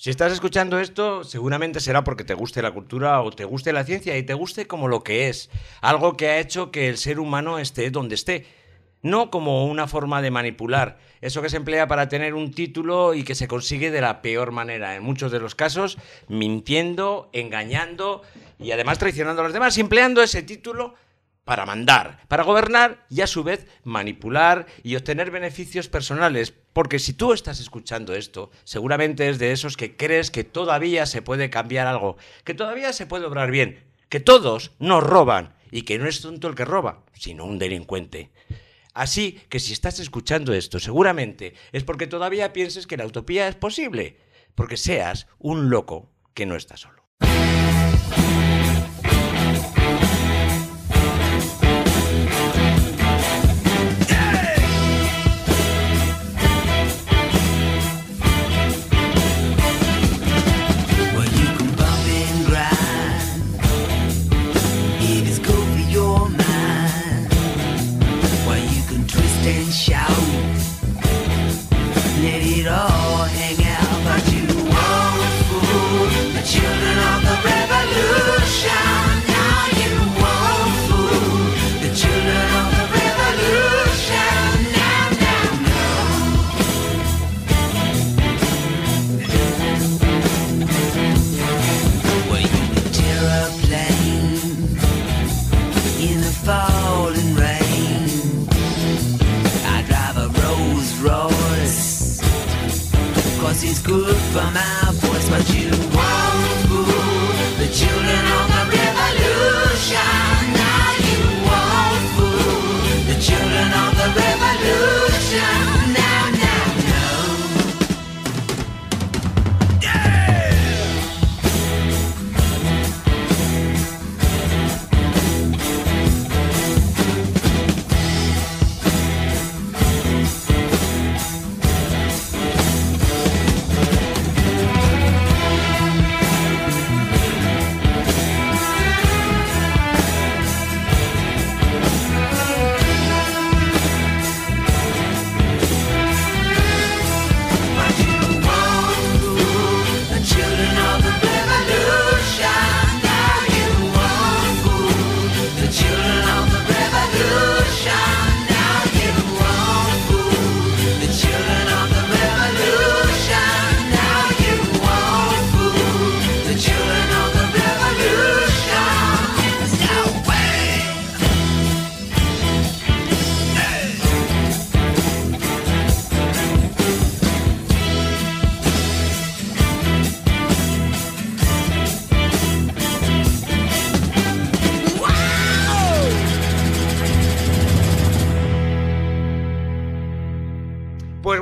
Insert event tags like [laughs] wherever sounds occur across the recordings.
Si estás escuchando esto, seguramente será porque te guste la cultura o te guste la ciencia y te guste como lo que es, algo que ha hecho que el ser humano esté donde esté, no como una forma de manipular, eso que se emplea para tener un título y que se consigue de la peor manera, en muchos de los casos mintiendo, engañando y además traicionando a los demás, empleando ese título para mandar, para gobernar y a su vez manipular y obtener beneficios personales. Porque si tú estás escuchando esto, seguramente es de esos que crees que todavía se puede cambiar algo, que todavía se puede obrar bien, que todos nos roban y que no es tonto el que roba, sino un delincuente. Así que si estás escuchando esto, seguramente es porque todavía pienses que la utopía es posible, porque seas un loco que no está solo. for my voice, but you won't fool the children of the revolution. Now you won't fool the children of the revolution.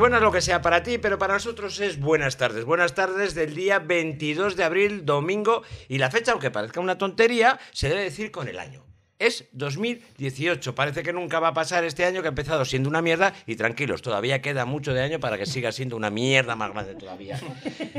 Lo que sea para ti, pero para nosotros es buenas tardes. Buenas tardes del día 22 de abril, domingo, y la fecha, aunque parezca una tontería, se debe decir con el año. Es 2018. Parece que nunca va a pasar este año que ha empezado siendo una mierda y tranquilos, todavía queda mucho de año para que siga siendo una mierda más grande todavía.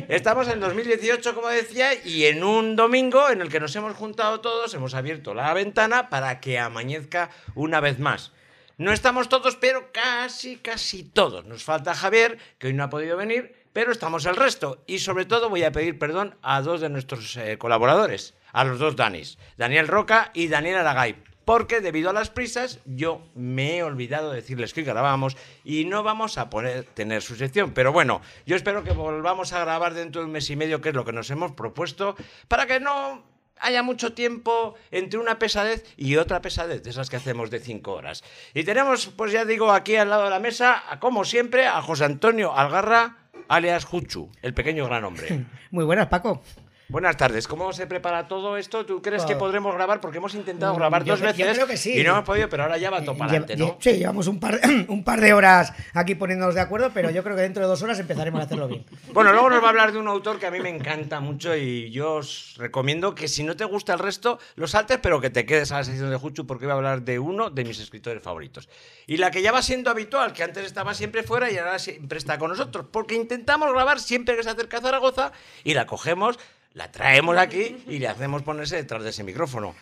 Estamos en 2018, como decía, y en un domingo en el que nos hemos juntado todos, hemos abierto la ventana para que amanezca una vez más. No estamos todos, pero casi, casi todos. Nos falta Javier, que hoy no ha podido venir, pero estamos el resto. Y sobre todo voy a pedir perdón a dos de nuestros eh, colaboradores, a los dos Danis, Daniel Roca y Daniel Aragay. Porque debido a las prisas yo me he olvidado de decirles que grabamos y no vamos a poder tener su sección. Pero bueno, yo espero que volvamos a grabar dentro de un mes y medio, que es lo que nos hemos propuesto, para que no haya mucho tiempo entre una pesadez y otra pesadez, de esas que hacemos de cinco horas. Y tenemos, pues ya digo, aquí al lado de la mesa, como siempre, a José Antonio Algarra, alias Juchu, el pequeño gran hombre. [laughs] Muy buenas, Paco. Buenas tardes. ¿Cómo se prepara todo esto? ¿Tú crees que podremos grabar? Porque hemos intentado mm, grabar dos veces que sí. y no hemos podido, pero ahora ya va todo para adelante, ¿no? Sí, llevamos un par, [clears throat] un par de horas aquí poniéndonos de acuerdo, pero yo creo que dentro de dos horas empezaremos a hacerlo bien. [laughs] Bueno, luego nos va a hablar de un autor que a mí me encanta mucho y yo os recomiendo que si no te gusta el resto, lo saltes, pero que te quedes a la sección de Juchu porque voy a hablar de uno de mis escritores favoritos. Y la que ya va siendo habitual, que antes estaba siempre fuera y ahora siempre está con nosotros, porque intentamos grabar siempre que se acerca a Zaragoza y la cogemos la traemos aquí y le hacemos ponerse detrás de ese micrófono.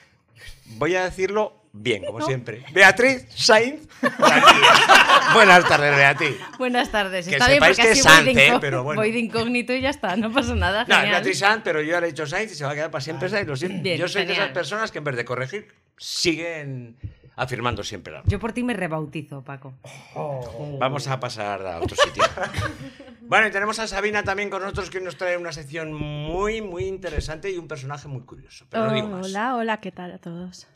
Voy a decirlo bien, como siempre. Beatriz Sainz. [laughs] Buenas tardes, Beatriz. Buenas tardes. Que Está sepáis que es voy, Sanz, de ¿eh? Pero bueno. voy de incógnito y ya está, no pasa nada. No, es genial. Beatriz Sainz, pero yo ahora he dicho Sainz y se va a quedar para siempre Sainz. Lo siento. Bien, yo soy de esas personas que en vez de corregir, siguen afirmando siempre la Yo por ti me rebautizo, Paco. Vamos a pasar a otro sitio. [laughs] bueno, y tenemos a Sabina también con nosotros que nos trae una sección muy, muy interesante y un personaje muy curioso. Pero no digo más. Hola, hola, ¿qué tal a todos?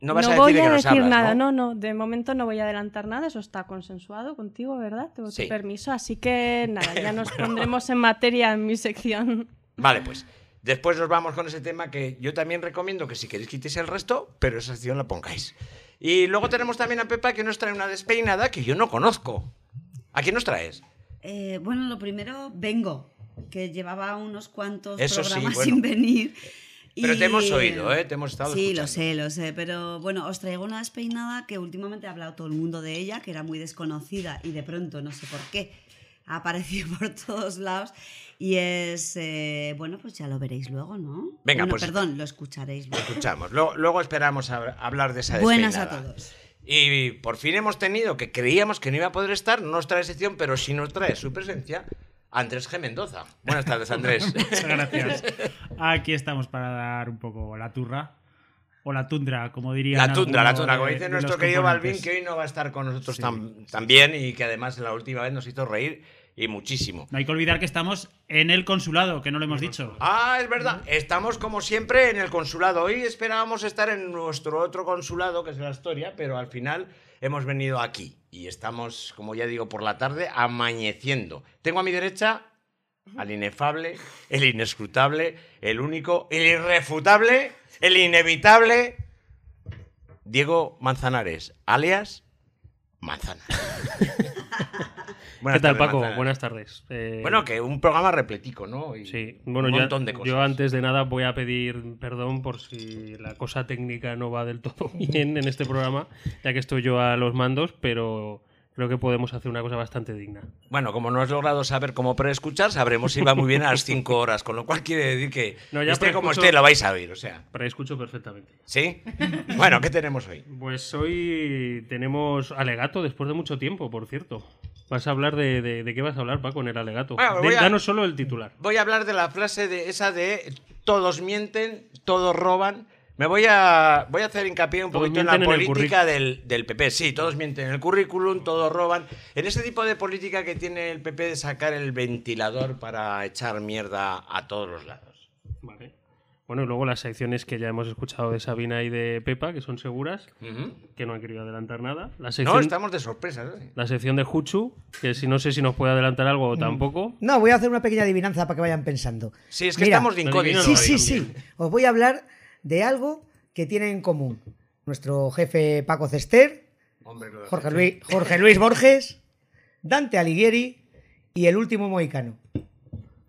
No vas no a voy decir de a que nos decir hablas, nada, ¿no? no, no, de momento no voy a adelantar nada, eso está consensuado contigo, ¿verdad? Tengo Sí. tu permiso, así que nada, ya nos [laughs] pondremos en materia en mi sección. Vale, pues. Después nos vamos con ese tema que yo también recomiendo que si queréis quitéis el resto, pero esa sección la pongáis. Y luego tenemos también a Pepa que nos trae una despeinada que yo no conozco. ¿A quién nos traes? Eh, bueno, lo primero, vengo, que llevaba unos cuantos Eso sí, programas bueno. sin venir. [laughs] Pero y- te hemos oído, ¿eh? Te hemos estado Sí, lo escuchando. sé, lo sé, pero bueno, os traigo una despeinada que últimamente ha hablado todo el mundo de ella, que era muy desconocida y de pronto, no sé por qué, ha aparecido [laughs] por todos lados y es, eh, bueno, pues ya lo veréis luego, ¿no? Venga, Bueno, pues- perdón, lo escucharéis luego. Escuchamos. Luego, luego esperamos a- hablar de esa Buenas a despeinada. todos. Y por fin hemos tenido, que creíamos que no iba a poder estar, no nos trae sección, pero sí nos trae su presencia, Andrés G. Mendoza. Buenas tardes, Andrés. [laughs] Muchas gracias. Aquí estamos para dar un poco la turra. O la tundra, como diría. La tundra, la tundra, como dice nuestro querido Balvin, que hoy no va a estar con nosotros Sí. tan, tan bien y que además la última vez nos hizo reír y muchísimo. No hay que olvidar que estamos en el consulado, que no lo hemos dicho. Ah, es verdad. Estamos como siempre en el consulado. Hoy esperábamos estar en nuestro otro consulado, que es la historia, pero al final hemos venido aquí. Y estamos, como ya digo, por la tarde amañeciendo. Tengo a mi derecha al inefable, el inescrutable, el único, el irrefutable, el inevitable, Diego Manzanares, alias Manzana. [laughs] ¿Qué tal, Paco? Buenas tardes. Eh, Bueno, que un programa repletico, ¿no? Y Sí, bueno, un montón de cosas. yo antes de nada voy a pedir perdón por si la cosa técnica no va del todo [laughs] bien en este programa, ya que estoy yo a los mandos, pero creo que podemos hacer una cosa bastante digna. Bueno, como no has logrado saber cómo preescuchar, sabremos si va muy bien a las 5 horas, con lo cual quiere decir que No, ya esté como preescucho- esté, lo vais a oír, o sea. Pero escucho perfectamente. ¿Sí? Bueno, ¿qué tenemos hoy? Pues hoy tenemos alegato después de mucho tiempo, por cierto. Vas a hablar de, de- de qué vas a hablar, Paco, en el alegato. Bueno, De- voy a- Danos solo el titular. Voy a hablar de la frase de esa de todos mienten, todos roban. Me voy a, voy a hacer hincapié un Todos poquito en la en política del, del PP. Sí, todos mienten en el currículum, todos roban. En ese tipo de política que tiene el PP de sacar el ventilador para echar mierda a todos los lados. Vale. Bueno, y luego las secciones que ya hemos escuchado de Sabina y de Pepa, que son seguras, que no han querido adelantar nada. La No, estamos de sorpresa. ¿eh? la sección de Juchu, que si no sé si nos puede adelantar algo o tampoco. No, voy a hacer una pequeña adivinanza para que vayan pensando. Sí, es que Mira, estamos de incógnito. Sí, sí, sí. Os voy a hablar de algo que tienen en común. Nuestro jefe Paco Cester, Hombre, Jorge. Luis, Jorge Luis Borges, Dante Alighieri y el último mohicano.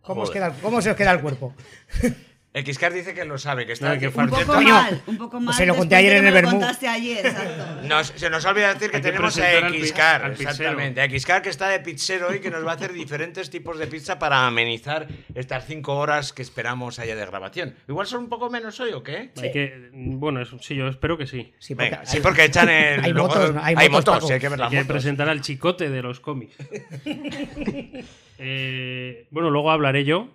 ¿Cómo, os Joder. queda, ¿Cómo se os queda el cuerpo? [laughs] Xcar dice que lo sabe, que está No, que Un poco mal, un poco mal. se lo conté ayer en el Bermú. contaste ayer, exacto. Nos- se nos olvida decir que tenemos a Xcar, exactamente. A Xcar que está de pizzero hoy, que nos va a hacer diferentes tipos de pizza para amenizar estas cinco horas que esperamos allá de grabación. Igual son un poco menos hoy, ¿o qué? Hay que, bueno, eso- sí, yo espero que sí. Sí, porque Venga, sí, hay- porque echan el. [laughs] hay motos, ¿no? Hay hay motos, motos, Paco. sí, hay que ver las Hay que motos. presentar al chicote de los cómics. [laughs] Eh, bueno, luego hablaré yo.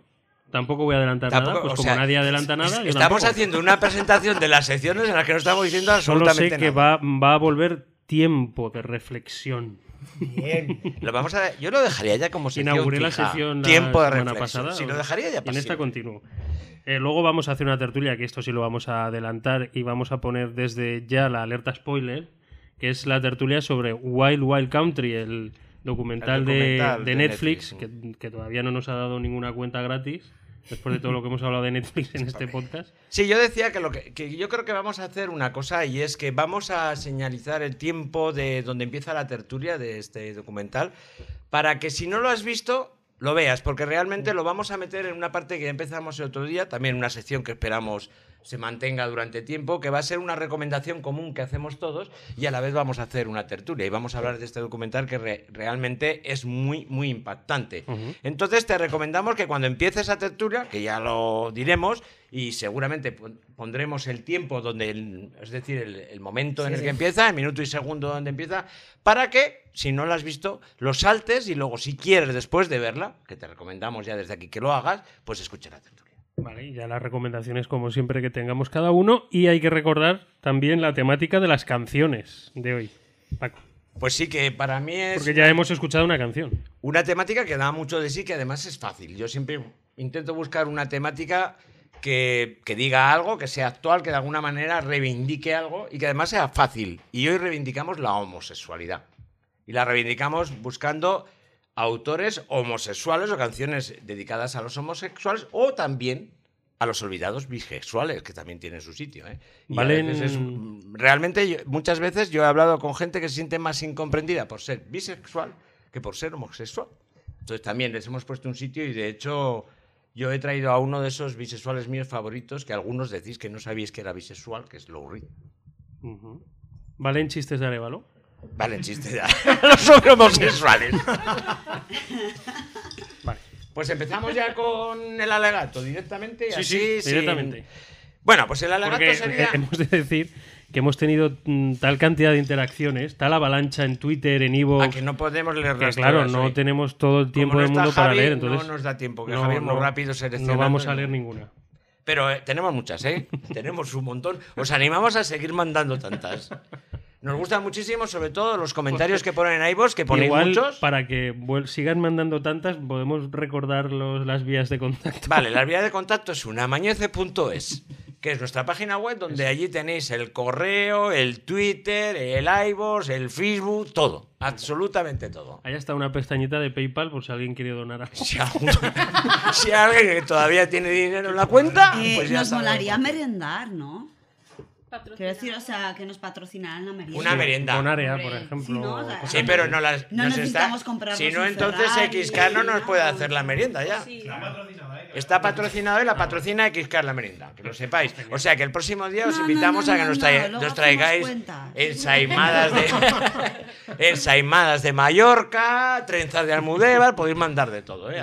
Tampoco voy a adelantar nada, pues como sea, nadie adelanta nada. Estamos tampoco. haciendo una presentación de las secciones en las que no estamos diciendo Solo absolutamente sé que nada. va, va a volver tiempo de reflexión. Bien. Lo vamos a, yo lo dejaría ya como sección Inauguré la sección la Tiempo de semana pasada. Si lo dejaría ya en esta continúo. Eh, luego vamos a hacer una tertulia, que esto sí lo vamos a adelantar y vamos a poner desde ya la alerta spoiler, que es la tertulia sobre Wild Wild Country, el documental, El de- de, de Netflix, Netflix, que, que todavía no nos ha dado ninguna cuenta gratis, después de todo lo que hemos hablado de Netflix en este podcast. Sí, yo decía que, lo que, que yo creo que vamos a hacer una cosa y es que vamos a señalizar el tiempo de donde empieza la tertulia de este documental para que si no lo has visto lo veas, porque realmente lo vamos a meter en una parte que ya empezamos el otro día, también una sección que esperamos se mantenga durante tiempo, que va a ser una recomendación común que hacemos todos y a la vez vamos a hacer una tertulia y vamos a hablar de este documental que re- realmente es muy, muy impactante. Entonces te recomendamos que cuando empieces esa tertulia, que ya lo diremos, y seguramente pon- pondremos el tiempo donde, el- es decir, el, el momento en el sí. que empieza, el minuto y segundo donde empieza, para que, si no la has visto, lo saltes y luego, si quieres, después de verla, que te recomendamos ya desde aquí que lo hagas, pues escucha la tertulia. Vale, y ya las recomendaciones como siempre que tengamos cada uno y hay que recordar también la temática de las canciones de hoy. Paco, Pues sí que para mí es porque ya hemos escuchado una canción. una temática que da mucho de sí, que además es fácil. Yo siempre intento buscar una temática que, que diga algo, que sea actual, que de alguna manera reivindique algo y que además sea fácil. Y hoy reivindicamos la homosexualidad. Y la reivindicamos buscando autores homosexuales o canciones dedicadas a los homosexuales o también a los olvidados bisexuales, que también tienen su sitio. ¿eh? Valen- veces realmente, muchas veces yo he hablado con gente que se siente más incomprendida por ser bisexual que por ser homosexual. Entonces también les hemos puesto un sitio y de hecho yo he traído a uno de esos bisexuales míos favoritos que algunos decís que no sabíais que era bisexual, que es Lou Reed. Ujú. ¿Valen chistes de Arevalo? Vale, chiste ya. [laughs] no son homosexuales. [laughs] Vale. Pues empezamos ya con el alegato directamente y Sí, así. sí, sin- directamente. Bueno, pues el alegato Porque sería. [laughs] hemos de decir que hemos tenido mm, tal cantidad de interacciones, tal avalancha en Twitter, en Ivo, a que no podemos leer que claro, no hoy. tenemos todo el tiempo del mundo para Javi, leer, entonces no nos da tiempo, que no, Javi es muy no, rápido. No vamos a leer ninguna. Pero eh, tenemos muchas, ¿eh? tenemos un montón. Os animamos a seguir mandando tantas. Nos gustan muchísimo, sobre todo los comentarios que ponen en iVoox, que ponéis Igual, muchos. para que sigan mandando tantas, podemos recordar los- las vías de contacto. Vale, la [laughs] vía de contacto es unamañece.es, que es nuestra página web donde allí tenéis el correo, el Twitter, el iVoox, el Facebook, todo. Absolutamente todo. Ahí está una pestañita de PayPal por si alguien quiere donar algo. Si, algún- si alguien que todavía tiene dinero en la cuenta, Eh, pues ya nos sabe. molaría merendar, ¿no? Quiero decir, o sea, que nos patrocinaran la merienda. Una merienda. Con área, por ejemplo. Sí, ¿no? O sea, cosas Sí, así. pero no las No nos necesitamos está- comprarnos Si no, un entonces Ferrari, XK no nos puede hacer la merienda ya. Está patrocinado y la patrocina XK la merienda, que lo sepáis. O sea que el próximo día os No, no, invitamos no, a que no, nos, nos traigáis ensaimadas de [laughs] ensaimadas de Mallorca, trenzas de Almudévar, podéis mandar de todo, ¿eh?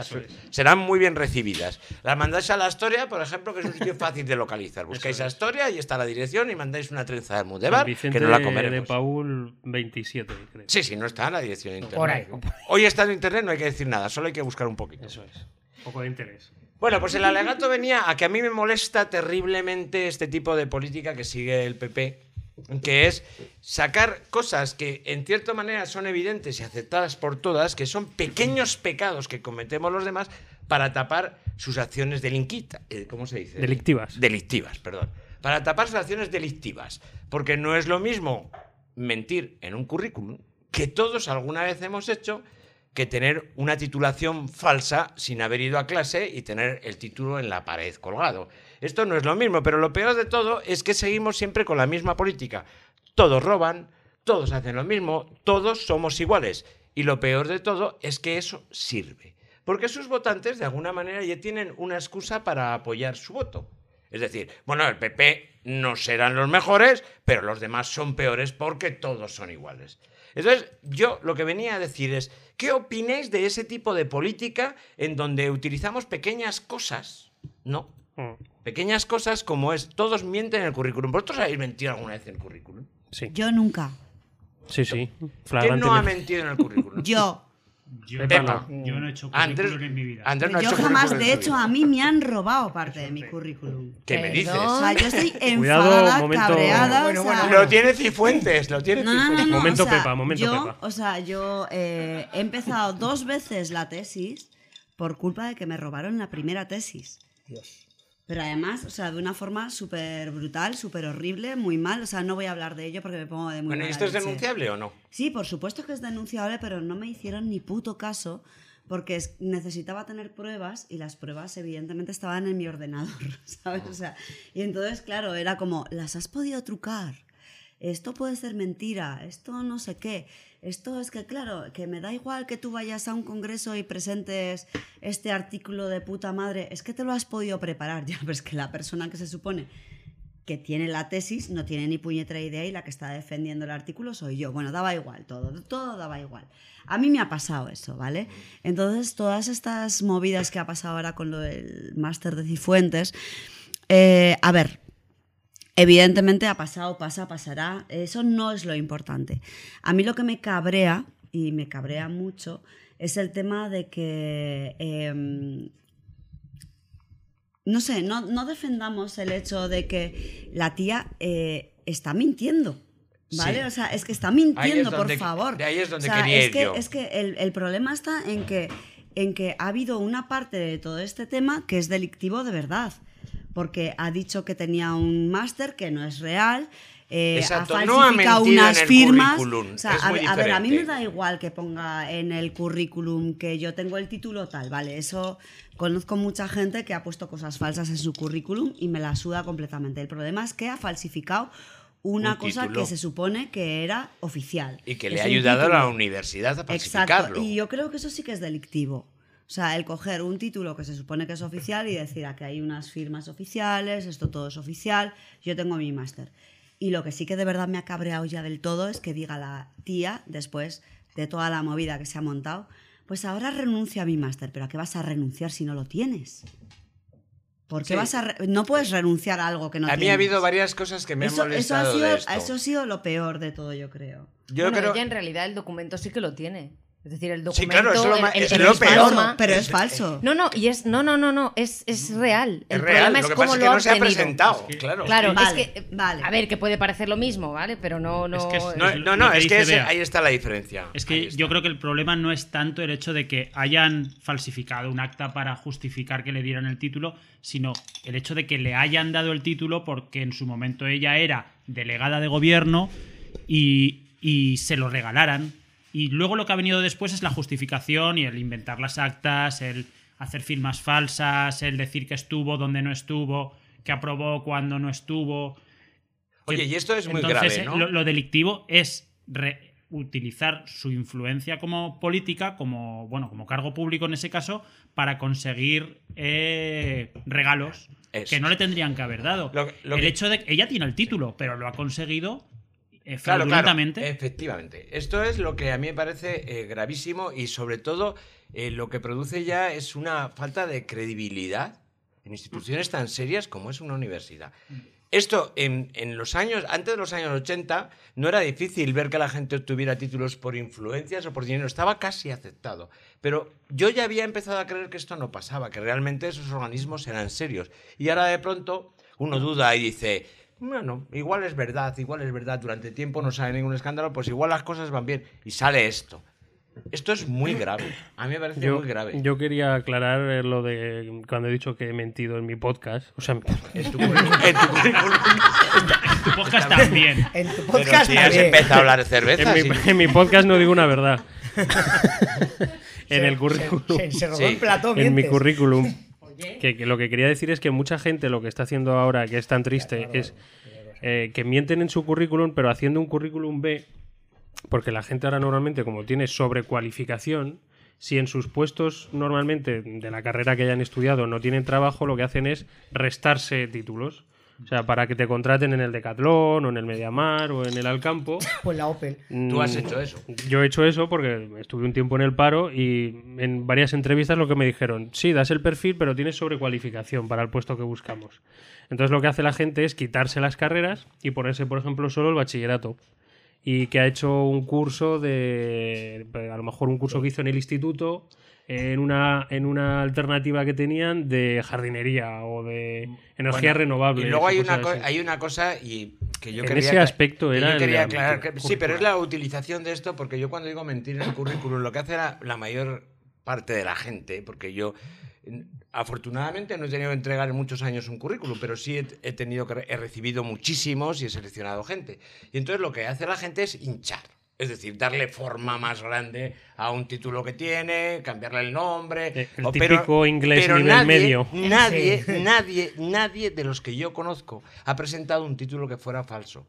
serán muy bien recibidas. Las mandáis a la Astoria, por ejemplo, que es un sitio fácil de localizar. Buscáis a Astoria y está la dirección y mandáis una trenza de Vicente que no la de comeremos. Paul 27, creo. Sí, sí, no está en la dirección de internet. Por ahí. Hoy está en internet, no hay que decir nada, solo hay que buscar un poquito. Eso es. Un poco de interés. Bueno, pues el alegato venía a que a mí me molesta terriblemente este tipo de política que sigue el PP, que es sacar cosas que en cierta manera son evidentes y aceptadas por todas, que son pequeños pecados que cometemos los demás para tapar sus acciones delinquitas. eh, ¿Cómo se dice? Delictivas. Delictivas, perdón. Para tapar acciones delictivas. Porque no es lo mismo mentir en un currículum, que todos alguna vez hemos hecho, que tener una titulación falsa sin haber ido a clase y tener el título en la pared colgado. Esto no es lo mismo, pero lo peor de todo es que seguimos siempre con la misma política. Todos roban, todos hacen lo mismo, todos somos iguales. Y lo peor de todo es que eso sirve. Porque sus votantes, de alguna manera, ya tienen una excusa para apoyar su voto. Es decir, bueno, el PP no serán los mejores, pero los demás son peores porque todos son iguales. Entonces, yo lo que venía a decir es, ¿qué opináis de ese tipo de política en donde utilizamos pequeñas cosas? No, Mm, pequeñas cosas como es, todos mienten en el currículum. ¿Vosotros habéis mentido alguna vez en el currículum? Sí, Yo nunca. sí, sí. ¿Quién no ha mentido en el currículum? Yo. Yo, Pepa. yo no he hecho Andrés, currículum en mi vida. Andrés no ha yo hecho jamás, de hecho, a mí me han robado parte de mi currículum. ¿Qué me dices? O sea, yo estoy [laughs] Cuidado, enfadada, momento- cabreada. Bueno, o sea, bueno, Lo tiene Cifuentes, lo tiene No, no, no, Cifuentes. no, Momento o sea, Pepa, momento yo, Pepa. O sea, yo eh, he empezado dos veces la tesis por culpa de que me robaron la primera tesis. Dios. Pero además, o sea, de una forma súper brutal, súper horrible, muy mal. O sea, no voy a hablar de ello porque me pongo de muy Bueno, ¿y mala esto es leche. denunciable o no? Sí, por supuesto que es denunciable, pero no me hicieron ni puto caso porque es- necesitaba tener pruebas y las pruebas evidentemente estaban en mi ordenador, [laughs] ¿sabes? O sea, y entonces, claro, era como, las has podido trucar, esto puede ser mentira, esto no sé qué, esto es que, claro, que me da igual que tú vayas a un congreso y presentes este artículo de puta madre, es que te lo has podido preparar ya, [laughs] pero es que la persona que se supone que tiene la tesis no tiene ni puñetera idea y la que está defendiendo el artículo soy yo. Bueno, daba igual, todo, todo daba igual. A mí me ha pasado eso, ¿vale? Entonces, todas estas movidas que ha pasado ahora con lo del máster de Cifuentes, Eh, a ver, evidentemente ha pasado, pasa, pasará. Eso no es lo importante. A mí lo que me cabrea, y me cabrea mucho, es el tema de que... em, no sé, no, no defendamos el hecho de que la tía eh, está mintiendo. ¿Vale? Sí. O sea, es que está mintiendo, es donde- por favor. de ahí es donde O sea, quería es ir que, yo. es que el, el problema está en que, en que ha habido una parte de todo este tema que es delictivo de verdad. Porque ha dicho que tenía un máster que no es real. eh, Exacto, ha no ha falsificado unas firmas. O sea, a, ver- a ver, a mí me da igual que ponga en el currículum que yo tengo el título tal, vale, eso conozco mucha gente que ha puesto cosas falsas en su currículum y me la suda completamente. El problema es que ha falsificado una Un cosa título. que se supone que era oficial. Y que le Es ha ayudado a la universidad a Exacto, falsificarlo. y yo creo que eso sí que es delictivo. O sea, el coger un título que se supone que es oficial y decir "Ah, que hay unas firmas oficiales, esto todo es oficial, yo tengo mi máster. Y lo que sí que de verdad me ha cabreado ya del todo es que diga la tía, después de toda la movida que se ha montado, pues ahora renuncio a mi máster, pero ¿a qué vas a renunciar si no lo tienes? ¿Por qué Sí. vas a re- no puedes renunciar a algo que no a mí tienes? ha habido varias cosas que me eso, han eso ha molestado sido, de esto. eso ha sido lo peor de todo, yo creo. Yo Bueno, creo... ella en realidad el documento sí que lo tiene. Es decir, el documento. Sí, claro, eso es lo el- el- es el lo peor. pero es falso. No, no, y es. No, no, no, no. Es, es real. Es el real, problema lo es que cómo pasa es lo que ha no se ha presentado, claro. Claro, Vale, es que. vale. A ver, que puede parecer lo mismo, ¿vale? Pero no. no Es que es- No, es no, que es que ese- ahí está la diferencia. Es que yo creo que el problema no es tanto el hecho de que hayan falsificado un acta para justificar que le dieran el título, sino el hecho de que le hayan dado el título porque en su momento ella era delegada de gobierno y, y se lo regalaran. Y luego lo que ha venido después es la justificación y el inventar las actas, el hacer firmas falsas, el decir que estuvo donde no estuvo, que aprobó cuando no estuvo. Oye, y esto es muy Entonces, grave, eh, ¿no? Lo, lo delictivo es utilizar su influencia como política, como, bueno, como cargo público en ese caso, para conseguir eh, regalos Eso. que no le tendrían que haber dado. Lo- lo el que- hecho de que ella tiene el título, pero lo ha conseguido eh, Claro, claro, fraudulentamente. efectivamente. Esto es lo que a mí me parece eh, gravísimo y sobre todo eh, lo que produce ya es una falta de credibilidad en instituciones tan serias como es una universidad. Esto en, en los años, antes de los años 80, no era difícil ver que la gente obtuviera títulos por influencias o por dinero, estaba casi aceptado. Pero yo ya había empezado a creer que esto no pasaba, que realmente esos organismos eran serios. Y ahora de pronto uno duda y dice, bueno, igual es verdad, igual es verdad, durante tiempo no sale ningún escándalo, pues igual las cosas van bien. Y sale esto. Esto es muy grave. A mí me parece Yo, muy grave. yo quería aclarar eh, lo de cuando he dicho que he mentido en mi podcast. O sea, En tu, [laughs] currículum- en tu currículum. Tu podcast también. En tu Pero podcast si has empezado a hablar de cerveza. en mi, en mi podcast no digo una verdad. [laughs] en Se- el currículum. Se, se robó Sí. el plató, en mi currículum. Que, que lo que quería decir es que mucha gente lo que está haciendo ahora, que es tan triste, es eh, que mienten en su currículum, pero haciendo un currículum B, porque la gente ahora normalmente, como tiene sobrecualificación, si en sus puestos normalmente de la carrera que hayan estudiado no tienen trabajo, lo que hacen es restarse títulos. O sea, para que te contraten en el Decathlon, o en el Mediamar, o en el Alcampo. [laughs] Pues la Opel. Tú has Mm, hecho eso. Yo he hecho eso porque estuve un tiempo en el paro y en varias entrevistas lo que me dijeron, sí, das el perfil, pero tienes sobrecualificación para el puesto que buscamos. Entonces lo que hace la gente es quitarse las carreras y ponerse, por ejemplo, solo el bachillerato. Y que ha hecho un curso de, a lo mejor un curso que hizo en el instituto, en una, en una alternativa que tenían de jardinería o de energías Bueno, renovables. Y luego hay una, hay una cosa y que yo En quería ese aspecto que era yo quería aclarar que- sí, pero es la utilización de esto porque yo cuando digo mentir en el currículum lo que hace la, la mayor parte de la gente, porque yo afortunadamente no he tenido que entregar en muchos años un currículum, pero sí he, he tenido que he recibido muchísimos y he seleccionado gente. Y entonces lo que hace la gente es hinchar. Es decir, darle forma más grande a un título que tiene, cambiarle el nombre. Eh, el o- típico inglés pero nivel nadie, medio. Nadie, Sí. nadie, nadie de los que yo conozco ha presentado un título que fuera falso.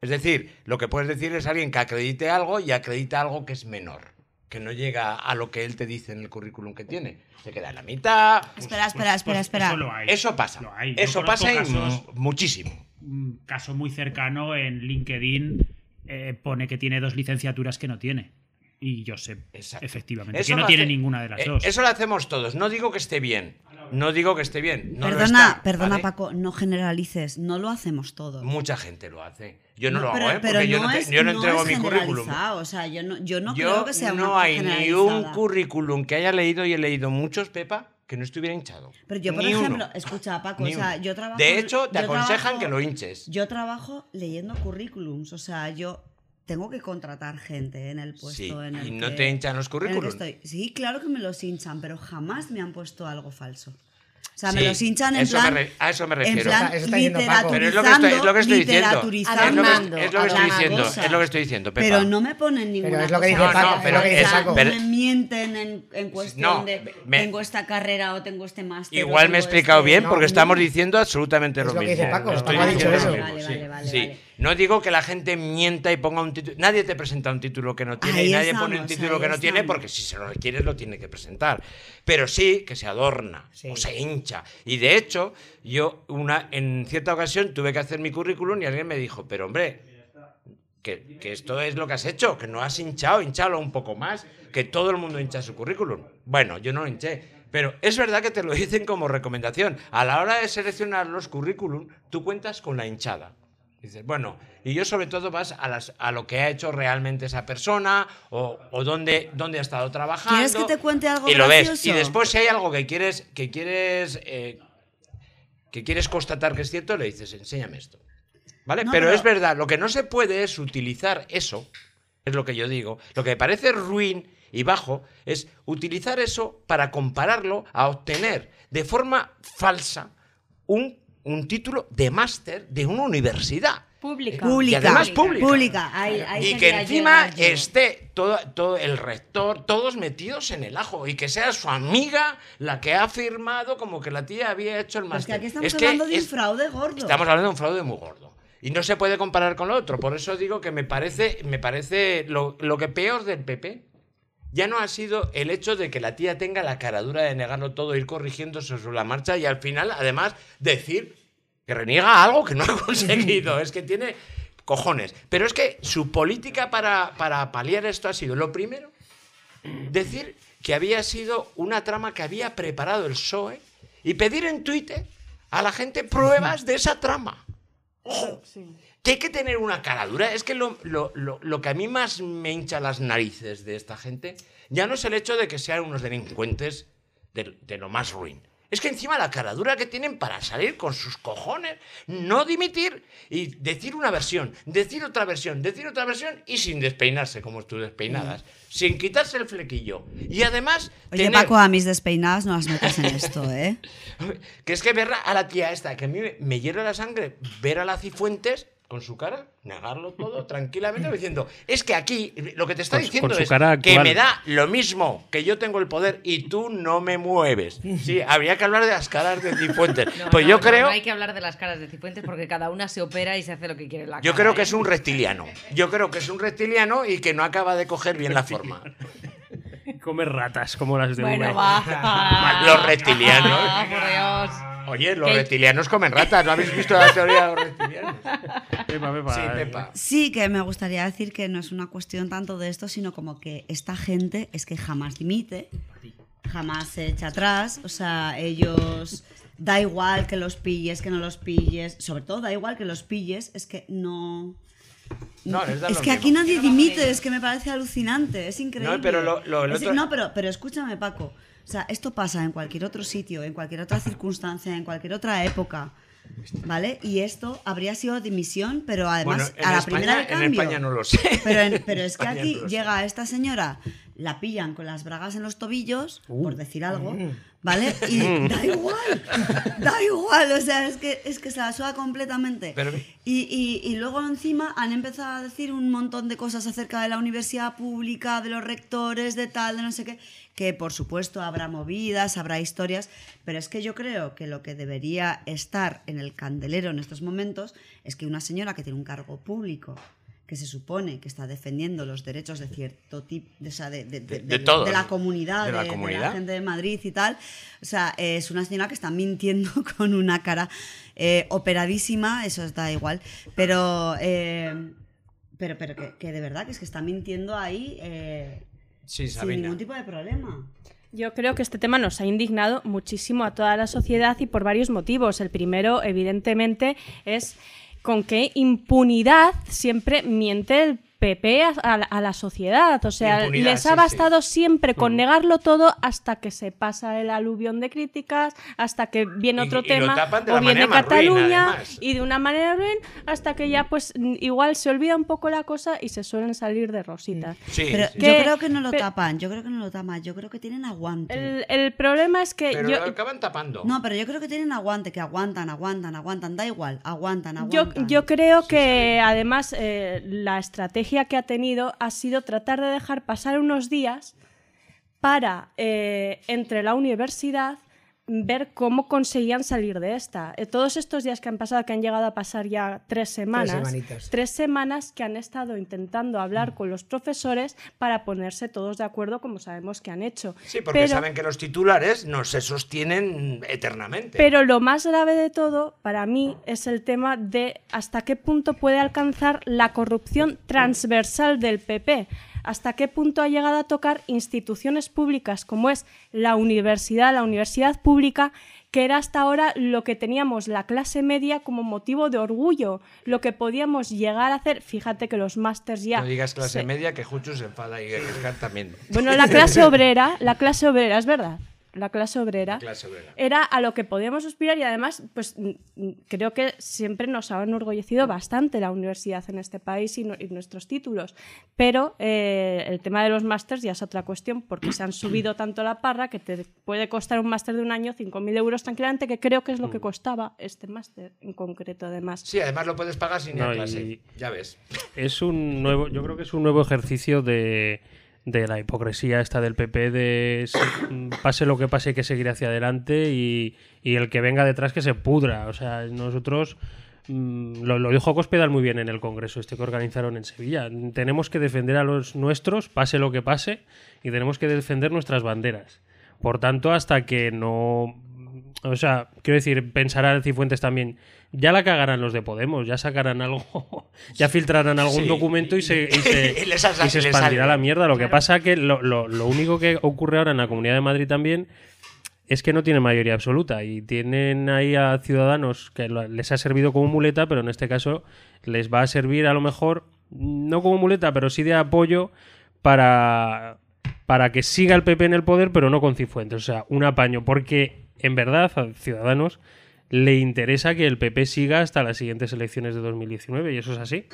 Es decir, lo que puedes decir es alguien que acredite algo y acredita algo que es menor, que no llega a lo que él te dice en el currículum que tiene. Se queda en la mitad. Espera, espera, Pues- espera, pues espera. Eso lo hay. Eso pasa. Lo hay. Yo Eso pasa casos- mu- muchísimo. un caso muy cercano en LinkedIn eh, pone que tiene dos licenciaturas que no tiene. y Josep, Exacto. efectivamente, Eso que no tiene hace- ninguna de las eh, dos. Eso lo hacemos todos. No digo que esté bien. No digo que esté bien. No perdona, está, perdona ¿vale? Paco, no generalices, no lo hacemos todos. Mucha gente lo hace. Yo no, lo pero, hago, ¿eh? Porque yo no, te- es- yo no no entrego es mi currículum. O sea, yo no, yo no yo creo que sea no hay ni un currículum que haya leído y he leído muchos, Pepa, que no estuviera hinchado. Pero yo, por Ni ejemplo, uno. escucha, [laughs] Paco, Ni o sea, yo trabajo. De hecho, te aconsejan trabajo- que lo hinches. Yo trabajo leyendo currículums, o sea, yo tengo que contratar gente en el puesto Sí, en el y no que- te hinchan los currículums. Sí, claro que me los hinchan, pero jamás me han puesto algo falso. O sea, me los hinchan en me plan. re- a eso me En refiero. plan, Eso está. Pero es lo que estoy, es lo que estoy diciendo. Es lo que, Adornando, es lo que estoy diciendo. cosas. Es lo que estoy diciendo, Pepa. Pero no me ponen ninguna es lo que dice Paco, pero O sea, no pero- me mienten en, en cuestión No, de me- tengo esta carrera o tengo este máster. Igual me he explicado este- bien porque no. estamos diciendo absolutamente Es lo lo que mismo. dice Paco, Estoy Paco ha dicho eso. lo Vale, vale, vale, Sí. vale. No digo que la gente mienta y ponga un título. Nadie te presenta un título que no tiene Ahí y nadie pone un título que no tiene porque si se lo requieres lo tiene que presentar. Pero sí que se adorna Sí. o se hincha. Y de hecho, yo una, en cierta ocasión tuve que hacer mi currículum y alguien me dijo, pero hombre, que, que esto es lo que has hecho, que no has hinchado, hinchalo un poco más, que todo el mundo hincha su currículum. Bueno, yo no lo hinché. Pero es verdad que te lo dicen como recomendación. A la hora de seleccionar los currículum, tú cuentas con la hinchada. Dices, bueno, y yo sobre todo vas a, las, a lo que ha hecho realmente esa persona o, o dónde, dónde ha estado trabajando. ¿Quieres que te cuente algo Y lo ves. Y después si hay algo que quieres, que quieres, eh, que quieres constatar que es cierto, le dices, enséñame esto. ¿Vale? No, pero, pero- es verdad, lo que no se puede es utilizar eso, es lo que yo digo, lo que me parece ruin y bajo es utilizar eso para compararlo a obtener de forma falsa un, un título de máster de una universidad. Pública. Pública. Y además pública. Ahí, ahí Y que encima esté todo, todo el rector, todos metidos en el ajo, y que sea su amiga la que ha firmado como que la tía había hecho el Pero es que máster. aquí estamos Es que hablando de un fraude gordo. Estamos hablando de un fraude muy gordo. Y no se puede comparar con lo otro. Por eso digo que me parece, me parece lo, lo que peor del PP ya no ha sido el hecho de que la tía tenga la caradura de negarlo todo, ir corrigiéndose sobre la marcha y al final, además, decir que reniega algo que no ha [laughs] conseguido. es que tiene cojones. Pero es que su política para, para paliar esto ha sido, lo primero, decir que había sido una trama que había preparado el PSOE y pedir en Twitter a la gente pruebas de esa trama. ¡Ojo! Que hay que tener una cara dura. Es que lo, lo- lo- lo que a mí más me hincha las narices de esta gente ya no es el hecho de que sean unos delincuentes de, de lo más ruin. Es que encima la cara dura que tienen para salir con sus cojones, no dimitir y decir una versión, decir otra versión, decir otra versión y sin despeinarse como tú despeinadas, sin quitarse el flequillo. Y además... Oye, tener- Paco, a mis despeinadas no las metas en esto, ¿eh? [laughs] que es que ver a la tía esta, que a mí me, hiera la sangre, ver a la Cifuentes con su cara, negarlo todo tranquilamente, diciendo, es que aquí lo que te está Con diciendo con es cara que me da lo mismo, que yo tengo el poder y tú no me mueves. Sí, habría que hablar de las caras de Cifuentes. [laughs] No, pues no, yo no, creo... No hay que hablar de las caras de Cifuentes porque cada una se opera y se hace lo que quiere la Yo cara, creo que ¿eh? es un reptiliano. Yo creo que es un reptiliano y que no acaba de coger bien la forma. [laughs] Come ratas como las de Bueno. [laughs] Los reptilianos. Ah, por Dios. Oye, los ¿Qué? reptilianos comen ratas. ¿No habéis visto la teoría de los reptilianos? [laughs] Pepa, Pepa. Sí, Pepa. Sí, que me gustaría decir que no es una cuestión tanto de esto, sino como que esta gente es que jamás dimite, jamás se echa atrás, o sea, ellos da igual que los pilles, que no los pilles, sobre todo da igual que los pilles, es que no... No, les da es que mismo. aquí nadie dimite, es que me parece alucinante, es increíble. No, pero lo- lo- el Es- otro- no, pero, pero escúchame, Paco. O sea, esto pasa en cualquier otro sitio, en cualquier otra circunstancia, en cualquier otra época. ¿Vale? Y esto habría sido dimisión, pero además Bueno, en a la España- primera de en cambio. España no lo [laughs] sé. Pero, en- pero es que aquí no llega esta señora, la pillan con las bragas en los tobillos, Uh. por decir algo, Mm. ¿vale? [laughs] Y da igual, da igual, o sea, es que, es que se la suda completamente. Pero- Y, y- y luego encima han empezado a decir un montón de cosas acerca de la universidad pública, de los rectores, de tal, de no sé qué, que por supuesto habrá movidas, habrá historias, pero es que yo creo que lo que debería estar en el candelero en estos momentos es que una señora que tiene un cargo público, que se supone que está defendiendo los derechos de cierto tipo, de, de, de- la comunidad, De la gente de Madrid y tal, o sea, es una señora que está mintiendo [laughs] con una cara eh, operadísima, eso da igual, pero... eh, Pero, pero que, que de verdad, que es que está mintiendo ahí eh, Sí, sin ningún tipo de problema. Yo creo que este tema nos ha indignado muchísimo a toda la sociedad y por varios motivos. El primero, evidentemente, es con qué impunidad siempre miente el PP a, a la- a la sociedad. O sea, les sí, ha sí. bastado siempre con Mm. negarlo todo hasta que se pasa el aluvión de críticas, hasta que viene Y- otro y lo tema tapan de o la viene ruin, Cataluña además. y de una manera ruin hasta que ya pues mm, igual se olvida un poco la cosa y se suelen salir de rositas. Sí, Pero sí. yo creo que no lo pe- tapan, yo creo que no lo tapan, yo creo que tienen aguante. El, el problema es que Pero yo, lo acaban tapando. No, pero yo creo que tienen aguante, que aguantan, aguantan, aguantan, da igual, aguantan, Yo, aguantan. yo creo que además eh, la estrategia que ha tenido ha sido tratar de dejar pasar unos días para, eh, entre la universidad, ver cómo conseguían salir de esta. Eh, todos estos días que han pasado, que han llegado a pasar ya tres semanas, tres semanas que han estado intentando hablar con los profesores para ponerse todos de acuerdo, como sabemos que han hecho. Sí, porque Pero- saben que los titulares no se sostienen eternamente. pero lo más grave de todo, para mí, es el tema de hasta qué punto puede alcanzar la corrupción transversal del PP. Hasta qué punto ha llegado a tocar instituciones públicas como es la universidad, la universidad pública, que era hasta ahora lo que teníamos la clase media como motivo de orgullo, lo que podíamos llegar a hacer. Fíjate que los másters ya. no digas clase se- media que Juchu se enfada y también. Bueno, la clase [laughs] obrera, la clase obrera, es verdad. La clase obrera Clase obrera. era a lo que podíamos aspirar y además, pues mm, mm, creo que siempre nos ha enorgullecido bastante la universidad en este país y, no- y nuestros títulos. Pero eh, el tema de los másters ya es otra cuestión porque se han subido [clears throat] tanto la parra que te puede costar un máster de un año 5.000 euros tranquilamente, que creo que es lo que costaba este máster en concreto además. Sí, además lo puedes pagar sin ir a No, clase. y- Ya ves. Es un nuevo, yo creo que es un nuevo ejercicio de, de la hipocresía esta del PP de si- pase lo que pase hay que seguir hacia adelante y, y el que venga detrás que se pudra. O sea, nosotros mm, lo, lo dijo Cospedal muy bien en el congreso este que organizaron en Sevilla. Tenemos que defender a los nuestros, pase lo que pase, y tenemos que defender nuestras banderas. Por tanto, hasta que no o sea, quiero decir, pensará Cifuentes también. Ya la cagarán los de Podemos, ya sacarán algo, [laughs] ya filtrarán algún Sí. docuento y se, y se, [laughs] Y y expandirá la mierda. Lo que pasa que lo, lo- lo único que ocurre ahora en la Comunidad de Madrid también es que no tiene mayoría absoluta y tienen ahí a ciudadanos que les ha servido como muleta, pero en este caso les va a servir a lo mejor no como muleta, pero sí de apoyo para, para que siga el PP en el poder, pero no con Cifuentes. O sea, un apaño, porque en verdad a Ciudadanos le interesa que el PP siga hasta las siguientes elecciones de 2019 y eso es así.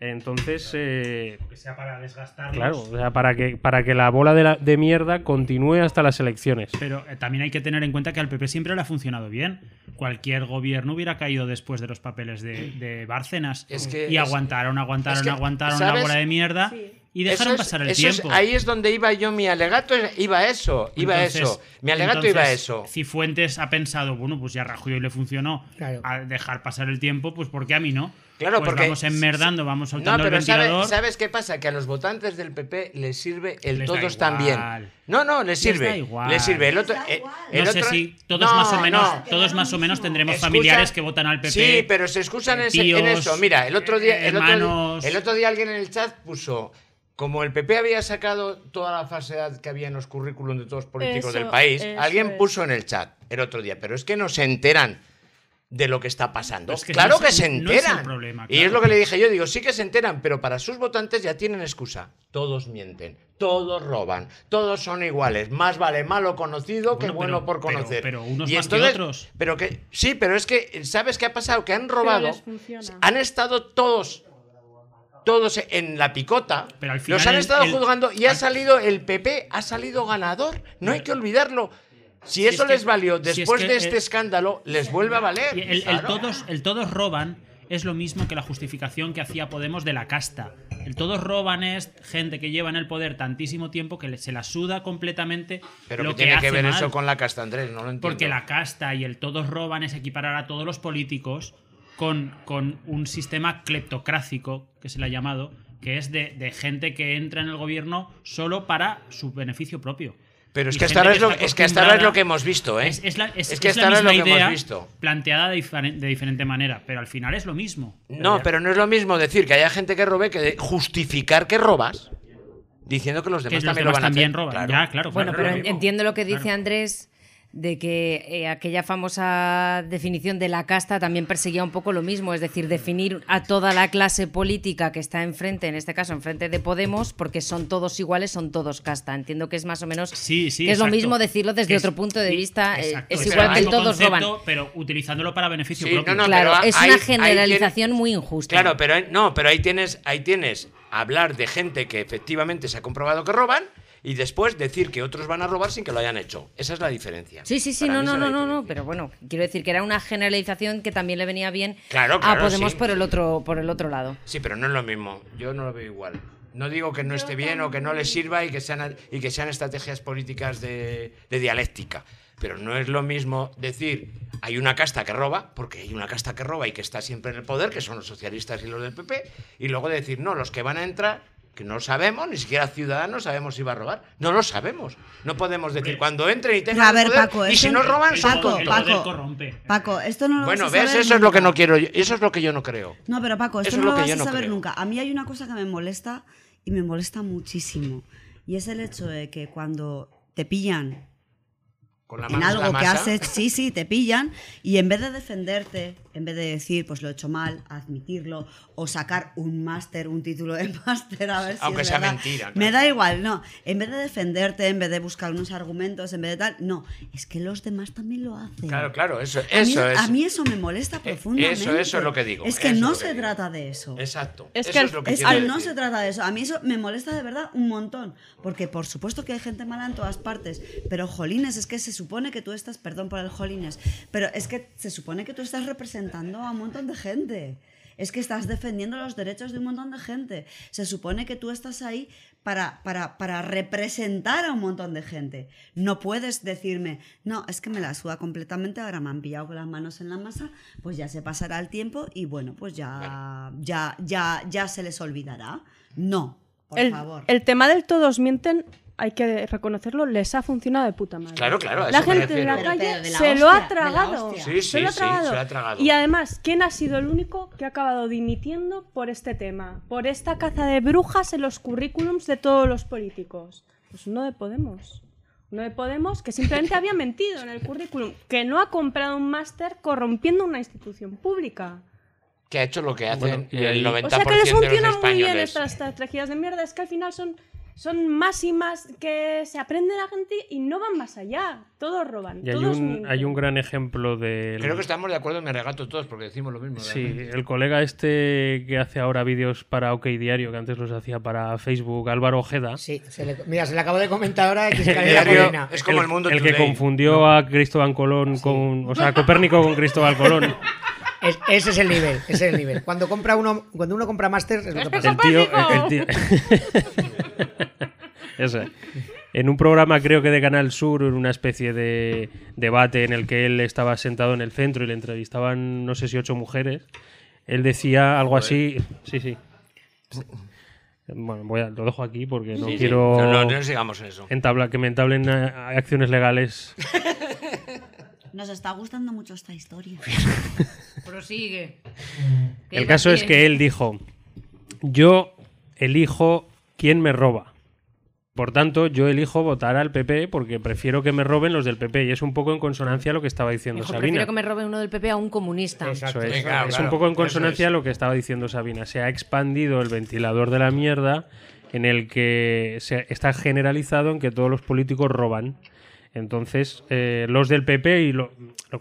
Entonces, eh, Que sea para desgastarlos. claro, o sea, para que, para que la bola de, la- de mierda continúe hasta las elecciones. Pero eh, también hay que tener en cuenta que al PP siempre le ha funcionado bien. Cualquier gobierno hubiera caído después de los papeles de, de Bárcenas. Es que y es- aguantaron, aguantaron, es que, aguantaron ¿sabes? la bola de mierda y dejaron es- pasar el eso es- tiempo. ahí es donde iba yo, mi alegato iba eso, iba Entonces- eso. Mi alegato iba eso. Cifuentes ha pensado, bueno, pues ya a Rajoy le funcionó Claro. a dejar pasar el tiempo, pues ¿por qué a mí no? Claro, Pues porque- vamos enmerdando, vamos No, soltando pero el ¿sabe- ventilador. ¿sabes qué pasa? Que a los votantes del PP les sirve el Les todos también. No, no, les sirve. da igual. Les sirve. El otro, Les eh, el no sé otro- si todos No, más o menos, no. todos más o menos tendremos Excusa- familiares que votan al PP. Sí, pero se excusan en, ese- en eso. Mira, el otro día, el otro, el otro día alguien en el chat puso. Como el PP había sacado toda la falsedad que había en los currículums de todos los políticos Eso- del país, alguien es. puso en el chat el otro día, pero es que no se enteran de lo que está pasando. Es que claro no que es- se no es el enteran. Y es lo que le dije yo, digo, sí que se enteran, pero para sus votantes ya tienen excusa. Todos mienten, todos roban, todos son iguales. Más vale malo conocido que Bueno, por conocer. pero unos Y más que entonces- otros. Pero que sí, pero es que ¿sabes qué ha pasado? Que han robado. Han estado todos todos en la picota. Pero al final los han estado el- juzgando y ha al- salido el PP, ha salido ganador. No hay que olvidarlo. Si Si eso es que- les valió si es después que de este el- escándalo, les vuelve a valer. El, Claro. todos, el todos roban es lo mismo que la justificación que hacía Podemos de la casta. El todos roban es gente que lleva en el poder tantísimo tiempo que se la suda completamente Pero lo que tiene que ver mal. eso con la casta, Andrés, no lo entiendo. Porque la casta y el todos roban es equiparar a todos los políticos con, con un sistema cleptocrático, que se le ha llamado, que es de, de gente que entra en el gobierno solo para su beneficio propio. Pero es Y que hasta ahora es lo, está es que hasta ahora es lo que hemos visto, ¿eh? Es, es la, es- Es que es hasta ahora es lo que hemos idea visto. planteada de, diferen- de diferente manera, pero al final es lo mismo. No, pero no es lo mismo decir que haya gente que robe que justificar que robas diciendo que los Que demás los también demás lo van a hacer. roban. Claro. Ya, claro. Bueno, claro, pero lo entiendo lo que dice Claro. Andrés de que eh, aquella famosa definición de la casta también perseguía un poco lo mismo, es decir, definir a toda la clase política que está enfrente, en este caso enfrente de Podemos, porque son todos iguales, son todos casta. Entiendo que es más o menos Sí, sí, que es lo mismo decirlo desde es- otro punto de vista. eh, exacto, es igual que todos concepto, roban. Pero utilizándolo para beneficio Sí, propio. no, no, claro, pero es una generalización tiene- muy injusta. Claro, pero no, pero ahí tienes, ahí tienes hablar de gente que efectivamente se ha comprobado que roban y después decir que otros van a robar sin que lo hayan hecho. Esa es la diferencia. Sí, sí, sí, Para no, no, no, no, no, pero bueno, quiero decir que era una generalización que también le venía bien Claro, a claro, Podemos sí. por el otro por el otro lado. Sí, pero no es lo mismo. Yo no lo veo igual. No digo que no esté bien o que no le sirva y que sean, y que sean estrategias políticas de, de dialéctica. Pero no es lo mismo decir hay una casta que roba, porque hay una casta que roba y que está siempre en el poder, que son los socialistas y los del PP, y luego decir, no, los que van a entrar, que no sabemos, ni siquiera ciudadanos sabemos si va a robar. No lo sabemos. No podemos decir cuando entren y tengan A el ver, poder, Paco, y si no roban, son Paco, Paco. corrompe. Paco, esto no lo Bueno, ¿ves? saber Eso es lo que no quiero yo. Eso es lo que yo no creo. No, pero Paco, esto Eso no es lo lo que vas yo a no saber creo. nunca. A mí hay una cosa que me molesta y me molesta muchísimo. Y es el hecho de que cuando te pillan Con la en mano en la algo que hecho, sí, sí, te pillan, y en vez de defenderte, en vez de decir, pues lo he hecho mal, admitirlo, o sacar un máster, un título de [laughs] máster, a ver si Aunque es sea verdad, mentira, Me claro. da igual, no. En vez de defenderte, en vez de buscar unos argumentos, en vez de tal, no. Es que los demás también lo hacen. Claro, claro, eso, A mí, eso es. a mí eso me molesta Eh, profundamente. eso- eso es lo que digo, Es que eso no que se digo. trata de eso. Exacto. Es eso que es lo que Es que decir. no se trata de eso. A mí eso me molesta de verdad un montón. Porque por supuesto que hay gente mala en todas partes. Pero jolines, es que se supone que tú estás, perdón por el jolines, pero es que se supone que tú estás representando a un montón de gente. Es que estás defendiendo los derechos de un montón de gente. Se supone que tú estás ahí para, para, para representar a un montón de gente. No puedes decirme, no, es que me la suda completamente, ahora me han pillado con las manos en la masa, pues ya se pasará el tiempo y bueno, pues ya, ya, ya, ya se les olvidará. No, por el, favor. el tema del todos mienten, hay que reconocerlo, les ha funcionado de puta madre. Claro, claro, a La eso me gente en la calle pero de la se lo hostia, ha de la tragado. hostia. Sí, se lo ha sí, sí, tragado. se lo ha tragado. Y además, ¿quién ha sido el único que ha acabado dimitiendo por este tema? Por esta caza de brujas en los currículums de todos los políticos. Pues uno de Podemos. Uno de Podemos que simplemente [laughs] había mentido en el currículum, que no ha comprado un máster corrompiendo una institución pública. Que ha hecho lo que hacen Bueno, el ahí- 90% O sea que les de los funcionan muy bien españoles. estas estrategias de mierda. Es que al final son, son máximas que se aprende la gente y no van más allá. Todos roban. Y hay todos un, hay un gran ejemplo de. Creo que estamos de acuerdo, me regato todos porque decimos lo mismo. Sí, realmente. el colega este que hace ahora vídeos para OK Diario, que antes los hacía para Facebook, Álvaro Ojeda. Sí, se le- mira, se le acabo de comentar ahora que [laughs] El diario Molina. es como el, mundo el que Today. confundió a Cristóbal Colón con. O sea, a Copérnico con Cristóbal Colón. [laughs] Es- ese es el nivel, ese es el nivel. Cuando compra uno, cuando uno compra máster es lo que pasa. El tío. el tío- [laughs] Ese. En un programa, creo que de Canal Sur, en una especie de debate en el que él estaba sentado en el centro y le entrevistaban, no sé si ocho mujeres, él decía algo así. Sí, sí. Bueno, voy a- lo dejo aquí porque no Sí, sí. quiero No, no, no sigamos en eso. entabla- que me entablen eh, acciones legales. [laughs] Nos está gustando mucho esta historia. [laughs] Prosigue. El caso es que él dijo, yo elijo quién me roba. Por tanto, yo elijo votar al PP porque prefiero que me roben los del PP. Y es un poco en consonancia a lo que estaba diciendo Hijo, Sabina. prefiero que me robe uno del PP a un comunista. Exacto. Eso es, claro, es un poco en consonancia es. a lo que estaba diciendo Sabina. Se ha expandido el ventilador de la mierda en el que se está generalizado en que todos los políticos roban. Entonces, eh, los del PP, y lo-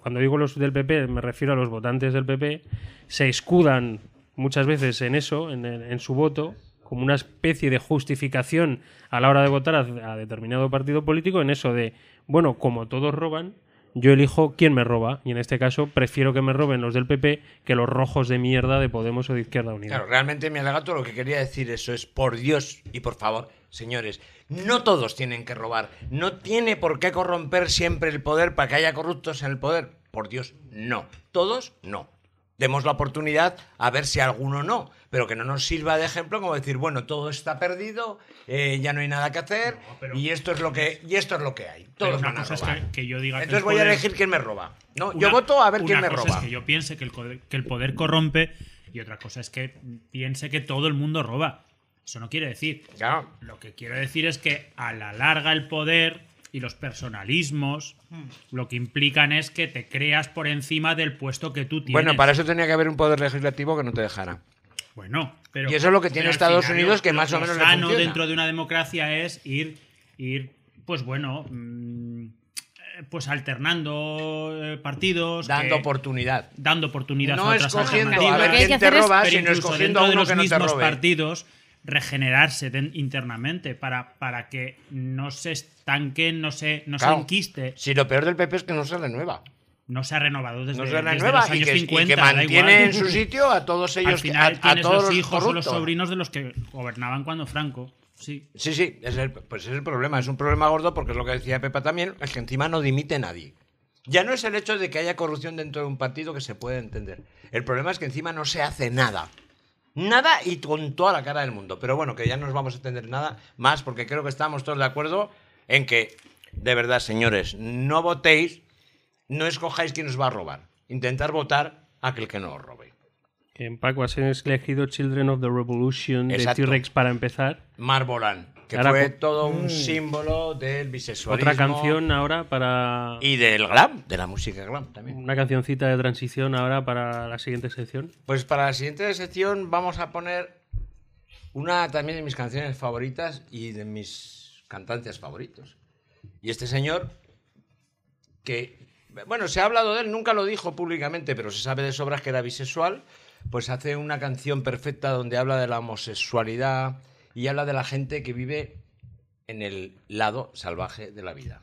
cuando digo los del PP me refiero a los votantes del PP, se escudan muchas veces en eso, en, su voto, como una especie de justificación a la hora de votar a determinado partido político, en eso de, bueno, como todos roban, yo elijo quién me roba, y en este caso prefiero que me roben los del PP que los rojos de mierda de Podemos o de Izquierda Unida. Claro, realmente mi alegato lo que quería decir eso es, por Dios y por favor, señores, no todos tienen que robar. No tiene por qué corromper siempre el poder para que haya corruptos en el poder. Por Dios, no. Todos, no. demos la oportunidad a ver si alguno no, pero que no nos sirva de ejemplo como decir, bueno, todo está perdido, eh, ya no hay nada que hacer No, pero- y esto es lo que y esto es lo que hay. Todos van a cosa es robar. que, que yo diga que Entonces voy a elegir quién me roba. No, Una- yo voto a ver quién una me cosa roba. es que yo piense que el, que el poder corrompe y otra cosa es que piense que todo el mundo roba. Eso no quiere decir. Claro. Lo que quiero decir es que a la larga el poder y los personalismos lo que implican es que te creas por encima del puesto que tú tienes. Bueno, para eso tenía que haber un poder legislativo que no te dejara. Bueno, pero. Y eso es lo que tiene Estados final Unidos, lo- que lo- más o lo menos le sano funciona. dentro de una democracia es ir, ir pues bueno, mm, pues alternando eh, partidos. Dando que- oportunidad. dando oportunidad No a otras escogiendo alternativas. a ver Lo quién te roba, pero sino incluso escogiendo dentro a de uno los que no te mismos robe. partidos regenerarse den- internamente para, para que no se estanquen, no se, no Claro. se enquiste. Si lo peor del PP es que no se renueva. No se ha renovado desde, No se desde renueva los y años y 50. que mantiene en su sitio a todos ellos Al final que, a, a todos los hijos o los corruptos. sobrinos de los que gobernaban cuando Franco. Sí. Sí, sí, es el, pues es el problema. Es un problema gordo porque es lo que decía Pepa también, es que encima no dimite nadie. Ya no es el hecho de que haya corrupción dentro de un partido que se puede entender. El problema es que encima no se hace nada. Nada y con toda la cara del mundo. Pero bueno, que ya no nos vamos a entender nada más porque creo que estamos todos de acuerdo en que, de verdad, señores, no votéis, no escojáis quién os va a robar. Intentar votar a aquel que no os robe. En Paco, has elegido Children of the Revolution Exacto. de T-Rex para empezar. Marbolan, que Ahora fue todo un símbolo del bisexualismo. Otra canción ahora para. Y del glam, de la música glam también. Una cancioncita de transición ahora para la siguiente sección. Pues para la siguiente sección vamos a poner una también de mis canciones favoritas y de mis cantantes favoritos. Y este señor, que, bueno, se ha hablado de él, nunca lo dijo públicamente, pero se sabe de sobras que era bisexual, pues hace una canción perfecta donde habla de la homosexualidad y habla de la gente que vive en el lado salvaje de la vida.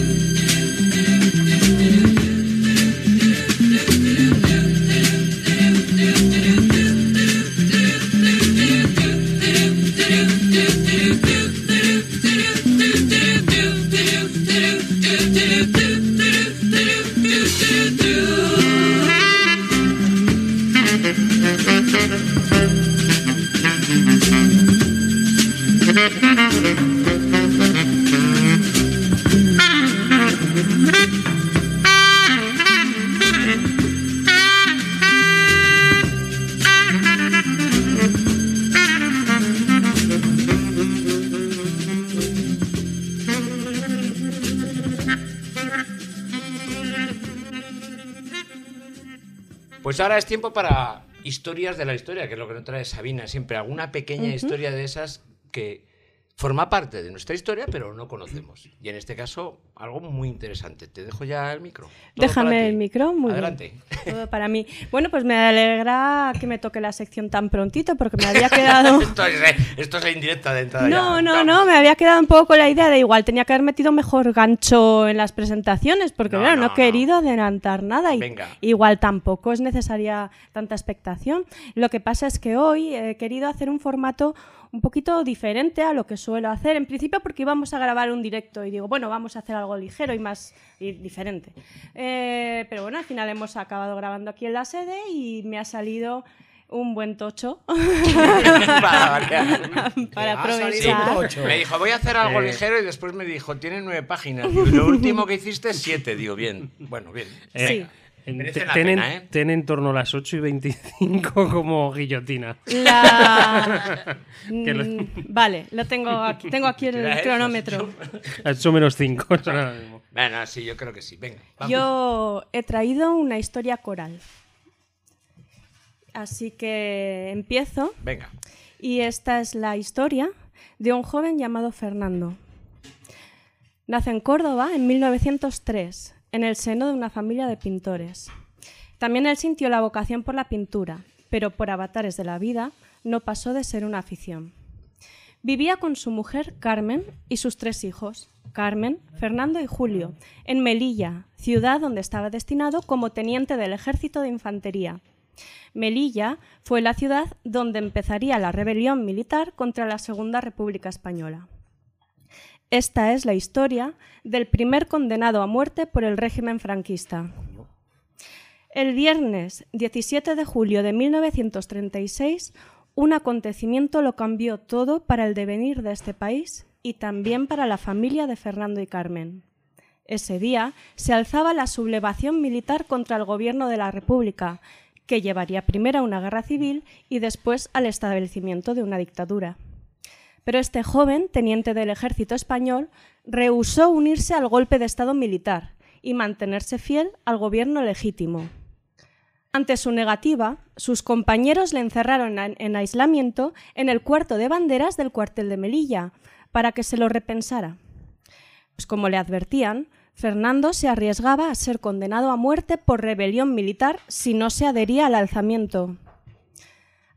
historias de la historia, que es lo que nos trae Sabina siempre. Alguna pequeña historia de esas que forma parte de nuestra historia, pero no conocemos. Y en este caso, algo muy interesante. Te dejo ya el micro. Todo Déjame el micro, muy bien. Adelante. Todo para mí. Bueno, pues me alegra que me toque la sección tan prontito porque me había [laughs] quedado... [laughs] esto, es, esto es la indirecta de entrada. No, ya. no, no, me había quedado un poco con la idea de igual tenía que haber metido mejor gancho en las presentaciones porque No, claro, no, no, he querido adelantar nada y Venga. igual tampoco es necesaria tanta expectación. Lo que pasa es que hoy he querido hacer un formato un poquito diferente a lo que suelo hacer. En principio porque íbamos a grabar un directo y digo, bueno, vamos a hacer algo ligero y más y diferente. Eh, pero bueno, al final hemos acabado grabando aquí en la sede y me ha salido un buen tocho [laughs] Para aprovechar. un tocho. Me dijo, voy a hacer algo Eh. ligero y después me dijo, tiene nueve páginas. Y lo último que hiciste es siete. Digo, bien. Bueno, bien. Eh, Sí. Merece te- la ten, en- pena, ¿eh? ten en torno a las 8 y 25 [laughs] como guillotina. La... [laughs] Que lo- Mm, Vale, lo tengo aquí, tengo aquí el [laughs] cronómetro. A 8 menos 5. eso ahora mismo. Bueno, sí, yo creo que sí. Venga. vamos. Yo he traído una historia coral. Así que empiezo Venga. y esta es la historia de un joven llamado Fernando. Nace en Córdoba en 1903, en el seno de una familia de pintores. También él sintió la vocación por la pintura, pero por avatares de la vida no pasó de ser una afición. Vivía con su mujer Carmen y sus tres hijos, Carmen, Fernando y Julio, en Melilla, ciudad donde estaba destinado como teniente del ejército de infantería. Melilla fue la ciudad donde empezaría la rebelión militar contra la Segunda República Española. Esta es la historia del primer condenado a muerte por el régimen franquista. El viernes 17 de julio de 1936, un acontecimiento lo cambió todo para el devenir de este país y también para la familia de Fernando y Carmen. Ese día se alzaba la sublevación militar contra el gobierno de la República, que llevaría primero a una guerra civil y después al establecimiento de una dictadura. Pero este joven, teniente del ejército español, rehusó unirse al golpe de Estado militar y mantenerse fiel al gobierno legítimo. Ante su negativa, sus compañeros le encerraron en- en aislamiento en el cuarto de banderas del cuartel de Melilla para que se lo repensara. Pues como le advertían, Fernando se arriesgaba a ser condenado a muerte por rebelión militar si no se adhería al alzamiento.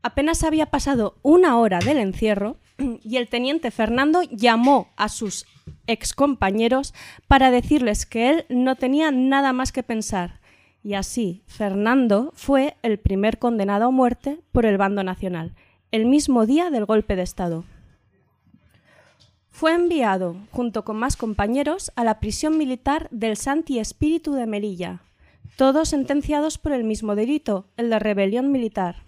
Apenas había pasado una hora del encierro [clears throat] y el teniente Fernando llamó a sus excompañeros para decirles que él no tenía nada más que pensar. Y así, Fernando fue el primer condenado a muerte por el bando nacional, el mismo día del golpe de Estado. Fue enviado, junto con más compañeros, a la prisión militar del Santi Espíritu de Melilla, todos sentenciados por el mismo delito, el de rebelión militar.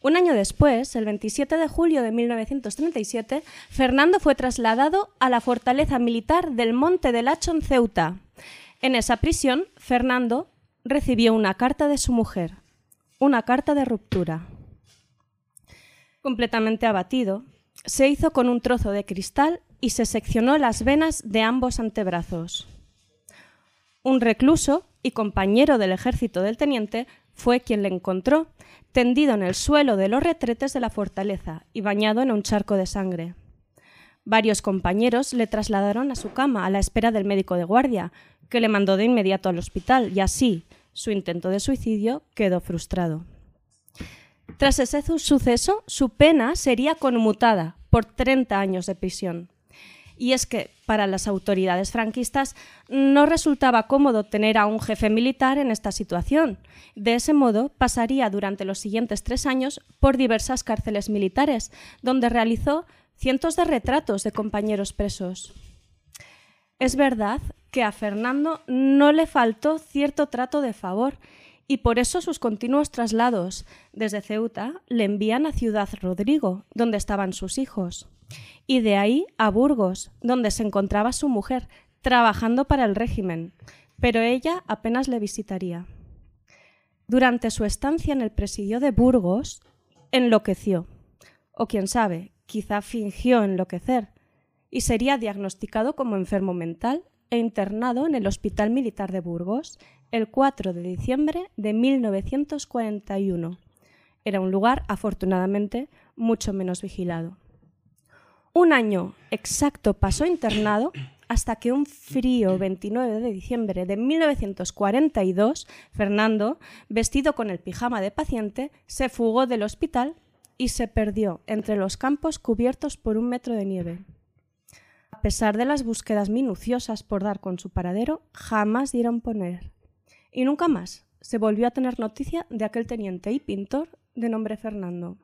Un año después, el 27 de julio de 1937, Fernando fue trasladado a la fortaleza militar del Monte del Hacho en Ceuta. En esa prisión, Fernando recibió una carta de su mujer, una carta de ruptura. Completamente abatido, se hizo con un trozo de cristal y se seccionó las venas de ambos antebrazos. Un recluso y compañero del ejército del teniente, fue quien le encontró, tendido en el suelo de los retretes de la fortaleza y bañado en un charco de sangre. Varios compañeros le trasladaron a su cama a la espera del médico de guardia, que le mandó de inmediato al hospital y así su intento de suicidio quedó frustrado. Tras ese su- suceso, su pena sería conmutada por 30 años de prisión. Y es que para las autoridades franquistas no resultaba cómodo tener a un jefe militar en esta situación. De ese modo, pasaría durante los siguientes tres años por diversas cárceles militares, donde realizó cientos de retratos de compañeros presos. Es verdad que a Fernando no le faltó cierto trato de favor y por eso sus continuos traslados desde Ceuta le envían a Ciudad Rodrigo, donde estaban sus hijos, y de ahí a Burgos, donde se encontraba su mujer, trabajando para el régimen, pero ella apenas le visitaría. Durante su estancia en el presidio de Burgos, enloqueció, o quién sabe, quizá fingió enloquecer, y sería diagnosticado como enfermo mental e internado en el Hospital Militar de Burgos el 4 de diciembre de 1941. Era un lugar, afortunadamente, mucho menos vigilado. Un año exacto pasó internado hasta que un frío 29 de diciembre de 1942, Fernando, vestido con el pijama de paciente, se fugó del hospital y se perdió entre los campos cubiertos por un metro de nieve. A pesar de las búsquedas minuciosas por dar con su paradero, jamás dieron poner. Y nunca más se volvió a tener noticia de aquel teniente y pintor de nombre Fernando.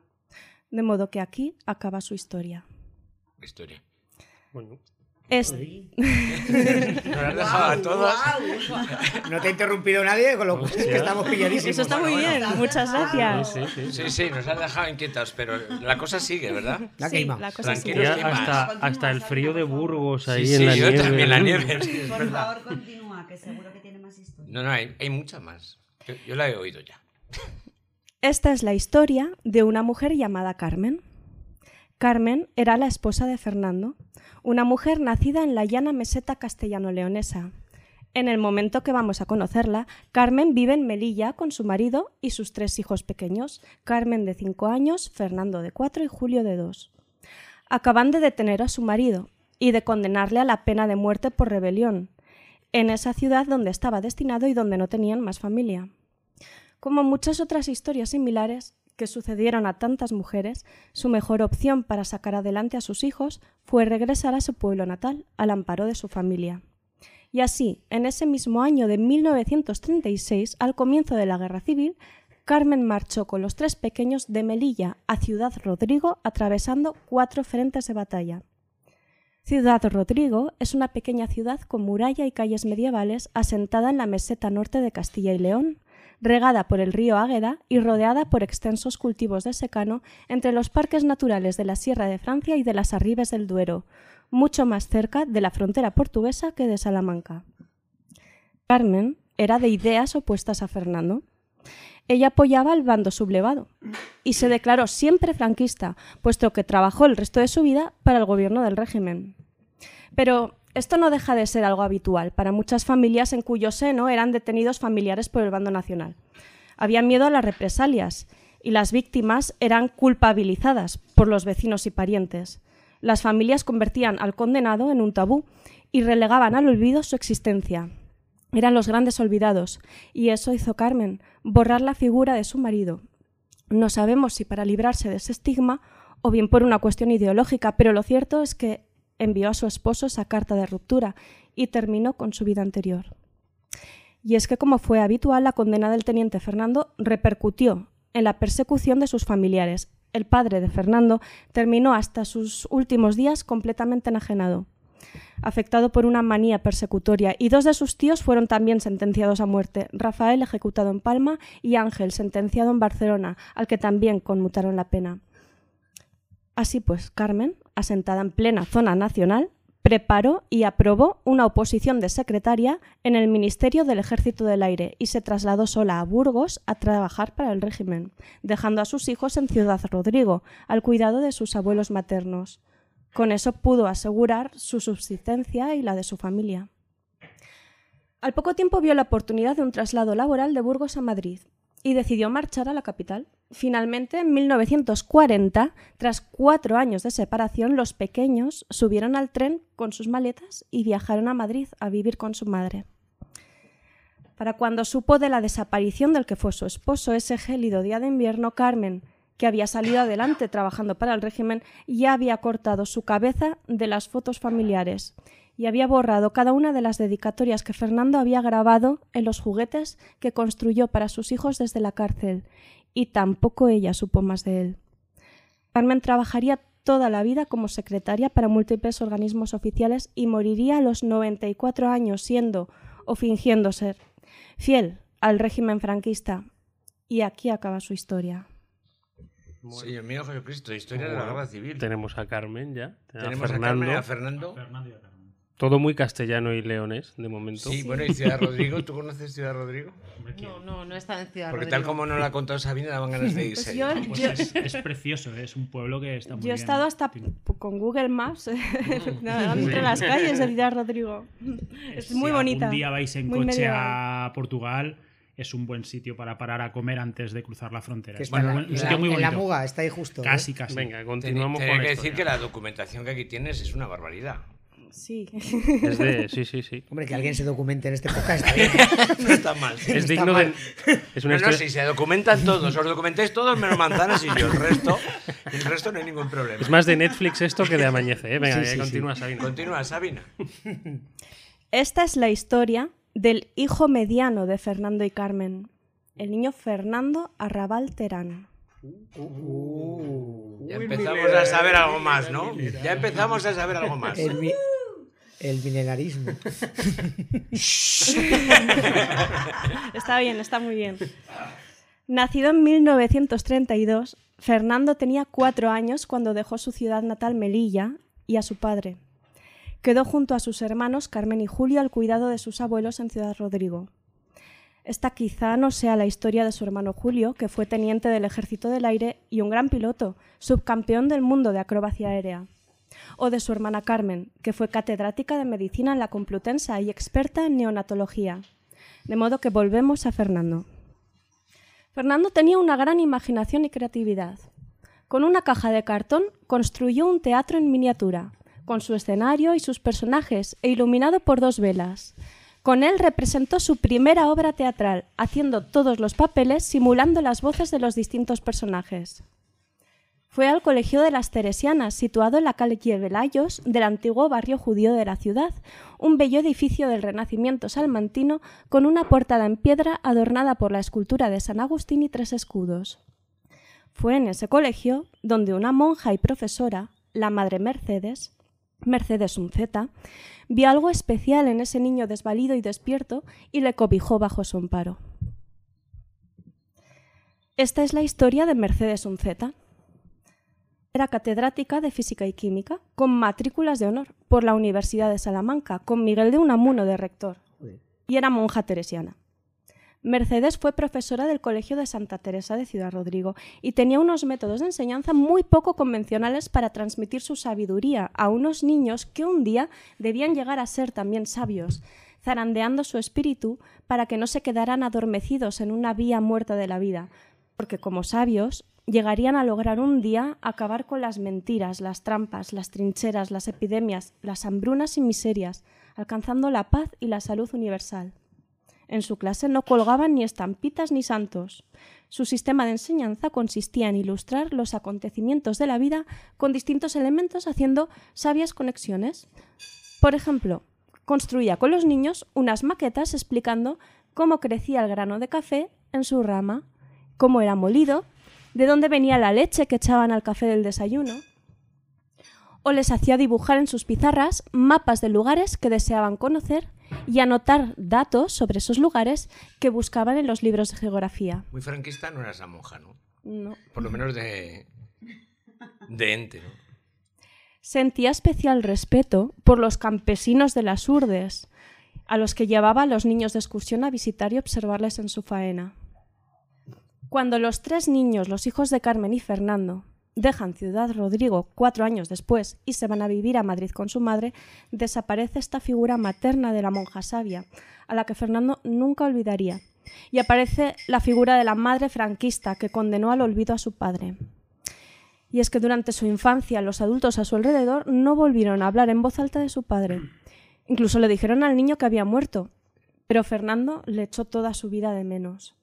De modo que aquí acaba su historia. Historia. Bueno, Es- Nos has dejado a todos. No te ha interrumpido nadie, con lo que Hostia. estamos pilladísimos. Eso está muy bien, muchas gracias. sí, sí, sí. Sí, sí, nos has dejado inquietos, pero la cosa sigue, ¿verdad? La Sí, queima. la cosa Tranquilo. sigue. Hasta, hasta el frío de Burgos ahí Sí, en sí, la yo nieve. también la nieve. Por favor, continúa, que seguro que tiene más. No, no, hay, hay mucha más. Yo, yo la he oído ya. Esta es la historia de una mujer llamada Carmen. Carmen era la esposa de Fernando, una mujer nacida en la llana meseta castellano-leonesa. En el momento que vamos a conocerla, Carmen vive en Melilla con su marido y sus tres hijos pequeños, Carmen de 5 años, Fernando de 4 y Julio de 2. Acaban de detener a su marido y de condenarle a la pena de muerte por rebelión, en esa ciudad donde estaba destinado y donde no tenían más familia. Como muchas otras historias similares que sucedieron a tantas mujeres, su mejor opción para sacar adelante a sus hijos fue regresar a su pueblo natal, al amparo de su familia. Y así, en ese mismo año de 1936, al comienzo de la Guerra Civil, Carmen marchó con los tres pequeños de Melilla a Ciudad Rodrigo, atravesando cuatro frentes de batalla. Ciudad Rodrigo es una pequeña ciudad con muralla y calles medievales asentada en la meseta norte de Castilla y León, regada por el río Águeda y rodeada por extensos cultivos de secano entre los parques naturales de la Sierra de Francia y de las Arribes del Duero, mucho más cerca de la frontera portuguesa que de Salamanca. Carmen era de ideas opuestas a Fernando. Ella apoyaba al bando sublevado y se declaró siempre franquista, puesto que trabajó el resto de su vida para el gobierno del régimen. Pero esto no deja de ser algo habitual para muchas familias en cuyo seno eran detenidos familiares por el bando nacional. Había miedo a las represalias y las víctimas eran culpabilizadas por los vecinos y parientes. Las familias convertían al condenado en un tabú y relegaban al olvido su existencia. Eran los grandes olvidados, y eso hizo Carmen, borrar la figura de su marido. No sabemos si para librarse de ese estigma o bien por una cuestión ideológica, pero lo cierto es que envió a su esposo esa carta de ruptura y terminó con su vida anterior. Y es que, como fue habitual, la condena del teniente Fernando repercutió en la persecución de sus familiares. El padre de Fernando terminó hasta sus últimos días completamente enajenado, afectado por una manía persecutoria, y dos de sus tíos fueron también sentenciados a muerte, Rafael ejecutado en Palma y Ángel sentenciado en Barcelona, al que también conmutaron la pena. Así pues, Carmen, asentada en plena zona nacional, preparó y aprobó una oposición de secretaria en el Ministerio del Ejército del Aire y se trasladó sola a Burgos a trabajar para el régimen, dejando a sus hijos en Ciudad Rodrigo, al cuidado de sus abuelos maternos. Con eso pudo asegurar su subsistencia y la de su familia. Al poco tiempo vio la oportunidad de un traslado laboral de Burgos a Madrid y decidió marchar a la capital. Finalmente, en 1940, tras cuatro años de separación, los pequeños subieron al tren con sus maletas y viajaron a Madrid a vivir con su madre. Para cuando supo de la desaparición del que fue su esposo ese gélido día de invierno, Carmen, que había salido adelante trabajando para el régimen, ya había cortado su cabeza de las fotos familiares y había borrado cada una de las dedicatorias que Fernando había grabado en los juguetes que construyó para sus hijos desde la cárcel, y tampoco ella supo más de él. Carmen trabajaría toda la vida como secretaria para múltiples organismos oficiales y moriría a los 94 años siendo o fingiendo ser fiel al régimen franquista. Y aquí acaba su historia. Señor mío Jesucristo, historia de la guerra civil. Tenemos a Carmen ya. Tenemos a Fernando. Carmen a Fernando. Fernando y a Carmen. Todo muy castellano y leones, de momento. Sí, bueno, y Ciudad Rodrigo. ¿Tú conoces Ciudad Rodrigo? No, no, no está en Ciudad Porque tal Rodrigo. como nos lo ha contado Sabina, daban ganas de irse. Pues yo, Pues yo- es, es precioso, es un pueblo que está muy yo he bien. estado hasta con Google Maps [laughs] navegando entre las calles de Ciudad Rodrigo. Es muy si bonita. algún día vais en muy coche medieval. a Portugal, es un buen sitio para parar a comer antes de cruzar la frontera. Que Es está un en la, un sitio la- muy en la bonito. muga, está ahí justo. ¿eh? Casi, casi. Venga, Ten- continuamos tenía con que decir que la documentación que aquí tienes es una barbaridad. Sí. Es de... [laughs] Sí, sí, sí. Hombre, que alguien se documente en este podcast está bien. [laughs] No está mal. Es está digno mal. de... Es una No, no, si se documentan todos, os documentáis todos menos manzanas y yo. El resto, el resto no hay ningún problema. Es más de Netflix esto que de Amañece. ¿eh? Venga, Sí, sí, sí. continúa, Sabina. Continúa, Sabina. [laughs] Esta es la historia del hijo mediano de Fernando y Carmen, el niño Fernando Arrabal Terán. Ya empezamos a saber algo más, ¿no? Ya empezamos a saber algo más. El, mi- el milenarismo. [laughs] Está bien, está muy bien. Nacido en 1932, Fernando tenía cuatro años cuando dejó su ciudad natal Melilla y a su padre. Quedó junto a sus hermanos Carmen y Julio al cuidado de sus abuelos en Ciudad Rodrigo. Esta quizá no sea la historia de su hermano Julio, que fue teniente del Ejército del Aire y un gran piloto, subcampeón del mundo de acrobacia aérea. O de su hermana Carmen, que fue catedrática de medicina en la Complutense y experta en neonatología. De modo que volvemos a Fernando. Fernando tenía una gran imaginación y creatividad. Con una caja de cartón construyó un teatro en miniatura, con su escenario y sus personajes, e iluminado por dos velas. Con él representó su primera obra teatral, haciendo todos los papeles simulando las voces de los distintos personajes. Fue al Colegio de las Teresianas, situado en la calle Velayos del antiguo barrio judío de la ciudad, un bello edificio del Renacimiento salmantino con una portada en piedra adornada por la escultura de San Agustín y tres escudos. Fue en ese colegio donde una monja y profesora, la madre Mercedes, Mercedes Unzeta, vio algo especial en ese niño desvalido y despierto y le cobijó bajo su amparo. Esta es la historia de Mercedes Unzeta. Era catedrática de Física y Química, con matrículas de honor por la Universidad de Salamanca, con Miguel de Unamuno de rector, y era monja teresiana. Mercedes fue profesora del Colegio de Santa Teresa de Ciudad Rodrigo y tenía unos métodos de enseñanza muy poco convencionales para transmitir su sabiduría a unos niños que un día debían llegar a ser también sabios, zarandeando su espíritu para que no se quedaran adormecidos en una vía muerta de la vida, porque como sabios llegarían a lograr un día acabar con las mentiras, las trampas, las trincheras, las epidemias, las hambrunas y miserias, alcanzando la paz y la salud universal. En su clase no colgaban ni estampitas ni santos. Su sistema de enseñanza consistía en ilustrar los acontecimientos de la vida con distintos elementos haciendo sabias conexiones. Por ejemplo, construía con los niños unas maquetas explicando cómo crecía el grano de café en su rama, cómo era molido, de dónde venía la leche que echaban al café del desayuno, o les hacía dibujar en sus pizarras mapas de lugares que deseaban conocer y anotar datos sobre esos lugares que buscaban en los libros de geografía. Muy franquista no era esa monja, ¿no? No. Por lo menos de. de ente, ¿no? Sentía especial respeto por los campesinos de las urdes, a los que llevaba a los niños de excursión a visitar y observarles en su faena. Cuando los tres niños, los hijos de Carmen y Fernando, dejan Ciudad Rodrigo cuatro años después y se van a vivir a Madrid con su madre, desaparece esta figura materna de la monja sabia, a la que Fernando nunca olvidaría, y aparece la figura de la madre franquista que condenó al olvido a su padre. Y es que durante su infancia los adultos a su alrededor no volvieron a hablar en voz alta de su padre. Incluso le dijeron al niño que había muerto, pero Fernando le echó toda su vida de menos.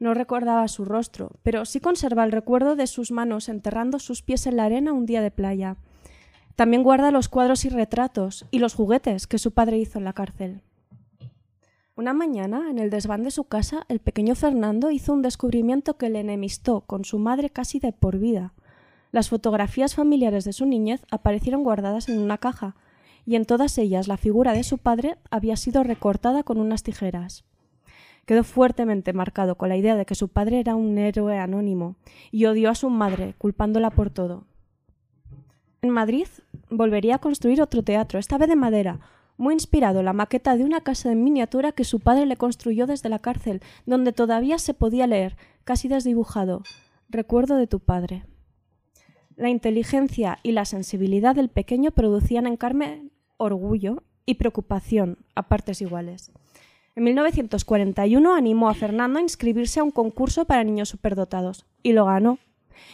No recordaba su rostro, pero sí conserva el recuerdo de sus manos enterrando sus pies en la arena un día de playa. También guarda los cuadros y retratos y los juguetes que su padre hizo en la cárcel. Una mañana, en el desván de su casa, el pequeño Fernando hizo un descubrimiento que le enemistó con su madre casi de por vida. Las fotografías familiares de su niñez aparecieron guardadas en una caja, y en todas ellas la figura de su padre había sido recortada con unas tijeras. Quedó fuertemente marcado con la idea de que su padre era un héroe anónimo y odió a su madre, culpándola por todo. En Madrid volvería a construir otro teatro, esta vez de madera, muy inspirado en la maqueta de una casa en miniatura que su padre le construyó desde la cárcel, donde todavía se podía leer, casi desdibujado, Recuerdo de tu padre. La inteligencia y la sensibilidad del pequeño producían en Carmen orgullo y preocupación a partes iguales. En 1941 animó a Fernando a inscribirse a un concurso para niños superdotados y lo ganó.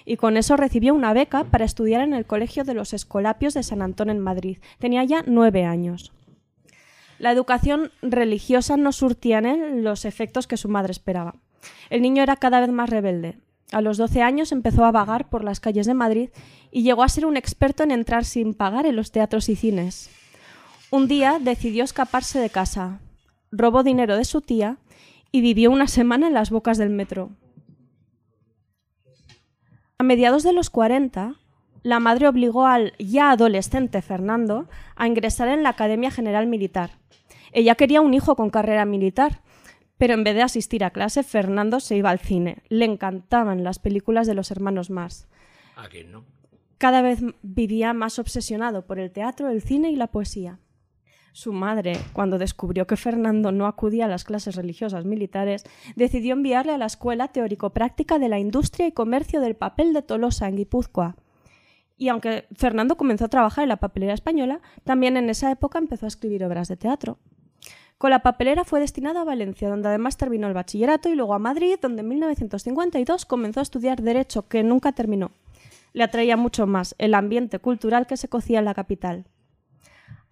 Y con eso recibió una beca para estudiar en el Colegio de los Escolapios de San Antón en Madrid. Tenía ya nueve años. La educación religiosa no surtía en él los efectos que su madre esperaba. El niño era cada vez más rebelde. A los 12 años empezó a vagar por las calles de Madrid y llegó a ser un experto en entrar sin pagar en los teatros y cines. Un día decidió escaparse de casa, robó dinero de su tía y vivió una semana en las bocas del metro. A mediados de los 40, la madre obligó al ya adolescente Fernando a ingresar en la Academia General Militar. Ella quería un hijo con carrera militar, pero en vez de asistir a clase, Fernando se iba al cine. Le encantaban las películas de los hermanos Mars. ¿A quién no? Cada vez vivía más obsesionado por el teatro, el cine y la poesía. Su madre, cuando descubrió que Fernando no acudía a las clases religiosas militares, decidió enviarle a la Escuela Teórico-Práctica de la Industria y Comercio del Papel de Tolosa, en Guipúzcoa. Y aunque Fernando comenzó a trabajar en la papelera española, también en esa época empezó a escribir obras de teatro. Con la papelera fue destinado a Valencia, donde además terminó el bachillerato, y luego a Madrid, donde en 1952 comenzó a estudiar Derecho, que nunca terminó. Le atraía mucho más el ambiente cultural que se cocía en la capital.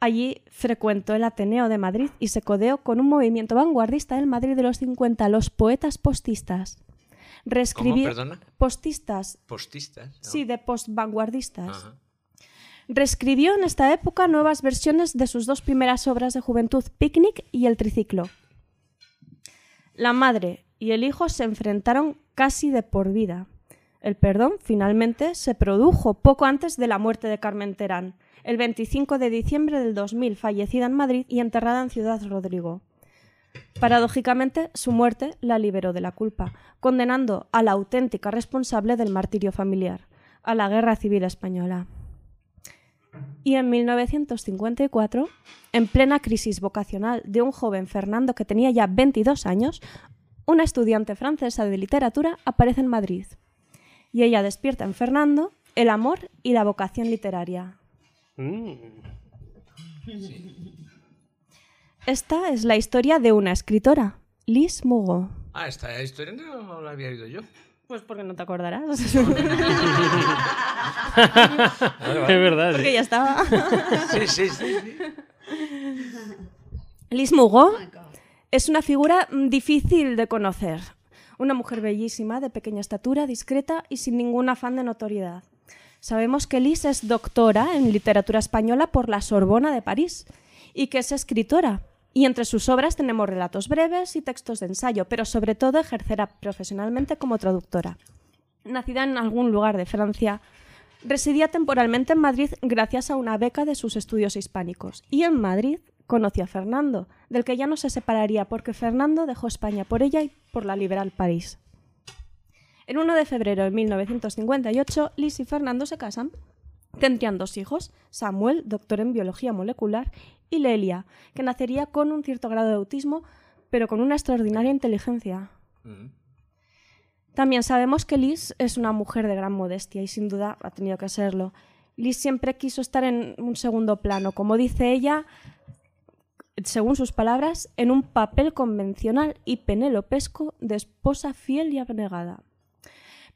Allí frecuentó el Ateneo de Madrid y se codeó con un movimiento vanguardista del Madrid de los 50, los poetas postistas. Reescribir postistas, Postistas. ¿no? sí, de postvanguardistas. Reescribió en esta época nuevas versiones de sus dos primeras obras de juventud, Picnic y El Triciclo. La madre y el hijo se enfrentaron casi de por vida. El perdón finalmente se produjo poco antes de la muerte de Carmen Terán, el 25 de diciembre del 2000, fallecida en Madrid y enterrada en Ciudad Rodrigo. Paradójicamente, su muerte la liberó de la culpa, condenando a la auténtica responsable del martirio familiar, a la Guerra Civil Española. Y en 1954, en plena crisis vocacional de un joven Fernando que tenía ya 22 años, una estudiante francesa de literatura aparece en Madrid. Y ella despierta en Fernando el amor y la vocación literaria. Mm. Esta es la historia de una escritora, Liz Mugo. Ah, esta historia no la había oído yo. Pues porque no te acordarás. [laughs] Es verdad. porque sí. ya estaba. Sí, sí, sí. sí. Liz Mugo es una figura mm, difícil de conocer. Una mujer bellísima, de pequeña estatura, discreta y sin ningún afán de notoriedad. Sabemos que Liz es doctora en literatura española por la Sorbona de París y que es escritora. Y entre sus obras tenemos relatos breves y textos de ensayo, pero sobre todo ejercerá profesionalmente como traductora. Nacida en algún lugar de Francia, residía temporalmente en Madrid gracias a una beca de sus estudios hispánicos. Y en Madrid conoció a Fernando, del que ya no se separaría porque Fernando dejó España por ella y por la liberal París. El 1 de febrero de 1958, Liz y Fernando se casan. Tendrían dos hijos, Samuel, doctor en biología molecular, y Lelia, que nacería con un cierto grado de autismo, pero con una extraordinaria inteligencia. Mm. También sabemos que Liz es una mujer de gran modestia y sin duda ha tenido que serlo. Liz siempre quiso estar en un segundo plano, como dice ella, según sus palabras, en un papel convencional y penelopesco de esposa fiel y abnegada.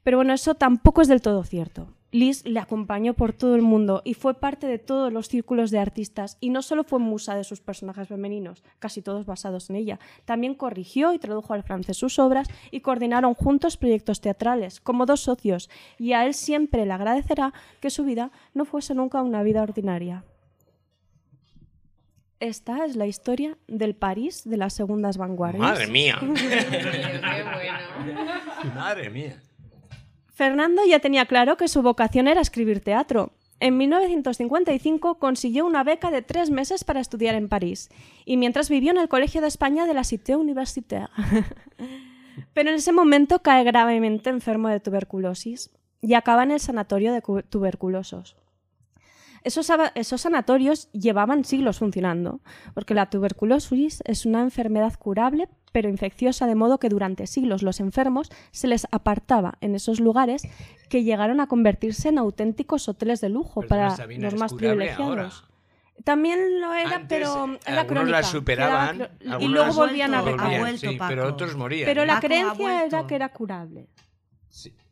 Pero bueno, eso tampoco es del todo cierto. Liz le acompañó por todo el mundo y fue parte de todos los círculos de artistas y no solo fue musa de sus personajes femeninos, casi todos basados en ella, también corrigió y tradujo al francés sus obras y coordinaron juntos proyectos teatrales como dos socios y a él siempre le agradecerá que su vida no fuese nunca una vida ordinaria. Esta es la historia del París de las segundas vanguardias. Madre mía. [laughs] Qué bueno. Madre mía. Fernando ya tenía claro que su vocación era escribir teatro. En 1955 consiguió una beca de tres meses para estudiar en París, y mientras vivió en el Colegio de España de la Cité Universitaire. [laughs] Pero en ese momento cae gravemente enfermo de tuberculosis y acaba en el sanatorio de cu- tuberculosos. Esos, sanatorios llevaban siglos funcionando, porque la tuberculosis es una enfermedad curable pero infecciosa, de modo que durante siglos los enfermos se les apartaba en esos lugares que llegaron a convertirse en auténticos hoteles de lujo para Sabina, los ¿es más privilegiados. ahora? También lo era, Antes, pero era crónica. la superaban, Era y luego volvían a vuelto- recaer. ha Volvían, vuelto, sí, Paco. pero otros morían. Pero la Paco ha creencia era que era curable.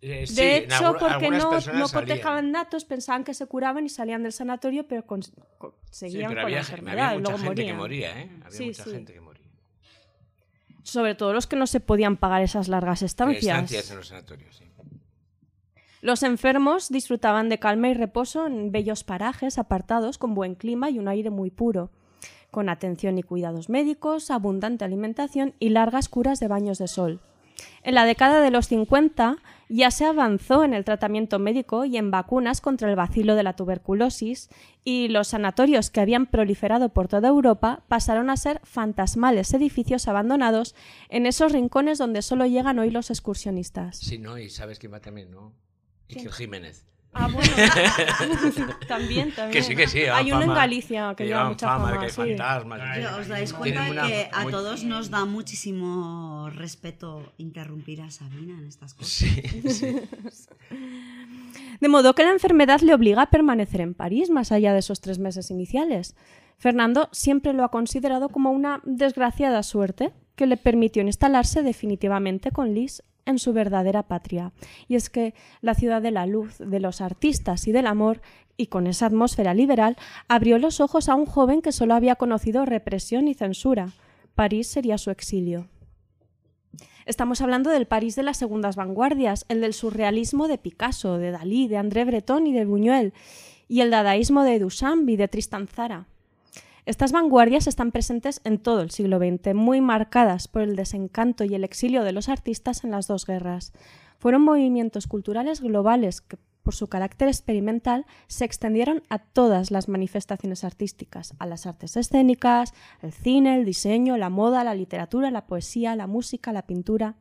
Eh, sí, De hecho, porque no, no cotejaban datos, pensaban que se curaban y salían del sanatorio, pero con- con- Sí, seguían pero con había, la había enfermedad y mucha luego gente morían. que moría, ¿eh? Había Sí, mucha gente que moría. Sobre todo los que no se podían pagar esas largas estancias. Estancias en los sanatorios, sí. Los enfermos disfrutaban de calma y reposo en bellos parajes apartados con buen clima y un aire muy puro, con atención y cuidados médicos, abundante alimentación y largas curas de baños de sol. En la década de los 50 ya se avanzó en el tratamiento médico y en vacunas contra el bacilo de la tuberculosis y los sanatorios que habían proliferado por toda Europa pasaron a ser fantasmales edificios abandonados en esos rincones donde solo llegan hoy los excursionistas. Sí, ¿no? Y sabes quién va también, ¿no? Iker Jiménez. Ah, bueno. [laughs] también, también. Que sí, que sí. Hay uno en Galicia que lleva mucha fama, fama. de que hay sí. fantasmas. Pero os dais cuenta una- que a todos nos da muchísimo respeto interrumpir a Sabina en estas cosas. Sí, sí. De modo que la enfermedad le obliga a permanecer en París más allá de esos tres meses iniciales. Fernando siempre lo ha considerado como una desgraciada suerte que le permitió instalarse definitivamente con Liz en su verdadera patria. Y es que la ciudad de la luz, de los artistas y del amor, y con esa atmósfera liberal, abrió los ojos a un joven que solo había conocido represión y censura. París sería su exilio. Estamos hablando del París de las segundas vanguardias, el del surrealismo de Picasso, de Dalí, de André Breton y de Buñuel, y el dadaísmo de Duchamp y de Tristan Zara. Estas vanguardias están presentes en todo el siglo XX, muy marcadas por el desencanto y el exilio de los artistas en las dos guerras. Fueron movimientos culturales globales que, por su carácter experimental, se extendieron a todas las manifestaciones artísticas, a las artes escénicas, el cine, el diseño, la moda, la literatura, la poesía, la música, la pintura.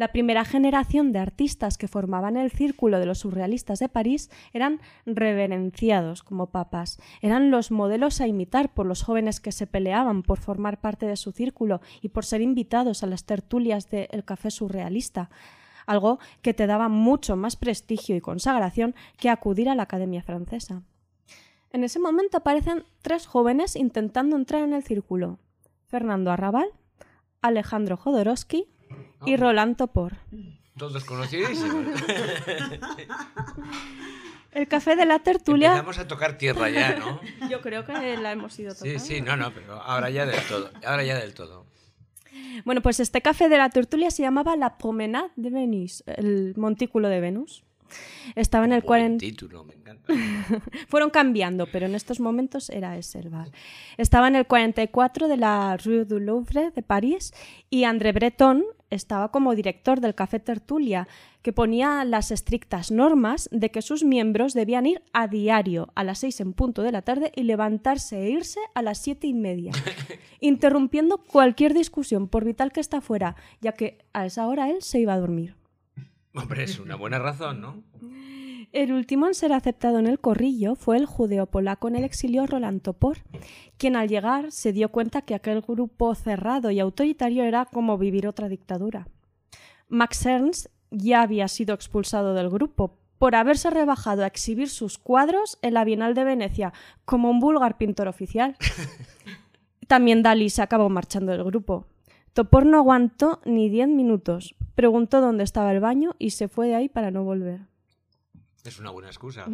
La primera generación de artistas que formaban el círculo de los surrealistas de París eran reverenciados como papas, eran los modelos a imitar por los jóvenes que se peleaban por formar parte de su círculo y por ser invitados a las tertulias del café surrealista, algo que te daba mucho más prestigio y consagración que acudir a la Academia Francesa. En ese momento aparecen tres jóvenes intentando entrar en el círculo. Fernando Arrabal, Alejandro Jodorowsky y Roland Topor. Todos conocidísimos. [laughs] El café de la tertulia. Empezamos a tocar tierra ya, ¿no? Yo creo que la hemos ido Sí, tocando. sí, no, no, pero ahora ya del todo. Ahora ya del todo. Bueno, pues este café de la tertulia se llamaba La Promenade de Venus, el montículo de Venus. Estaba en el Buen 40. título, me encanta. [laughs] Fueron cambiando, pero en estos momentos era ese el bar. Estaba en el 44 de la Rue du Louvre de París y André Breton estaba como director del Café Tertulia, que ponía las estrictas normas de que sus miembros debían ir a diario a las seis en punto de la tarde y levantarse e irse a las siete y media, [laughs] interrumpiendo cualquier discusión, por vital que está fuera, ya que a esa hora él se iba a dormir. Hombre, es una buena razón, ¿no? El último en ser aceptado en el corrillo fue el judeo polaco en el exilio Roland Topor, quien al llegar se dio cuenta que aquel grupo cerrado y autoritario era como vivir otra dictadura. Max Ernst ya había sido expulsado del grupo por haberse rebajado a exhibir sus cuadros en la Bienal de Venecia como un vulgar pintor oficial. [laughs] También Dalí se acabó marchando del grupo. Topor no aguantó ni diez minutos. Preguntó dónde estaba el baño y se fue de ahí para no volver. Es una buena excusa.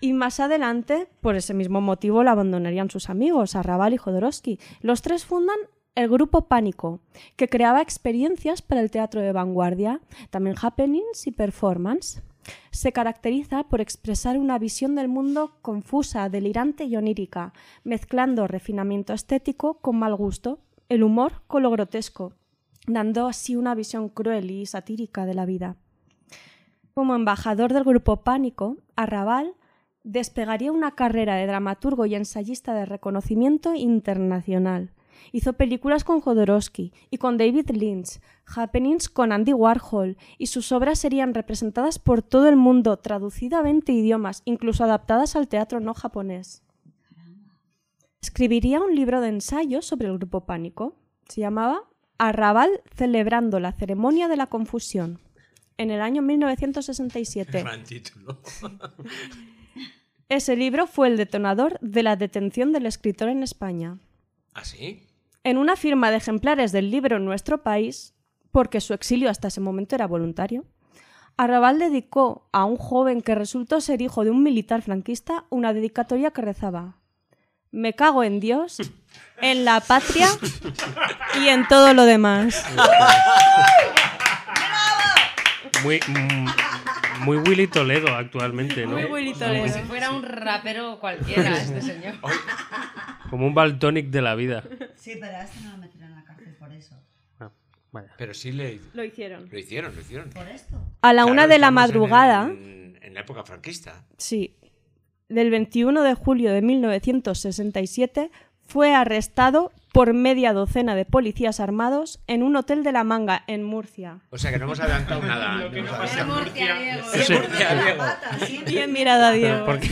Y más adelante, por ese mismo motivo, lo abandonarían sus amigos, Arrabal y Jodorowsky. Los tres fundan el grupo Pánico, que creaba experiencias para el teatro de vanguardia, también happenings y performance. Se caracteriza por expresar una visión del mundo confusa, delirante y onírica, mezclando refinamiento estético con mal gusto, el humor con lo grotesco, dando así una visión cruel y satírica de la vida. Como embajador del grupo Pánico, Arrabal despegaría una carrera de dramaturgo y ensayista de reconocimiento internacional. Hizo películas con Jodorowsky y con David Lynch, happenings con Andy Warhol, y sus obras serían representadas por todo el mundo, traducidas a 20 idiomas, incluso adaptadas al teatro no japonés. Escribiría un libro de ensayos sobre el grupo Pánico. Se llamaba Arrabal celebrando la ceremonia de la confusión. En el año 1967. Gran [laughs] título. [laughs] Ese libro fue el detonador de la detención del escritor en España. ¿Ah, sí? En una firma de ejemplares del libro en nuestro país, porque su exilio hasta ese momento era voluntario, Arrabal dedicó a un joven que resultó ser hijo de un militar franquista una dedicatoria que rezaba Me cago en Dios, [laughs] en la patria y en todo lo demás. Muy, muy Willy Toledo actualmente, ¿no? Muy Willy Como Toledo. si fuera un rapero cualquiera este señor. Como un Baltonic de la vida. Sí, pero a este no lo meterán en la cárcel por eso. Ah, vaya. Pero sí le, Lo hicieron. lo hicieron, lo hicieron. ¿Por esto? A la Claro, una de la en madrugada, el- En, la época franquista. sí, del 21 de julio de 1967, fue arrestado por media docena de policías armados en un hotel de La Manga, en Murcia. O sea que no hemos adelantado nada. Lo que no no hemos pasa en adelantado. Murcia. Eso- Murcia, Diego. Bien mirada, Diego. ¿Por qué,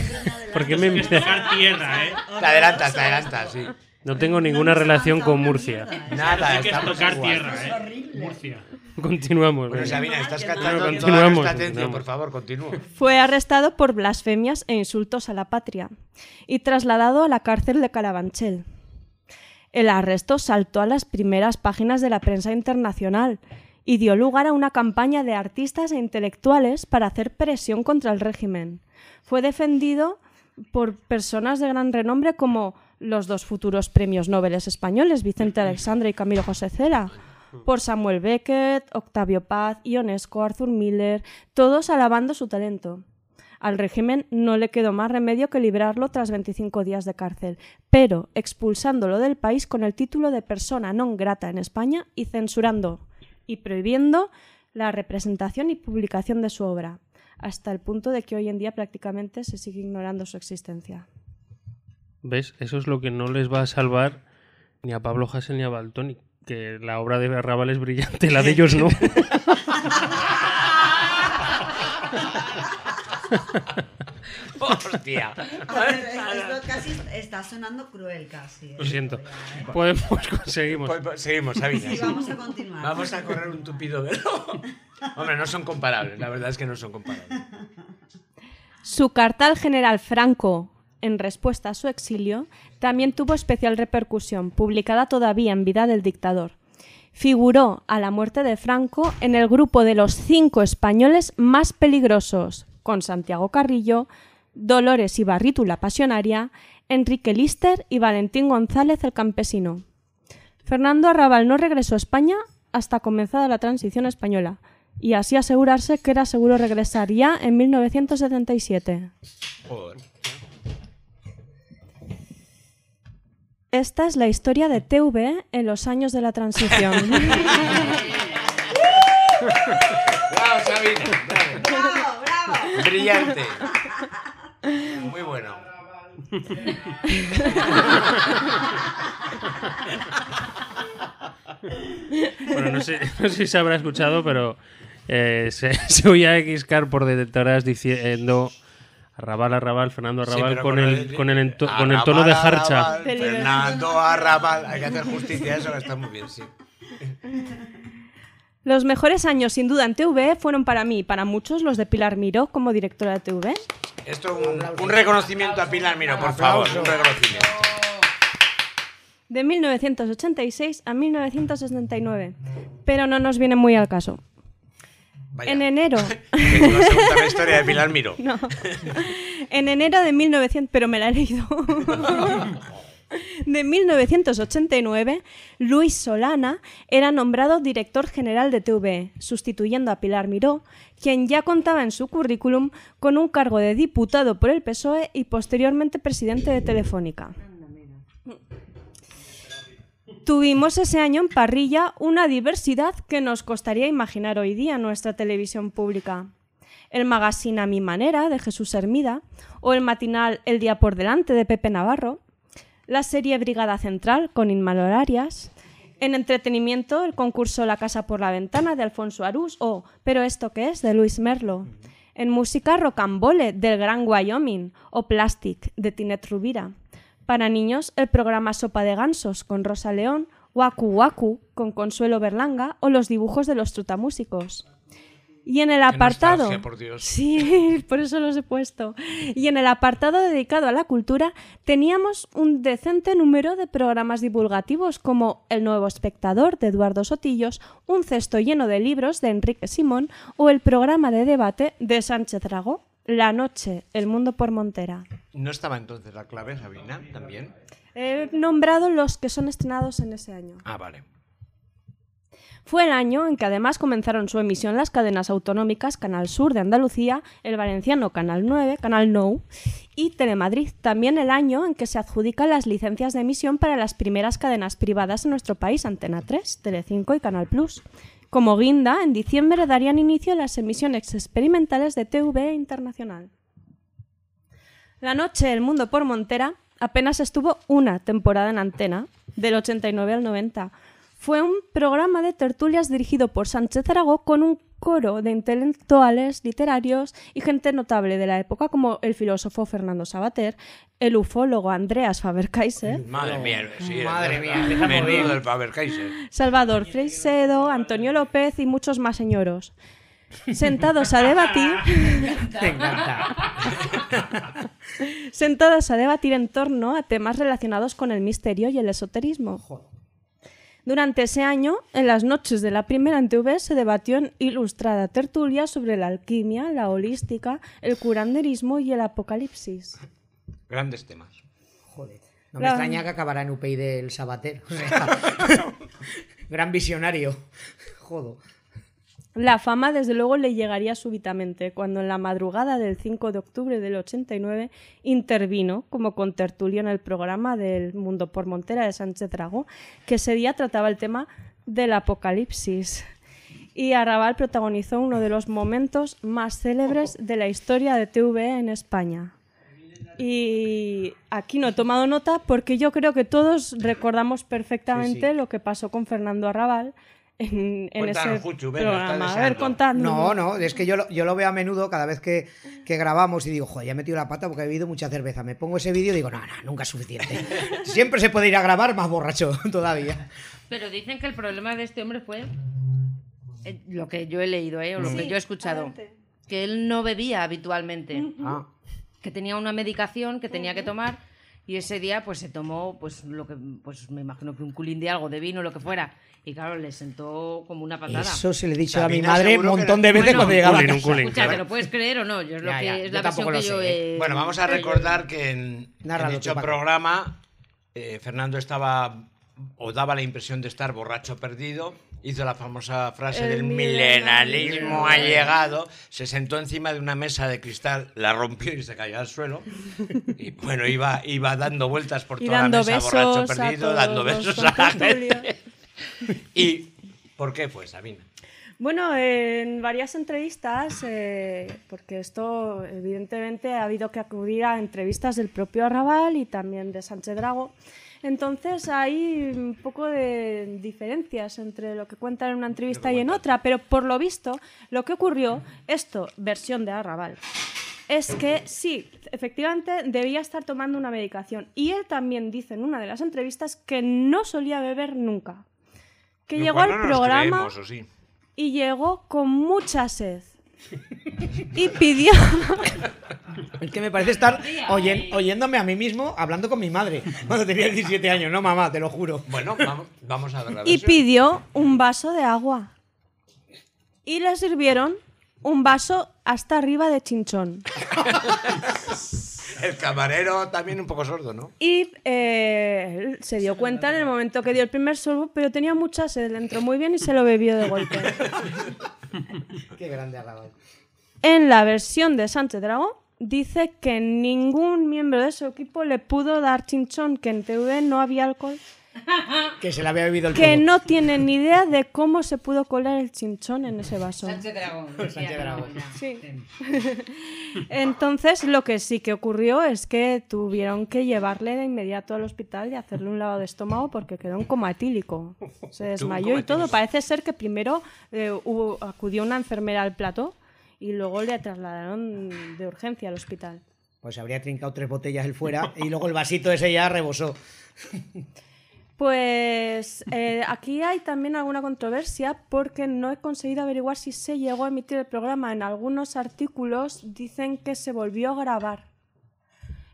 por qué me tierra, ¿eh? Te adelantas, te adelantas, sí. No tengo ninguna relación con Murcia. Nada, Sí que es estamos tocar igual. tierra, ¿eh? Murcia. Continuamos. Bueno, venga. Sabina, estás Bueno, toda continuamos, nuestra atención, continuamos. por favor, continúa. Fue arrestado por blasfemias e insultos a la patria y trasladado a la cárcel de Carabanchel. El arresto saltó a las primeras páginas de la prensa internacional y dio lugar a una campaña de artistas e intelectuales para hacer presión contra el régimen. Fue defendido por personas de gran renombre como los dos futuros premios Nobel españoles, Vicente Alexandre y Camilo José Cela, por Samuel Beckett, Octavio Paz, Ionesco, Arthur Miller, todos alabando su talento. Al régimen no le quedó más remedio que librarlo tras 25 días de cárcel, pero expulsándolo del país con el título de persona non grata en España y censurando y prohibiendo la representación y publicación de su obra, hasta el punto de que hoy en día prácticamente se sigue ignorando su existencia. ¿Ves? Eso es lo que no les va a salvar ni a Pablo Hasél ni a Baltonic. Que la obra de Arrabal es brillante, la de ellos no. [laughs] Hostia. Esto casi está sonando cruel, casi. ¿eh? Lo siento. [laughs] Podemos, [laughs] conseguimos. Pues, pues, seguimos, Sabina. Sí, sí. vamos a continuar. Vamos a correr un tupido velo. Hombre, no son comparables, la verdad es que no son comparables. Su carta al general Franco en respuesta a su exilio también tuvo especial repercusión, publicada todavía en vida del dictador. Figuró a la muerte de Franco en el grupo de los cinco españoles más peligrosos, con Santiago Carrillo, Dolores Ibarritu la pasionaria, Enrique Lister y Valentín González el campesino. Fernando Arrabal no regresó a España hasta comenzada la transición española, y así asegurarse que era seguro regresar ya en 1977. Joder. Esta es la historia de TV en los años de la transición. [laughs] [laughs] ¡Bravo, Sabina! bravo. ¡Bravo! Brillante. [laughs] Muy bueno. Bueno, no sé, no sé si se habrá escuchado, pero eh, se, se oía a Xcar por detrás diciendo Arrabal, Arrabal, Fernando Arrabal con, con el, con, el, ento- con el tono de Arrabal, jarcha. Arrabal, Fernando Arrabal. Hay que hacer justicia a eso, que está muy bien, sí. Los mejores años, sin duda, en TV fueron para mí y para muchos los de Pilar Miró como directora de TV. Esto es un, un reconocimiento a Pilar Miro, por favor. Un reconocimiento. De 1986 a 1969. Pero no nos viene muy al caso. Vaya. En enero. [laughs] La historia de Pilar Miro. No. En enero de 1900, pero me la he leído. De 1989, Luis Solana era nombrado director general de TV, sustituyendo a Pilar Miró, quien ya contaba en su currículum con un cargo de diputado por el PSOE y posteriormente presidente de Telefónica. Tuvimos ese año en parrilla una diversidad que nos costaría imaginar hoy día en nuestra televisión pública. El magazine A mi manera de Jesús Hermida o el matinal El día por delante de Pepe Navarro, la serie Brigada Central con Inma Arias, en entretenimiento el concurso La casa por la ventana de Alfonso Arús o Pero esto qué es de Luis Merlo. En música Rocambole del Gran Wyoming o Plastic de Tinet Rubira. Para niños, el programa Sopa de Gansos con Rosa León, Waku Waku con Consuelo Berlanga o los dibujos de los trutamúsicos. Y en el apartado. por Dios. Sí, [laughs] por eso los he puesto. Y en el apartado dedicado a la cultura teníamos un decente número de programas divulgativos como El Nuevo Espectador de Eduardo Sotillos, Un cesto lleno de libros de Enrique Simón o el programa de debate de Sánchez Dragó, La Noche, El Mundo por Montera. ¿No estaba entonces la clave, Sabina? También. He nombrado los que son estrenados en ese año. Ah, vale. Fue el año en que además comenzaron su emisión las cadenas autonómicas Canal Sur de Andalucía, el valenciano Canal 9, Canal No y Telemadrid. También el año en que se adjudican las licencias de emisión para las primeras cadenas privadas en nuestro país, Antena 3, Telecinco y Canal Plus. Como guinda, en diciembre darían inicio las emisiones experimentales de TV Internacional. La noche El Mundo por Montera apenas estuvo una temporada en antena, del 89 al 90. Fue un programa de tertulias dirigido por Sánchez Aragó con un coro de intelectuales, literarios y gente notable de la época como el filósofo Fernando Sabater, el ufólogo Andreas Faber-Kaiser, Madre mía, sí, Madre el- mía, el menudo del Faber-Kaiser. Salvador Freisedo, Antonio López y muchos más señoros. Sentados a debatir, Me encanta. sentados a debatir en torno a temas relacionados con el misterio y el esoterismo. Durante ese año, en las noches de la primera en TV, se debatió en ilustrada tertulia sobre la alquimia, la holística, el curanderismo y el apocalipsis. Grandes temas. Joder. No me La- extraña que acabará en UPyD el Sabater. O sea, [laughs] [laughs] gran visionario. Jodo. La fama, desde luego, le llegaría súbitamente cuando en la madrugada del 5 de octubre del 89 intervino como contertulio en el programa del Mundo por Montera de Sánchez Dragó, que ese día trataba el tema del apocalipsis. Y Arrabal protagonizó uno de los momentos más célebres de la historia de TV en España. Y aquí no he tomado nota porque yo creo que todos recordamos perfectamente Sí, sí. lo que pasó con Fernando Arrabal en, en ese Juchu, programa. A ver, contadnos. No, no, es que yo lo, yo lo veo a menudo cada vez que, que grabamos y digo, joder, ya he metido la pata porque he bebido mucha cerveza. Me pongo ese vídeo y digo, no, no, nunca es suficiente. [laughs] Siempre se puede ir a grabar más borracho [laughs] todavía. Pero dicen que el problema de este hombre fue eh, lo que yo he leído, ¿eh? o lo que yo he escuchado. adelante. Que él no bebía habitualmente, Ah, que tenía una medicación que tenía que tomar y ese día pues se tomó pues lo que pues me imagino que un culín de algo de vino lo que fuera y claro le sentó como una patada. eso se le he dicho a mi madre un montón de veces Bueno, cuando llegaba a culín, un casa. culín. Escucha, ¿te lo puedes creer o no? Yo es, lo Ya, que, ya, es yo la tampoco versión lo que sé, yo ¿eh? he... Bueno, vamos a recordar que en, en dicho programa eh, Fernando estaba o daba la impresión de estar borracho perdido. Hizo la famosa frase El del milenarismo milenarismo ha llegado, se sentó encima de una mesa de cristal, la rompió y se cayó al suelo. Y bueno, iba, iba dando vueltas por Y toda dando la mesa, besos borracho a perdido, dando besos a la gente. ¿Y por qué fue, Sabina? Bueno, en varias entrevistas, eh, porque esto evidentemente ha habido que acudir a entrevistas del propio Arrabal y también de Sánchez Drago. Entonces hay un poco de diferencias entre lo que cuentan en una entrevista y en otra, pero por lo visto lo que ocurrió, esto, versión de Arrabal, es que sí, efectivamente debía estar tomando una medicación. Y él también dice en una de las entrevistas que no solía beber nunca. Que llegó al no programa... creemos, ¿o sí? y llegó con mucha sed. Y pidió, [laughs] Es que me parece estar oyen- oyéndome a mí mismo hablando con mi madre cuando tenía 17 años. No, mamá, te lo juro. Bueno, vamos, vamos a ver la y pidió un vaso de agua. Y le sirvieron un vaso hasta arriba de chinchón. [laughs] El camarero también un poco sordo, ¿no? Y eh, él se dio cuenta en el momento que dio el primer sorbo, pero tenía mucha sed, le entró muy bien y se lo bebió de golpe. [laughs] Qué grande Arrabal. En la versión de Sánchez Dragón dice que ningún miembro de su equipo le pudo dar chinchón, que en TV no había alcohol, Que se le había bebido el que no tiene ni idea de cómo se pudo colar el chinchón en ese vaso. Sánchez Dragón. Sánchez Dragón. Sí. Entonces, lo que sí que ocurrió es que tuvieron que llevarle de inmediato al hospital y hacerle un lavado de estómago porque quedó en coma etílico. Se desmayó y todo. Parece ser que primero eh, hubo- acudió una enfermera al plató y luego le trasladaron de urgencia al hospital. Pues habría trincado tres botellas él fuera y luego el vasito ese ya rebosó. [laughs] Pues eh, aquí hay también alguna controversia porque no he conseguido averiguar si se llegó a emitir el programa. En algunos artículos dicen que se volvió a grabar.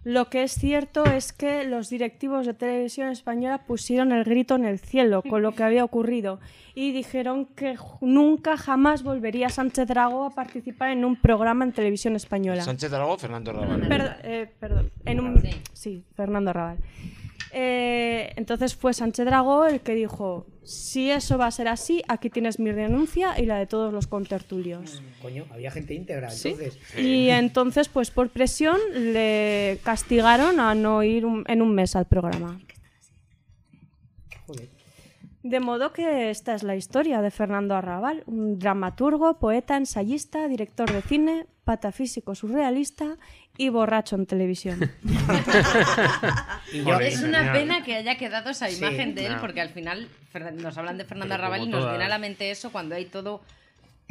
Lo que es cierto es que los directivos de televisión española pusieron el grito en el cielo con lo que había ocurrido y dijeron que nunca jamás volvería Sánchez Dragó a participar en un programa en televisión española. Sánchez Dragó, Fernando Raval. Per- eh, perdón, en un, sí, Fernando Raval. Eh, entonces fue Sánchez Dragó el que dijo, si eso va a ser así, aquí tienes mi renuncia y la de todos los contertulios. Coño, había gente íntegra, Sí. entonces. Y entonces, pues por presión, le castigaron a no ir un- en un mes al programa. De modo que esta es la historia de Fernando Arrabal, un dramaturgo, poeta, ensayista, director de cine, patafísico surrealista y borracho en televisión. [laughs] Yo, Es una pena que haya quedado esa Sí, imagen de él, claro. porque al final nos hablan de Fernando Pero Arrabal y nos viene a la mente eso cuando hay todo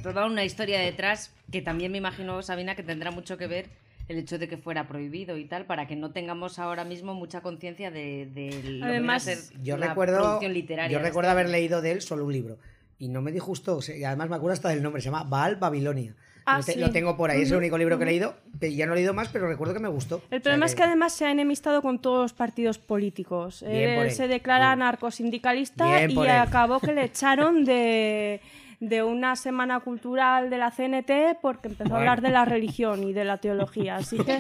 toda una historia detrás que también me imagino, Sabina, que tendrá mucho que ver el hecho de que fuera prohibido y tal, para que no tengamos ahora mismo mucha conciencia de, de lo que viene a Además, ser yo la recuerdo, producción literaria. yo recuerdo haber leído de él solo un libro. Y no me disgustó. o sea, y además me acuerdo hasta del nombre. Se llama Baal Babilonia. Ah, lo, te- sí. lo tengo por ahí. Es el único libro que he leído. Ya no he leído más, pero recuerdo que me gustó. El O sea problema es que además se ha enemistado con todos los partidos políticos. Por Él él. se declara narcosindicalista y él. acabó que le echaron de, [laughs] de una semana cultural de la CNT porque empezó a hablar de la religión y de la teología. Así que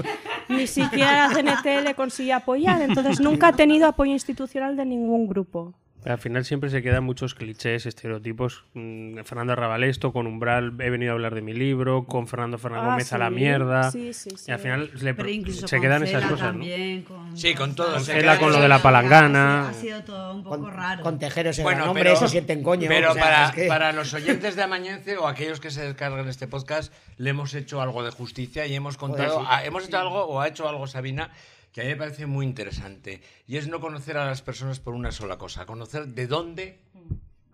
ni siquiera la CNT le consiguió apoyar. Entonces nunca ha tenido apoyo institucional de ningún grupo. Al final siempre se quedan muchos clichés, estereotipos. Mm, Fernando Arrabal esto, con Umbral he venido a hablar de mi libro, con Fernando Fernández Ah, Gómez a la mierda. Sí, sí, sí. Y al final le- se con quedan Cela esas cosas, ¿no? con Sí, con todo, Con se Cela, queda con lo eso. de la palangana. Ha sido todo un poco Con, raro. con tejeros en Bueno, el nombre, pero, se sienten coño. pero o sea, para, es que- para los oyentes de Amañece o aquellos que se descargan este podcast, le hemos hecho algo de justicia y hemos contado, sí. hemos hecho algo o ha hecho algo Sabina que a mí me parece muy interesante y es no conocer a las personas por una sola cosa, conocer de dónde,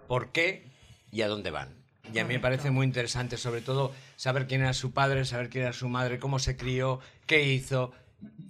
por qué y a dónde van. Y a mí me parece muy interesante, sobre todo, saber quién era su padre, saber quién era su madre, cómo se crió, qué hizo.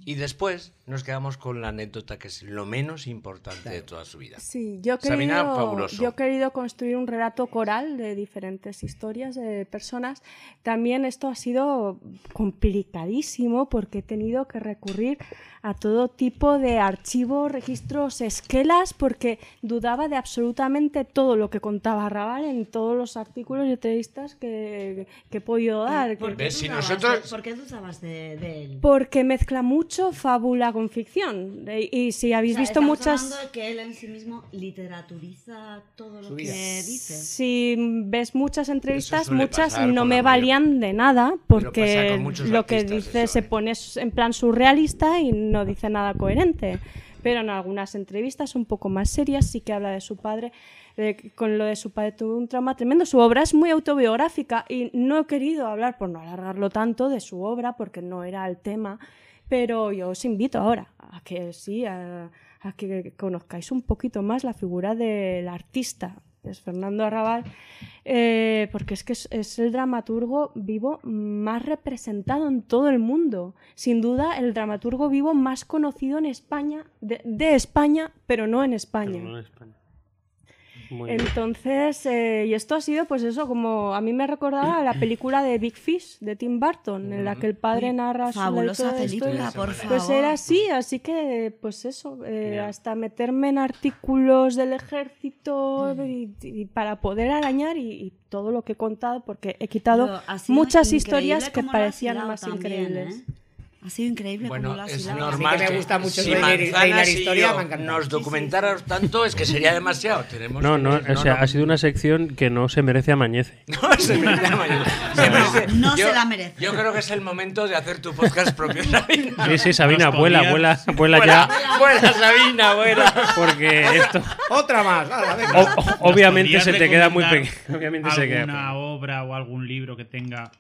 Y después nos quedamos con la anécdota que es lo menos importante de toda su vida. Sí, yo he, Sabina, querido, fabuloso. yo he querido construir un relato coral de diferentes historias de personas. También esto ha sido complicadísimo porque he tenido que recurrir a todo tipo de archivos, registros, esquelas, porque dudaba de absolutamente todo lo que contaba Raval en todos los artículos y entrevistas que, que he podido dar. ¿Por qué ¿Ves? Si dudabas nosotros- de- ¿Por qué dudabas de, de él? Porque mezcla mucho fábula con ficción. Y si habéis O sea, visto muchas... hablando de que él en sí mismo literaturiza todo lo que dice. Si ves muchas entrevistas, muchas no me valían de nada, porque lo que dice eso, se ¿eh? pone en plan surrealista y no dice nada coherente. Pero en algunas entrevistas un poco más serias sí que habla de su padre. de- con lo de su padre tuvo un trauma tremendo. Su obra es muy autobiográfica y no he querido hablar, por no alargarlo tanto, de su obra porque no era el tema. Pero yo os invito ahora a que sí, a, que conozcáis un poquito más la figura del artista, es Fernando Arrabal, eh, porque es que es, el dramaturgo vivo más representado en todo el mundo. Sin duda, el dramaturgo vivo más conocido en España, de, en España. Pero no en España. Muy. Entonces, eh, y esto ha sido, pues eso, como a mí me recordaba a la película de Big Fish de Tim Burton, en la que el padre narra su Fabulosa todo esto y- película, por favor. Pues era así, así que, pues eso, eh, hasta meterme en artículos del ejército y, y para poder arañar y, y todo lo que he contado, porque he quitado muchas historias que parecían más también, increíbles. ¿eh? Ha sido increíble Bueno, lo has es hilado. normal que me gusta mucho si la historia, yo encantado. nos documentáramos tanto es que sería demasiado. Tenemos No, que- no, o sea, no. ha sido una sección que no se merece amañece. [laughs] No, se merece. Se merece- no yo- se la merece. Yo creo que es el momento de hacer tu podcast propio, [laughs] Sabina. Sí, sí, Sabina, vuela, vuela, vuela ya, buena, Sabina, buena. porque esto Otra más. hala, venga. o- o- obviamente ¿Podrías se te queda muy pequeño. Obviamente se queda obra o algún libro que tenga.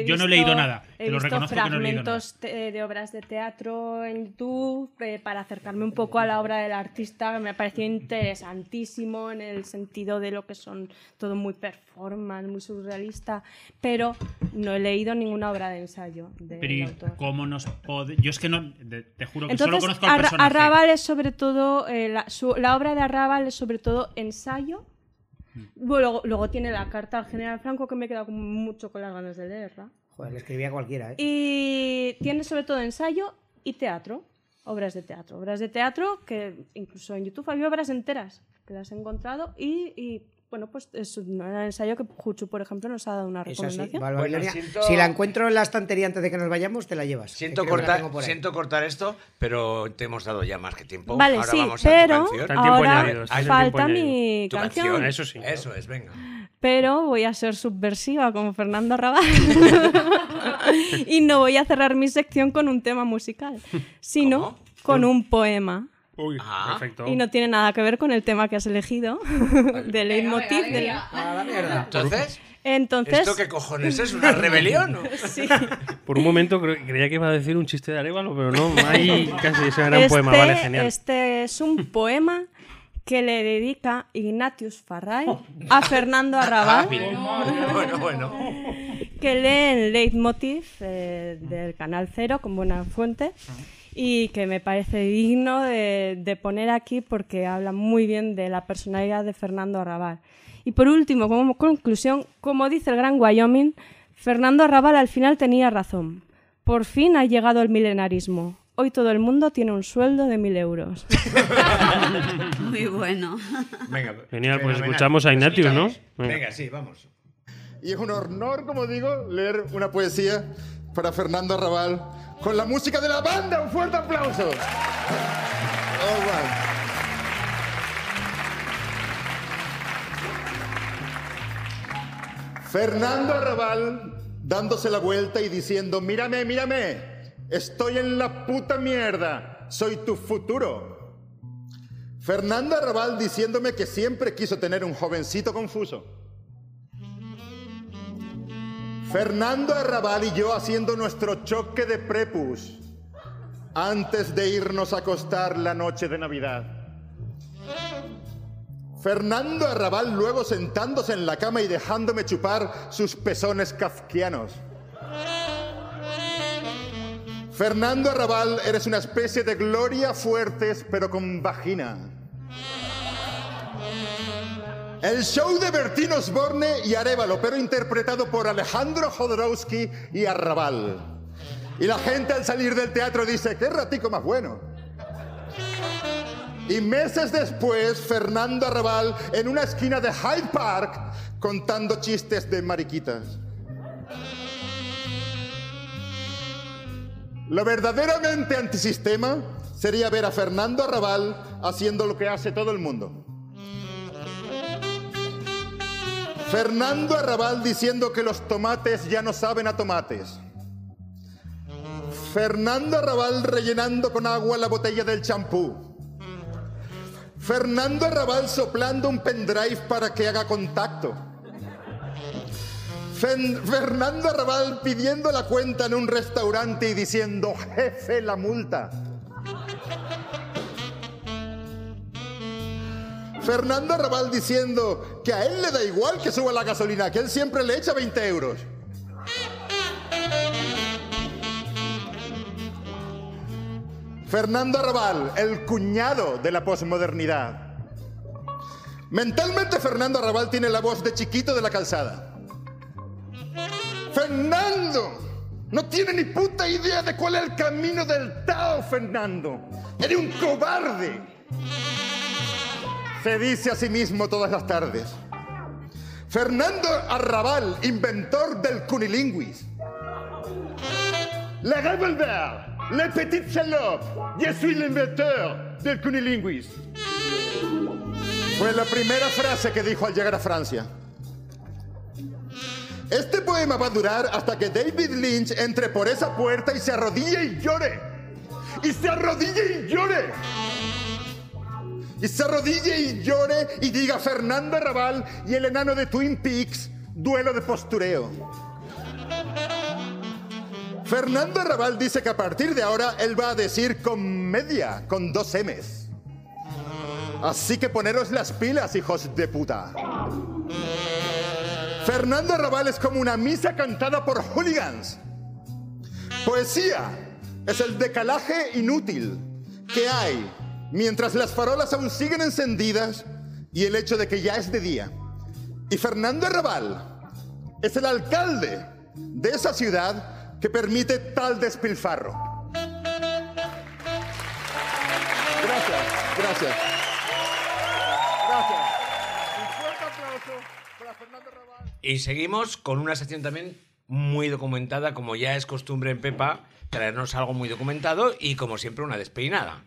He Yo no he leído nada. He Te lo visto reconozco que no he leído nada. fragmentos de obras de teatro en YouTube eh, para acercarme un poco a la obra del artista, que me pareció interesantísimo en el sentido de lo que son todo muy performance, muy surrealista, pero no he leído ninguna obra de ensayo del Pero ¿y autor. cómo nos pode- Yo es que no. de- te juro que Entonces, solo conozco al personaje. Arrabal es sobre todo, eh, la, su- la obra de Arrabal es sobre todo ensayo. Mm. Luego, luego tiene la carta al general Franco que me he quedado mucho con las ganas de leerla. Joder, le escribía cualquiera, ¿eh? Y tiene sobre todo ensayo y teatro, obras de teatro. Obras de teatro que incluso en YouTube había obras enteras que las he encontrado y, y, bueno, pues es un ensayo que Juchu, por ejemplo, nos ha dado una recomendación. Val- Bueno, Babilonia. siento- Si la encuentro en la estantería antes de que nos vayamos, te la llevas. Siento cortar, siento esto, pero te hemos dado ya más que tiempo. Vale, Ahora sí, vamos a pero tu canción. Ahora añadido, falta mi Tu canción. canción. Eso sí. Eso es, venga. pero voy a ser subversiva como Fernando Arrabal [laughs] y no voy a cerrar mi sección con un tema musical, sino ¿Cómo? con un poema. Uy, Ah. perfecto. Y no tiene nada que ver con el tema que has elegido, del leitmotiv. del- A la mierda. Entonces, Entonces, ¿esto qué cojones es? ¿Una rebelión? o? [laughs] sí. Por un momento cre- creía que iba a decir un chiste de Arevalo, pero no, [laughs] ahí casi se era un este, poema, vale, genial. este es un [laughs] poema que le dedica Ignatius Farray a Fernando Arrabal, Ah, bueno, bueno. que lee el leitmotiv eh, del Canal Cero con buena fuente y que me parece digno de, de poner aquí porque habla muy bien de la personalidad de Fernando Arrabal. Y por último, como conclusión, como dice el gran Wyoming, Fernando Arrabal al final tenía razón. Por fin ha llegado el milenarismo. Hoy todo el mundo tiene un sueldo de mil euros. [laughs] Muy bueno. Venga, Genial, pues escuchamos a Ignatius, ¿no? Venga, sí, vamos. Y es un honor, como digo, leer una poesía para Fernando Arrabal con la música de la banda. ¡Un fuerte aplauso! All right. Fernando Arrabal dándose la vuelta y diciendo, mírame, mírame, estoy en la puta mierda, soy tu futuro. Fernando Arrabal diciéndome que siempre quiso tener un jovencito confuso. Fernando Arrabal y yo haciendo nuestro choque de prepus antes de irnos a acostar la noche de Navidad. Fernando Arrabal luego sentándose en la cama y dejándome chupar sus pezones kafkianos. Fernando Arrabal, eres una especie de Gloria Fuertes, pero con vagina. El show de Bertín Osborne y Arevalo, pero interpretado por Alejandro Jodorowsky y Arrabal. Y la gente al salir del teatro dice, qué ratico más bueno. Y meses después, Fernando Arrabal en una esquina de Hyde Park contando chistes de mariquitas. Lo verdaderamente antisistema sería ver a Fernando Arrabal haciendo lo que hace todo el mundo. Fernando Arrabal diciendo que los tomates ya no saben a tomates. Fernando Arrabal rellenando con agua la botella del champú. Fernando Arrabal soplando un pendrive para que haga contacto. Fernando Arrabal pidiendo la cuenta en un restaurante y diciendo, jefe, la multa. Fernando Arrabal diciendo que a él le da igual que suba la gasolina, que él siempre le echa 20 euros. Fernando Arrabal, el cuñado de la posmodernidad. Mentalmente Fernando Arrabal tiene la voz de chiquito de la calzada. Fernando, no tiene ni puta idea de cuál es el camino del Tao, Fernando. Eres un cobarde. Se dice a sí mismo todas las tardes. Fernando Arrabal, inventor del cunilinguis. Le revolver, le petit salope, je suis l'inventeur del cunilinguis. Fue la primera frase que dijo al llegar a Francia. Este poema va a durar hasta que David Lynch entre por esa puerta y se arrodille y llore. Y se arrodille y llore. Y se arrodille y llore y diga Fernando Arrabal y el enano de Twin Peaks, duelo de postureo. Fernando Arrabal dice que a partir de ahora él va a decir comedia con dos M's. Así que poneros las pilas, hijos de puta. Fernando Arrabal es como una misa cantada por hooligans. Poesía es el decalaje inútil que hay mientras las farolas aún siguen encendidas y el hecho de que ya es de día. Y Fernando Arrabal es el alcalde de esa ciudad que permite tal despilfarro. Gracias, gracias. Gracias. Un fuerte aplauso para Fernando Arrabal. Y seguimos con una sección también muy documentada, como ya es costumbre en Pepa, traernos algo muy documentado y como siempre una despeinada.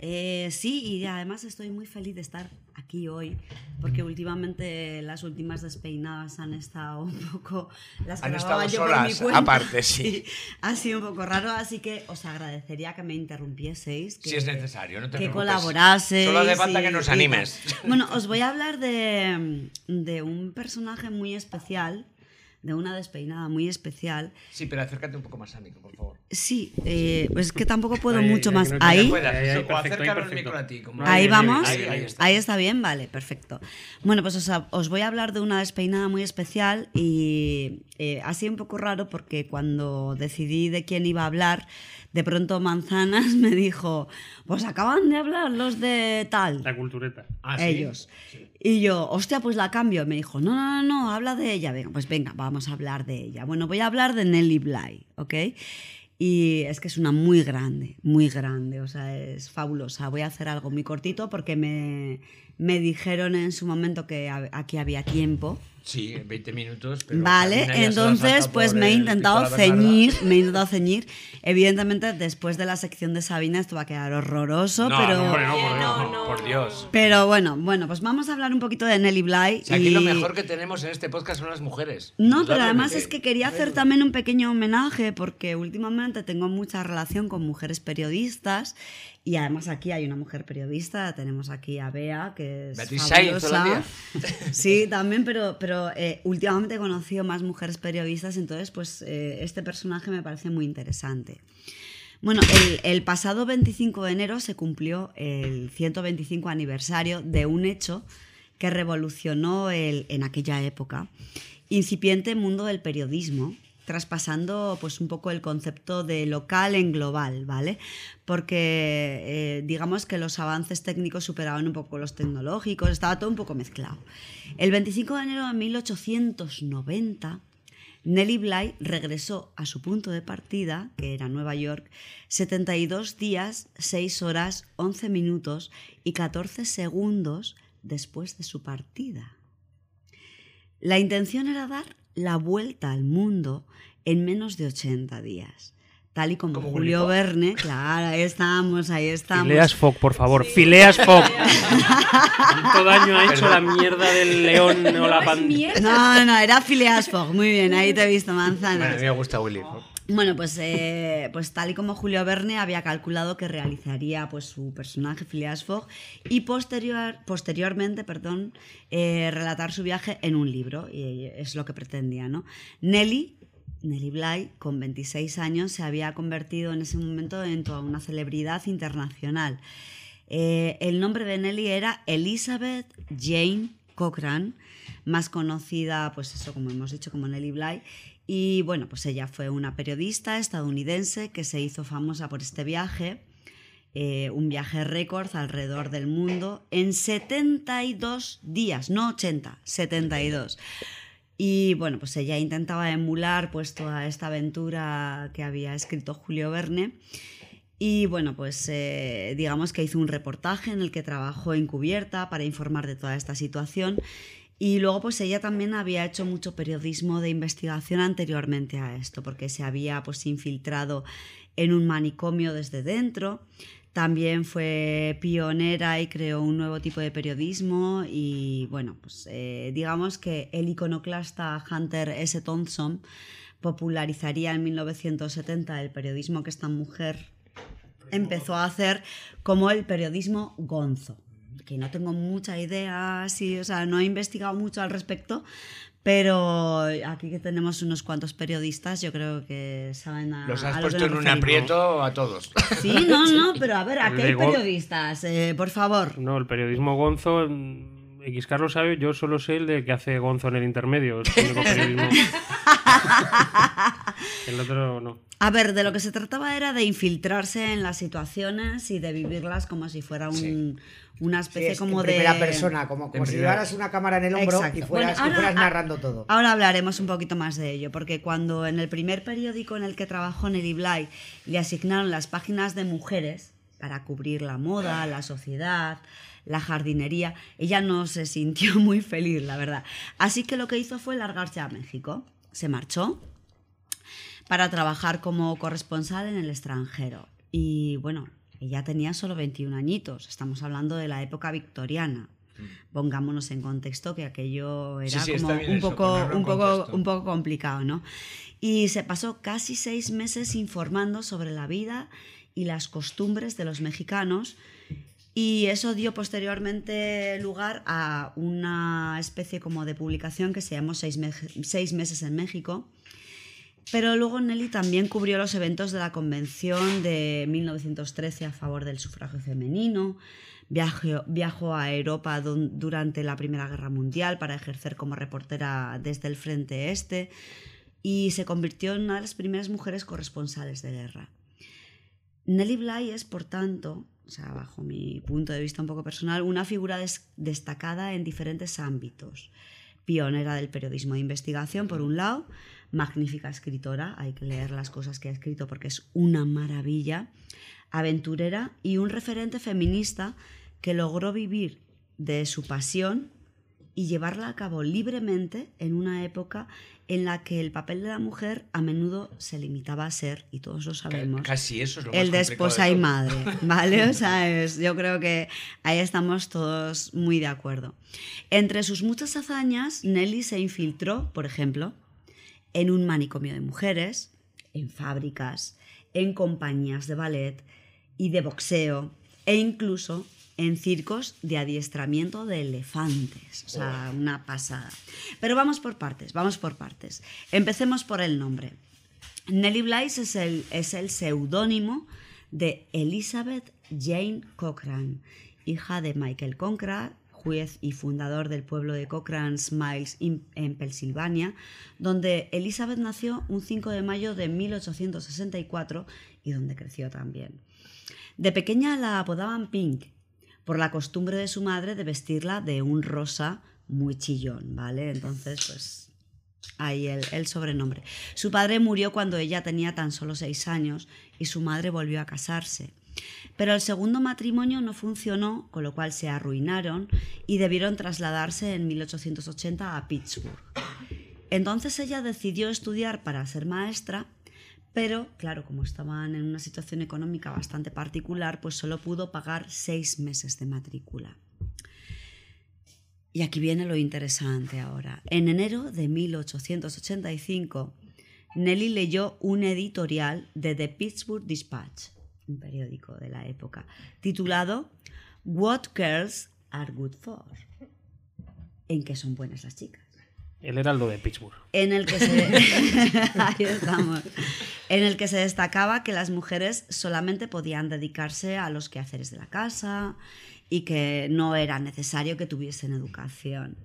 Eh, sí, y además estoy muy feliz de estar aquí hoy, porque últimamente las últimas despeinadas han estado [laughs] un poco... Las Han estado yo por mi solas, cuenta. aparte, [laughs] sí. Ha sido un poco raro, así que os agradecería que me interrumpieseis. Que, Si es necesario, no te que colaboraseis. Solo hace falta que nos y animes. Bueno, os voy a hablar de, de un personaje muy especial, de una despeinada muy especial. Sí, pero acércate un poco más a mí, por favor. Sí, eh, pues es que tampoco puedo Ahí, mucho ahí, más. Ahí, ahí, micro vamos. Ahí, ahí está. Ahí está bien, vale, perfecto. Bueno, pues os, os voy a hablar de una despeinada muy especial y eh, ha sido un poco raro porque cuando decidí de quién iba a hablar, de pronto Manzanas [laughs] me dijo, pues acaban de hablar los de tal. La cultureta. Ah, ¿sí? ellos. Y yo, hostia, pues la cambio. Me dijo, no, no, no, no, habla de ella. Venga, pues venga, vamos a hablar de ella. Bueno, voy a hablar de Nelly Bly, ¿ok? Y es que es una muy grande, muy grande, o sea, es fabulosa. Voy a hacer algo muy cortito porque me, me dijeron en su momento que aquí había tiempo. Sí, en 20 minutos. pero Vale, entonces pues por me he intentado ceñir, me he intentado ceñir. Evidentemente después de la sección de Sabina esto va a quedar horroroso, No, pero... no, hombre, no, por, Dios, por Dios. Pero bueno, bueno, pues vamos a hablar un poquito de Nelly Bly. O sea, aquí y- lo mejor que tenemos en este podcast son las mujeres. No, pero además es que quería hacer también un pequeño homenaje porque últimamente tengo mucha relación con mujeres periodistas y además aquí hay una mujer periodista, tenemos aquí a Bea, que es Beatriz fabulosa. Sí, también, pero, pero eh, últimamente he conocido más mujeres periodistas, entonces pues eh, este personaje me parece muy interesante. Bueno, el, el pasado 25 de enero se cumplió el 125 aniversario de un hecho que revolucionó el, en aquella época incipiente mundo del periodismo, traspasando pues un poco el concepto de local en global, ¿vale? Porque eh, digamos que los avances técnicos superaban un poco los tecnológicos, estaba todo un poco mezclado. El 25 de enero de 1890 Nelly Bly regresó a su punto de partida, que era Nueva York, 72 días, 6 horas, 11 minutos y 14 segundos después de su partida. La intención era dar la vuelta al mundo en menos de 80 días. Tal y como, Como Julio Willy Verne, claro, ahí estamos, ahí estamos. Phileas Fogg, por favor. Phileas Fogg. ¿Cuánto daño ha hecho la mierda del león o la pantera? No, no, era Phileas Fogg, muy bien, ahí te he visto, Bueno, a manzanas. mí me gusta Willy. Bueno, pues, eh, pues tal y como Julio Verne había calculado que realizaría pues, su personaje Phileas Fogg y posterior, posteriormente perdón, eh, relatar su viaje en un libro, y es lo que pretendía. ¿no? Nelly, Nelly Bly, con 26 años, se había convertido en ese momento en toda una celebridad internacional. Eh, el nombre de Nelly era Elizabeth Jane Cochran, más conocida, pues eso, como hemos dicho, como Nelly Bly. Y bueno, pues ella fue una periodista estadounidense que se hizo famosa por este viaje. eh, un viaje récord alrededor del mundo en 72 días, no 80, 72. Y bueno, pues ella intentaba emular pues toda esta aventura que había escrito Julio Verne. Y bueno, pues eh, digamos que hizo un reportaje en el que trabajó encubierta para informar de toda esta situación. Y luego pues ella también había hecho mucho periodismo de investigación anteriormente a esto, porque se había pues infiltrado en un manicomio desde dentro. También fue pionera y creó un nuevo tipo de periodismo y bueno, pues eh, digamos que el iconoclasta Hunter S. Thompson popularizaría en 1970 el periodismo que esta mujer empezó a hacer como el periodismo gonzo que no tengo mucha idea, sí, o sea, no he investigado mucho al respecto, pero aquí que tenemos unos cuantos periodistas, yo creo que saben a, Los has a lo que puesto en un aprieto a todos. Sí, no, no, [laughs] pero a ver, ¿a El qué de hay periodistas? Eh, por favor. No, el periodismo Gonzo, X Carlos sabe, yo solo sé el de que hace Gonzo en el intermedio. Es el único periodismo. [laughs] El otro no. A ver, de lo que se trataba era de infiltrarse en las situaciones y de vivirlas como si fuera un- una Sí, especie es como en de... primera persona, como, si llevaras una cámara en el hombro Exacto. y fueras, Bueno, y fueras ahora- narrando todo. Ahora hablaremos un poquito más de ello, porque cuando en el primer periódico en el que trabajó Nelly Bly le asignaron las páginas de mujeres para cubrir la moda, la sociedad, la jardinería, ella no se sintió [laughs] muy feliz, la verdad. Así que lo que hizo fue largarse a México. Se marchó para trabajar como corresponsal en el extranjero. Y bueno, ella tenía solo 21 añitos, estamos hablando de la época victoriana. Pongámonos en contexto que aquello era Mm. Sí, sí, como un eso, poco, un, poco, un poco complicado, ¿no? Y se pasó casi seis meses informando sobre la vida y las costumbres de los mexicanos y eso dio posteriormente lugar a una especie como de publicación que se llamó Seis, Me- Seis meses en México. Pero luego Nelly también cubrió los eventos de la Convención de 1913 a favor del sufragio femenino, viajó, viajó a Europa durante la Primera Guerra Mundial para ejercer como reportera desde el Frente Este y se convirtió en una de las primeras mujeres corresponsales de guerra. Nelly Bly es, por tanto, o sea, bajo mi punto de vista un poco personal, una figura des- destacada en diferentes ámbitos. Pionera del periodismo de investigación, por un lado, magnífica escritora, hay que leer las cosas que ha escrito porque es una maravilla, aventurera y un referente feminista que logró vivir de su pasión y llevarla a cabo libremente en una época en la que el papel de la mujer a menudo se limitaba a ser, y todos lo sabemos, Casi eso es lo más el de esposa y madre, ¿vale? O sea, [laughs] es- yo creo que ahí estamos todos muy de acuerdo. Entre sus muchas hazañas, Nelly se infiltró, por ejemplo, en un manicomio de mujeres, en fábricas, en compañías de ballet y de boxeo, e incluso en circos de adiestramiento de elefantes. O sea, una pasada. Pero vamos por partes, vamos por partes. Empecemos por el nombre. Nellie Blythe es el, es el seudónimo de Elizabeth Jane Cochran, hija de Michael Cochran, juez y fundador del pueblo de Cochran's Mills in- en Pensilvania, donde Elizabeth nació un 5 de mayo de 1864 y donde creció también. De pequeña la apodaban Pink por la costumbre de su madre de vestirla de un rosa muy chillón, ¿vale? Entonces, pues ahí el, el sobrenombre. Su padre murió cuando ella tenía tan solo seis años y su madre volvió a casarse. Pero el segundo matrimonio no funcionó, con lo cual se arruinaron y debieron trasladarse en 1880 a Pittsburgh. Entonces ella decidió estudiar para ser maestra, pero claro, como estaban en una situación económica bastante particular, pues solo pudo pagar seis meses de matrícula. Y aquí viene lo interesante ahora. En enero de 1885, Nelly leyó un editorial de The Pittsburgh Dispatch, un periódico de la época, titulado What Girls Are Good For, en que son buenas las chicas El heraldo de Pittsburgh. [laughs] en el que se destacaba que las mujeres solamente podían dedicarse a los quehaceres de la casa y que no era necesario que tuviesen educación.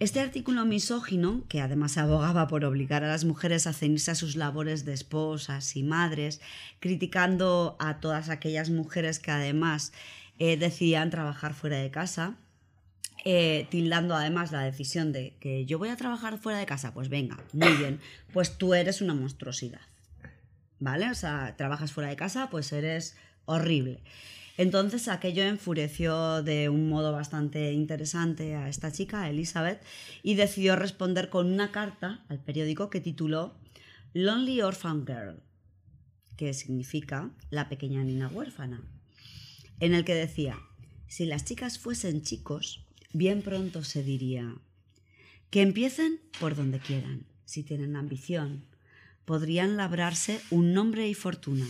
Este artículo misógino, que además abogaba por obligar a las mujeres a cenirse a sus labores de esposas y madres, criticando a todas aquellas mujeres que además eh, decidían trabajar fuera de casa, eh, tildando además la decisión de que yo voy a trabajar fuera de casa, pues venga, muy [coughs] bien, pues tú eres una monstruosidad. ¿Vale? O sea, trabajas fuera de casa, pues eres horrible. Entonces aquello enfureció de un modo bastante interesante a esta chica, Elizabeth, y decidió responder con una carta al periódico que tituló Lonely Orphan Girl, que significa la pequeña niña huérfana, en el que decía, si las chicas fuesen chicos, bien pronto se diría, que empiecen por donde quieran, si tienen ambición, podrían labrarse un nombre y fortuna.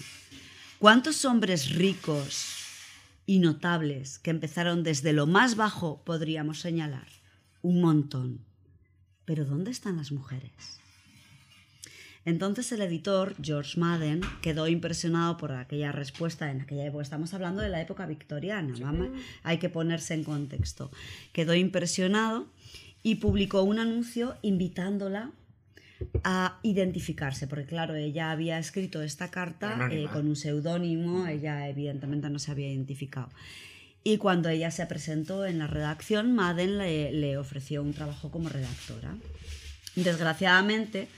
¿Cuántos hombres ricos y notables que empezaron desde lo más bajo podríamos señalar? Un montón. Pero ¿dónde están las mujeres? Entonces el editor, George Madden, quedó impresionado por aquella respuesta en aquella época. Estamos hablando de la época victoriana, vamos, hay que ponerse en contexto. Quedó impresionado y publicó un anuncio invitándola a identificarse, porque claro, ella había escrito esta carta eh, con un seudónimo, ella evidentemente no se había identificado. Y cuando ella se presentó en la redacción, Madden le, le ofreció un trabajo como redactora. Desgraciadamente,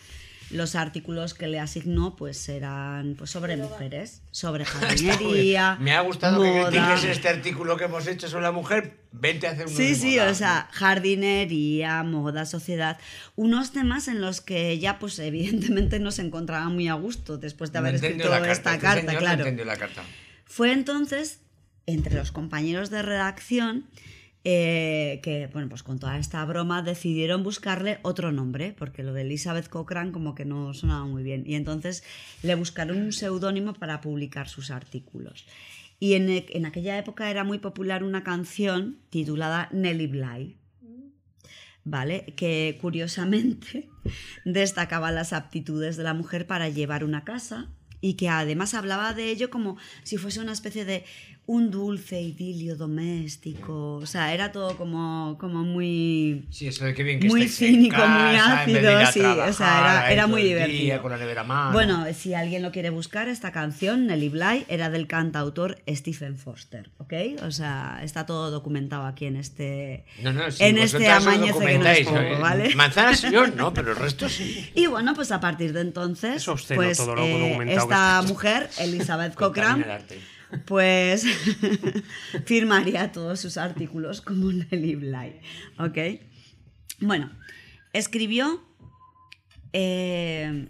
los artículos que le asignó pues eran pues, sobre mujeres, sobre [laughs] jardinería. Me ha gustado que moda. critiques este artículo que hemos hecho sobre la mujer. Vente a hacer uno Sí, sí, moda. o sea, jardinería, moda, sociedad, unos temas en los que ella, pues evidentemente no se encontraba muy a gusto después de haber escrito la esta este carta, señor claro. la carta. Fue entonces, entre los compañeros de redacción, eh, que, bueno, pues con toda esta broma decidieron buscarle otro nombre, porque lo de Elizabeth Cochrane como que no sonaba muy bien. Y entonces le buscaron un seudónimo para publicar sus artículos. Y en, en aquella época era muy popular una canción titulada Nelly Bly. ¿Vale? Que curiosamente [laughs] destacaba las aptitudes de la mujer para llevar una casa y que además hablaba de ello como si fuese una especie de un dulce idilio doméstico. O sea, era todo como, como muy. Sí, eso de que bien que Muy cínico, muy casa, ácido, sí, o sea, trabajar era- era muy el día divertido. con la nevera mano. Bueno, si alguien lo quiere buscar, esta canción, Nelly Bly, era del cantautor Stephen Foster, ¿ok? O sea, está todo documentado aquí en este, No, no, sí, en este amañece que no es documentáis, poco, ¿eh? ¿vale? Manzanas yo no, pero el resto sí. Y bueno, pues a partir de entonces, Es obsceno pues todo lo eh, documentado esta mujer, Elizabeth [laughs] arte. Pues [laughs] firmaría todos sus artículos como Nelly Bly, ¿ok? Bueno, escribió eh,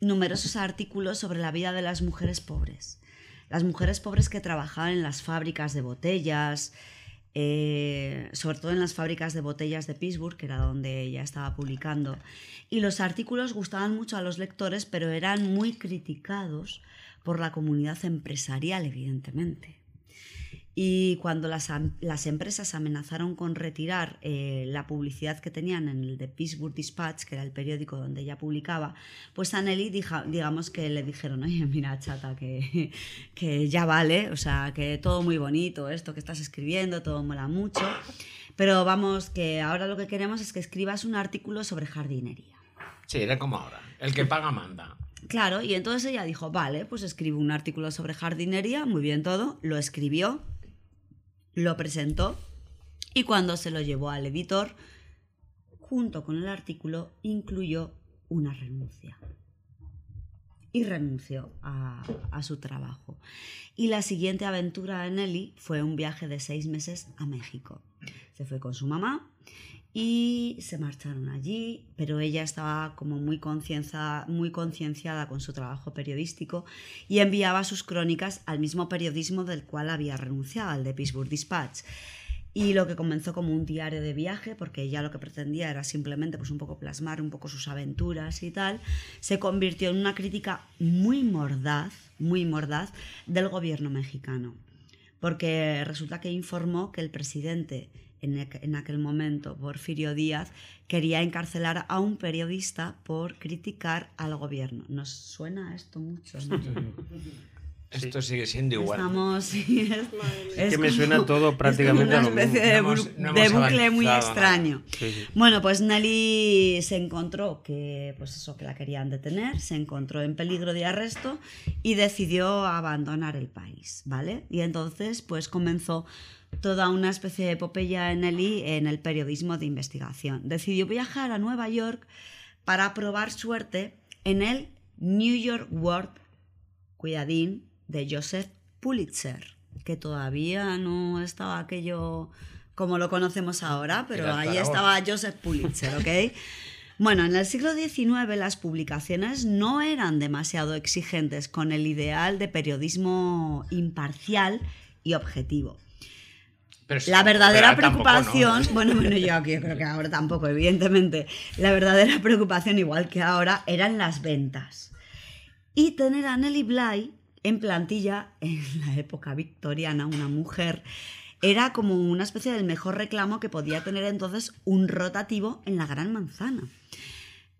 numerosos artículos sobre la vida de las mujeres pobres. Las mujeres pobres que trabajaban en las fábricas de botellas, eh, sobre todo en las fábricas de botellas de Pittsburgh, que era donde ella estaba publicando. Y los artículos gustaban mucho a los lectores, pero eran muy criticados por la comunidad empresarial, evidentemente. Y cuando las, las empresas amenazaron con retirar eh, la publicidad que tenían en el The Pittsburgh Dispatch, que era el periódico donde ella publicaba, pues a Nelly dija- digamos que le dijeron, oye, mira, chata, que, que ya vale, o sea, que todo muy bonito, esto que estás escribiendo, todo mola mucho, pero vamos, que ahora lo que queremos es que escribas un artículo sobre jardinería. Sí, era como ahora. El que paga manda. Claro, y entonces ella dijo, vale, pues escribo un artículo sobre jardinería, muy bien todo, lo escribió, lo presentó y cuando se lo llevó al editor, junto con el artículo, incluyó una renuncia. Y renunció a, su trabajo. Y la siguiente aventura de Nelly fue un viaje de seis meses a México. Se fue con su mamá y se marcharon allí, pero ella estaba como muy concienciada, muy concienciada con su trabajo periodístico y enviaba sus crónicas al mismo periodismo del cual había renunciado, al de Pittsburgh Dispatch. Y lo que comenzó como un diario de viaje, porque ella lo que pretendía era simplemente pues un poco plasmar un poco sus aventuras y tal, se convirtió en una crítica muy mordaz, muy mordaz del gobierno mexicano porque resulta que informó que el presidente en, aqu- en aquel momento, Porfirio Díaz, quería encarcelar a un periodista por criticar al gobierno. ¿Nos suena esto mucho? no? Esto sigue siendo igual. Estamos. es, es que me como- suena todo es prácticamente como a lo una especie mismo. de, No hemos- no de bucle muy extraño. Sí, sí. Bueno, pues Nelly se encontró que, pues eso, que la querían detener, se encontró en peligro de arresto y decidió abandonar el país, ¿vale? Y entonces, pues comenzó toda una especie de epopeya en Nelly en el periodismo de investigación. Decidió viajar a Nueva York para probar suerte en el New York World, cuidadín, de Joseph Pulitzer, que todavía no estaba aquello como lo conocemos ahora, pero ahí estaba Joseph Pulitzer, ¿ok? [laughs] Bueno, en el siglo XIX las publicaciones no eran demasiado exigentes con el ideal de periodismo imparcial y objetivo. Pero La verdadera pero tampoco, ¿no? preocupación, [laughs] bueno, bueno, yo, aquí- yo creo que ahora tampoco, evidentemente, la verdadera [laughs] preocupación, igual que ahora, eran las ventas. Y tener a Nelly Bly en plantilla en [laughs] la época victoriana, una mujer, era como una especie del mejor reclamo que podía tener entonces un rotativo en la Gran Manzana.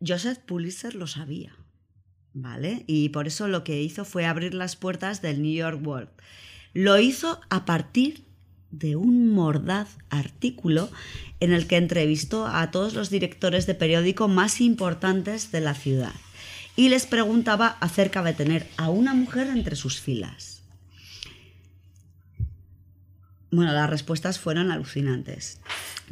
Joseph Pulitzer lo sabía, ¿vale? Y por eso lo que hizo fue abrir las puertas del New York World. Lo hizo a partir de un mordaz artículo en el que entrevistó a todos los directores de periódico más importantes de la ciudad y les preguntaba acerca de tener a una mujer entre sus filas. Bueno, las respuestas fueron alucinantes,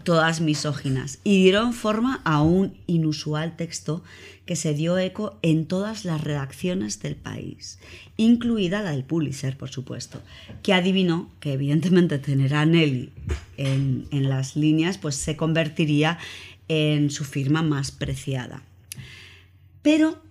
todas misóginas, y dieron forma a un inusual texto que se dio eco en todas las redacciones del país, incluida la del Pulitzer, por supuesto, que adivinó que evidentemente tener a Nelly en, en las líneas pues se convertiría en su firma más preciada. Pero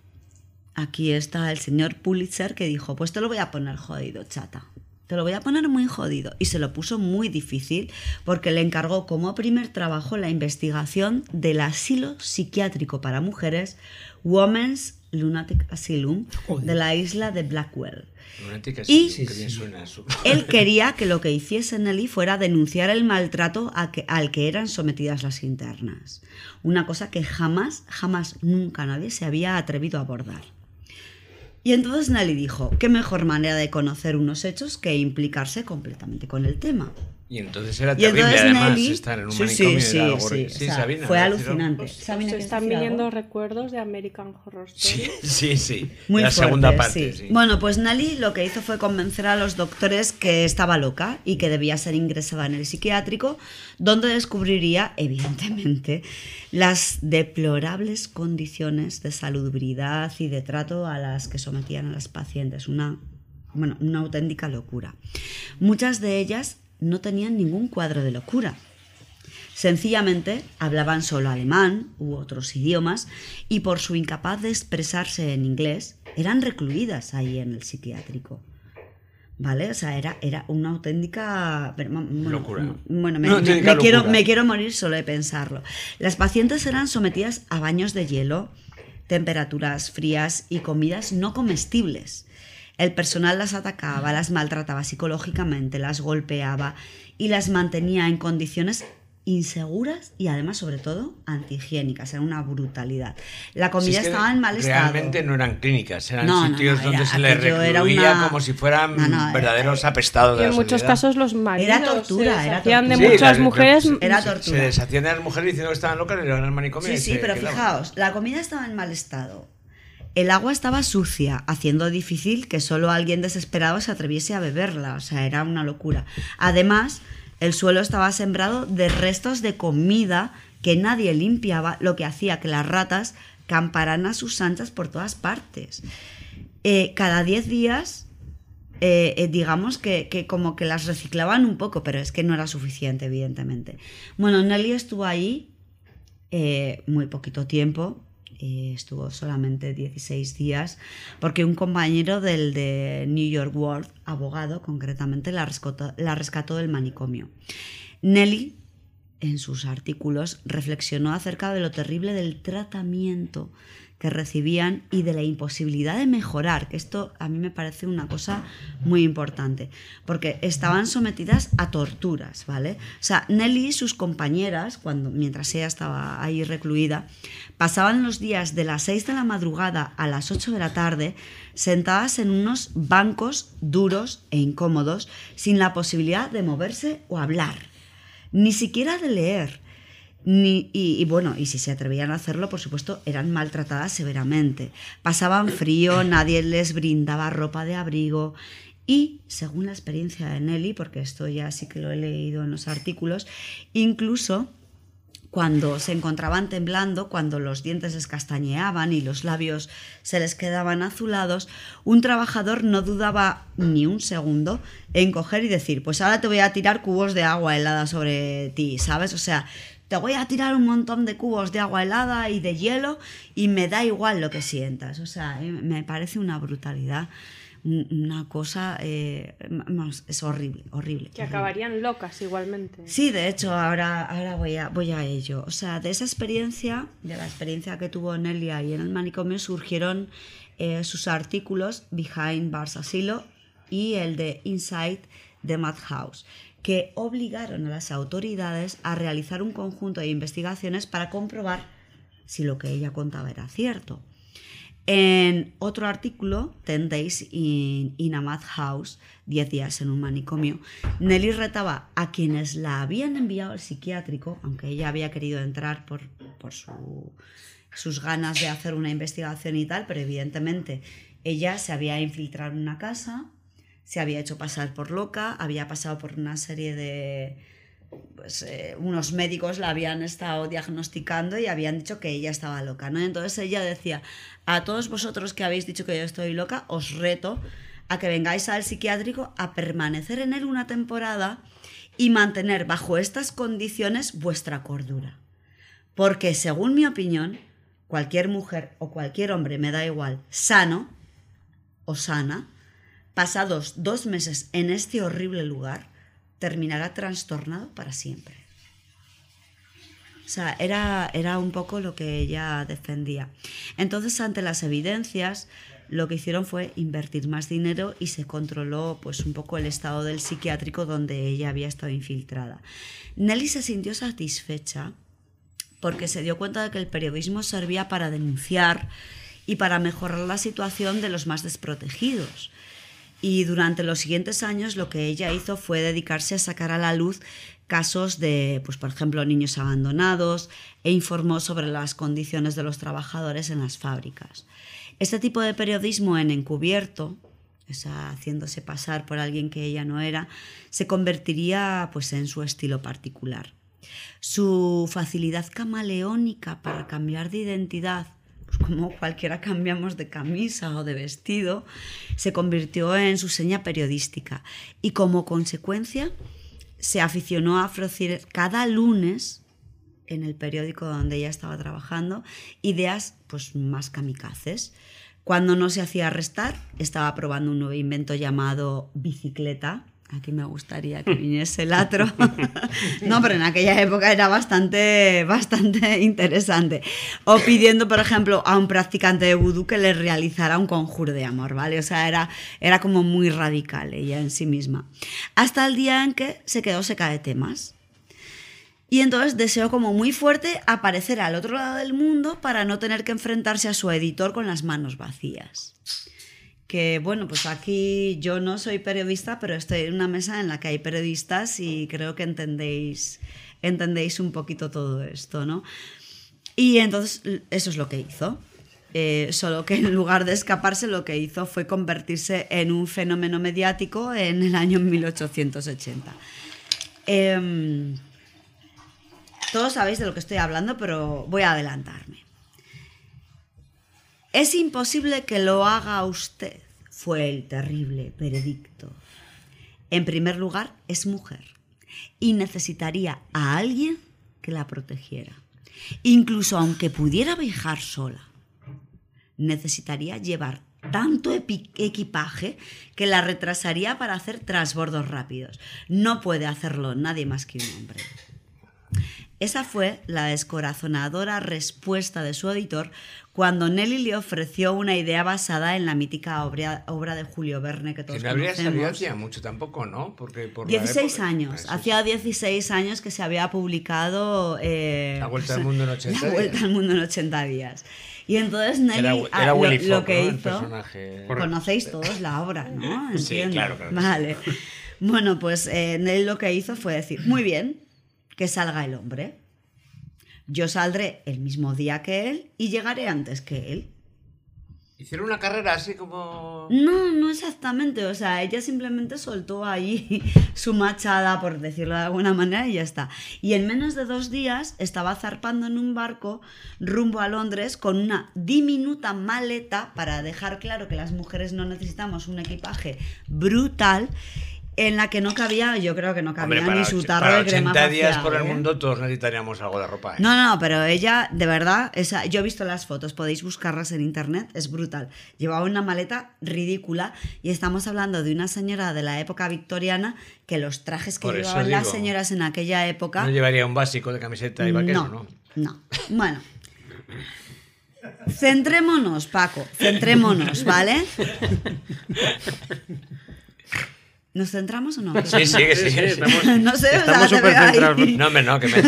aquí está el señor Pulitzer que dijo, pues te lo voy a poner jodido, chata. Te lo voy a poner muy jodido. Y se lo puso muy difícil porque le encargó como primer trabajo la investigación del asilo psiquiátrico para mujeres Women's Lunatic Asylum de la isla de Blackwell. Y- sí. [laughs] Él quería que lo que hiciese Nelly fuera denunciar el maltrato a que- al que eran sometidas las internas. Una cosa que jamás, jamás, nunca nadie se había atrevido a abordar. Y entonces Nelly dijo, ¿qué mejor manera de conocer unos hechos que implicarse completamente con el tema? Y entonces era Y terrible entonces además Nelly... estar en un sí, manicomio sí, era sí, algo sí, o Sí, sea, Sabina, fue alucinante. Se Sabina, ¿quieres están viniendo recuerdos de American Horror Story. Sí, [laughs] sí, sí. Muy la fuerte, segunda parte, sí. Bueno, pues Nelly lo que hizo fue convencer a los doctores que estaba loca y que debía ser ingresada en el psiquiátrico, donde descubriría, evidentemente, las deplorables condiciones de salubridad y de trato a las que sometían a las pacientes. Una, bueno, una auténtica locura. Muchas de ellas no tenían ningún cuadro de locura. Sencillamente hablaban solo alemán u otros idiomas y por su incapaz de expresarse en inglés eran recluidas ahí en el psiquiátrico. ¿Vale? O sea, era, era una auténtica... Bueno, Locura. Bueno, me, me- quiero, me quiero morir solo de pensarlo. Las pacientes eran sometidas a baños de hielo, temperaturas frías y comidas no comestibles. El personal las atacaba, las maltrataba psicológicamente, las golpeaba y las mantenía en condiciones inseguras y además, sobre todo, antihigiénicas. Era una brutalidad. La Si comida es que estaba en mal estado. Realmente no eran clínicas, eran No, no, sitios no, donde era- se les era recluía una- como si fueran No, no, era- verdaderos apestados Y de en la muchos sociedad. casos los maridos tortura, se era deshacían de tortura. Sí, muchas la- mujeres. Era se- tortura. Se deshacían de las mujeres diciendo que estaban locas y le iban al manicomio. Sí, sí, se pero quedaban. fijaos, la comida estaba en mal estado. El agua estaba sucia, haciendo difícil que solo alguien desesperado se atreviese a beberla. O sea, era una locura. Además, el suelo estaba sembrado de restos de comida que nadie limpiaba, lo que hacía que las ratas camparan a sus anchas por todas partes. Eh, cada 10 días, eh, eh, digamos que, que como que las reciclaban un poco, pero es que no era suficiente, evidentemente. Bueno, Nelly estuvo ahí muy poquito tiempo, estuvo solamente 16 días, porque un compañero del de New York World, abogado concretamente, la rescató, la rescató del manicomio. Nelly, en sus artículos, reflexionó acerca de lo terrible del tratamiento que recibían y de la imposibilidad de mejorar, que esto a mí me parece una cosa muy importante, porque estaban sometidas a torturas, ¿vale? O sea, Nelly y sus compañeras, cuando, mientras ella estaba ahí recluida, pasaban los días de las 6 de la madrugada a las 8 de la tarde sentadas en unos bancos duros e incómodos, sin la posibilidad de moverse o hablar, ni siquiera de leer. Ni- y, y bueno, y si se atrevían a hacerlo, por supuesto, eran maltratadas severamente. Pasaban frío, [clears throat] nadie les brindaba ropa de abrigo. Y, según la experiencia de Nelly, porque esto ya sí que lo he leído en los artículos, incluso cuando se encontraban temblando, cuando los dientes les castañeaban y los labios se les quedaban azulados, un trabajador no dudaba ni un segundo en coger y decir, pues ahora te voy a tirar cubos de agua helada sobre ti, ¿sabes? O sea, te voy a tirar un montón de cubos de agua helada y de hielo y me da igual lo que sientas. O sea, eh, me parece una brutalidad, un- una cosa, eh, es horrible, horrible. Que horrible. acabarían locas igualmente. Sí, de hecho, ahora, ahora voy, a, voy a ello. O sea, de esa experiencia, de la experiencia que tuvo Nelly ahí en el manicomio, surgieron eh, sus artículos Behind Bars Asilo y el de Inside the Madhouse, que obligaron a las autoridades a realizar un conjunto de investigaciones para comprobar si lo que ella contaba era cierto. En otro artículo, 10 Days in, in a Madhouse, 10 días en un manicomio, Nelly retaba a quienes la habían enviado al psiquiátrico, aunque ella había querido entrar por, por su- sus ganas de hacer una investigación y tal, pero evidentemente ella se había infiltrado en una casa, se había hecho pasar por loca, había pasado por una serie de, pues eh, unos médicos la habían estado diagnosticando y habían dicho que ella estaba loca, ¿no? Entonces ella decía, a todos vosotros que habéis dicho que yo estoy loca, os reto a que vengáis al psiquiátrico a permanecer en él una temporada y mantener bajo estas condiciones vuestra cordura. Porque según mi opinión, cualquier mujer o cualquier hombre, me da igual, sano o sana, pasados dos meses en este horrible lugar, terminará trastornado para siempre. O sea, era, era un poco lo que ella defendía. Entonces, ante las evidencias, lo que hicieron fue invertir más dinero y se controló pues un poco el estado del psiquiátrico donde ella había estado infiltrada. Nelly se sintió satisfecha porque se dio cuenta de que el periodismo servía para denunciar y para mejorar la situación de los más desprotegidos. Y durante los siguientes años lo que ella hizo fue dedicarse a sacar a la luz casos de, pues, por ejemplo, niños abandonados e informó sobre las condiciones de los trabajadores en las fábricas. Este tipo de periodismo en encubierto, o haciéndose pasar por alguien que ella no era, se convertiría pues, en su estilo particular. Su facilidad camaleónica para cambiar de identidad, pues como cualquiera cambiamos de camisa o de vestido, se convirtió en su seña periodística y como consecuencia se aficionó a ofrecer cada lunes en el periódico donde ella estaba trabajando ideas pues más kamikazes. Cuando no se hacía arrestar, estaba probando un nuevo invento llamado bicicleta. Aquí me gustaría que viniese el atro. [laughs] no, pero en aquella época era bastante, bastante interesante. O pidiendo, por ejemplo, a un practicante de vudú que le realizara un conjuro de amor, ¿vale? O sea, era, era como muy radical ella en sí misma. Hasta el día en que se quedó seca de temas. Y entonces deseó como muy fuerte aparecer al otro lado del mundo para no tener que enfrentarse a su editor con las manos vacías. Que bueno, pues aquí yo no soy periodista, pero estoy en una mesa en la que hay periodistas y creo que entendéis, entendéis un poquito todo esto, ¿no? Y entonces eso es lo que hizo. Eh, solo que en lugar de escaparse lo que hizo fue convertirse en un fenómeno mediático en el año 1880. Em, todos sabéis de lo que estoy hablando, pero voy a adelantarme. Es imposible que lo haga usted, fue el terrible veredicto. En primer lugar, es mujer y necesitaría a alguien que la protegiera. Incluso aunque pudiera viajar sola, necesitaría llevar tanto equipaje que la retrasaría para hacer transbordos rápidos. No puede hacerlo nadie más que un hombre. Esa fue la descorazonadora respuesta de su editor cuando Nelly le ofreció una idea basada en la mítica obra, obra de Julio Verne que Que todos no habría salido conocemos. hacía mucho tampoco, ¿no? Porque por la 16 época- años. Sí, Hacía 16 años que se había publicado eh, La Vuelta al Mundo en 80 La Vuelta días. al Mundo en 80 días. Y entonces Nelly Era, ah, era lo- Willy lo, Fogg, que ¿no? Hizo personaje. Conocéis todos la obra, ¿no? Sí, Entiendo. claro, claro que sí. Vale. Bueno, pues eh, Nelly lo que hizo fue decir, muy bien, que salga el hombre. Yo saldré el mismo día que él y llegaré antes que él. Hicieron una carrera así como. No, no exactamente. O sea, ella simplemente soltó ahí [laughs] su machada, por decirlo de alguna manera, y ya está. Y en menos de dos días estaba zarpando en un barco rumbo a Londres con una diminuta maleta para dejar claro que las mujeres no necesitamos un equipaje brutal en la que no cabía, yo creo que no cabía Hombre, para, ni su tarro para de crema 80 días facial, por el ¿eh? mundo todos necesitaríamos algo de ropa. ¿eh? No, no, no, pero ella, de verdad, esa, yo he visto las fotos, podéis buscarlas en internet, es brutal. Llevaba una maleta ridícula y estamos hablando de una señora de la época victoriana que los trajes que Por llevaban las señoras en aquella época... No llevaría un básico de camiseta y vaquero, ¿no? no, no. Bueno. Centrémonos, Paco, centrémonos, ¿vale? ¿Nos centramos o no? Sí, sí, que sí. Sí, sí, estamos- [laughs] no sé, o estamos sea, te súper centrados. No, hombre, no, que me.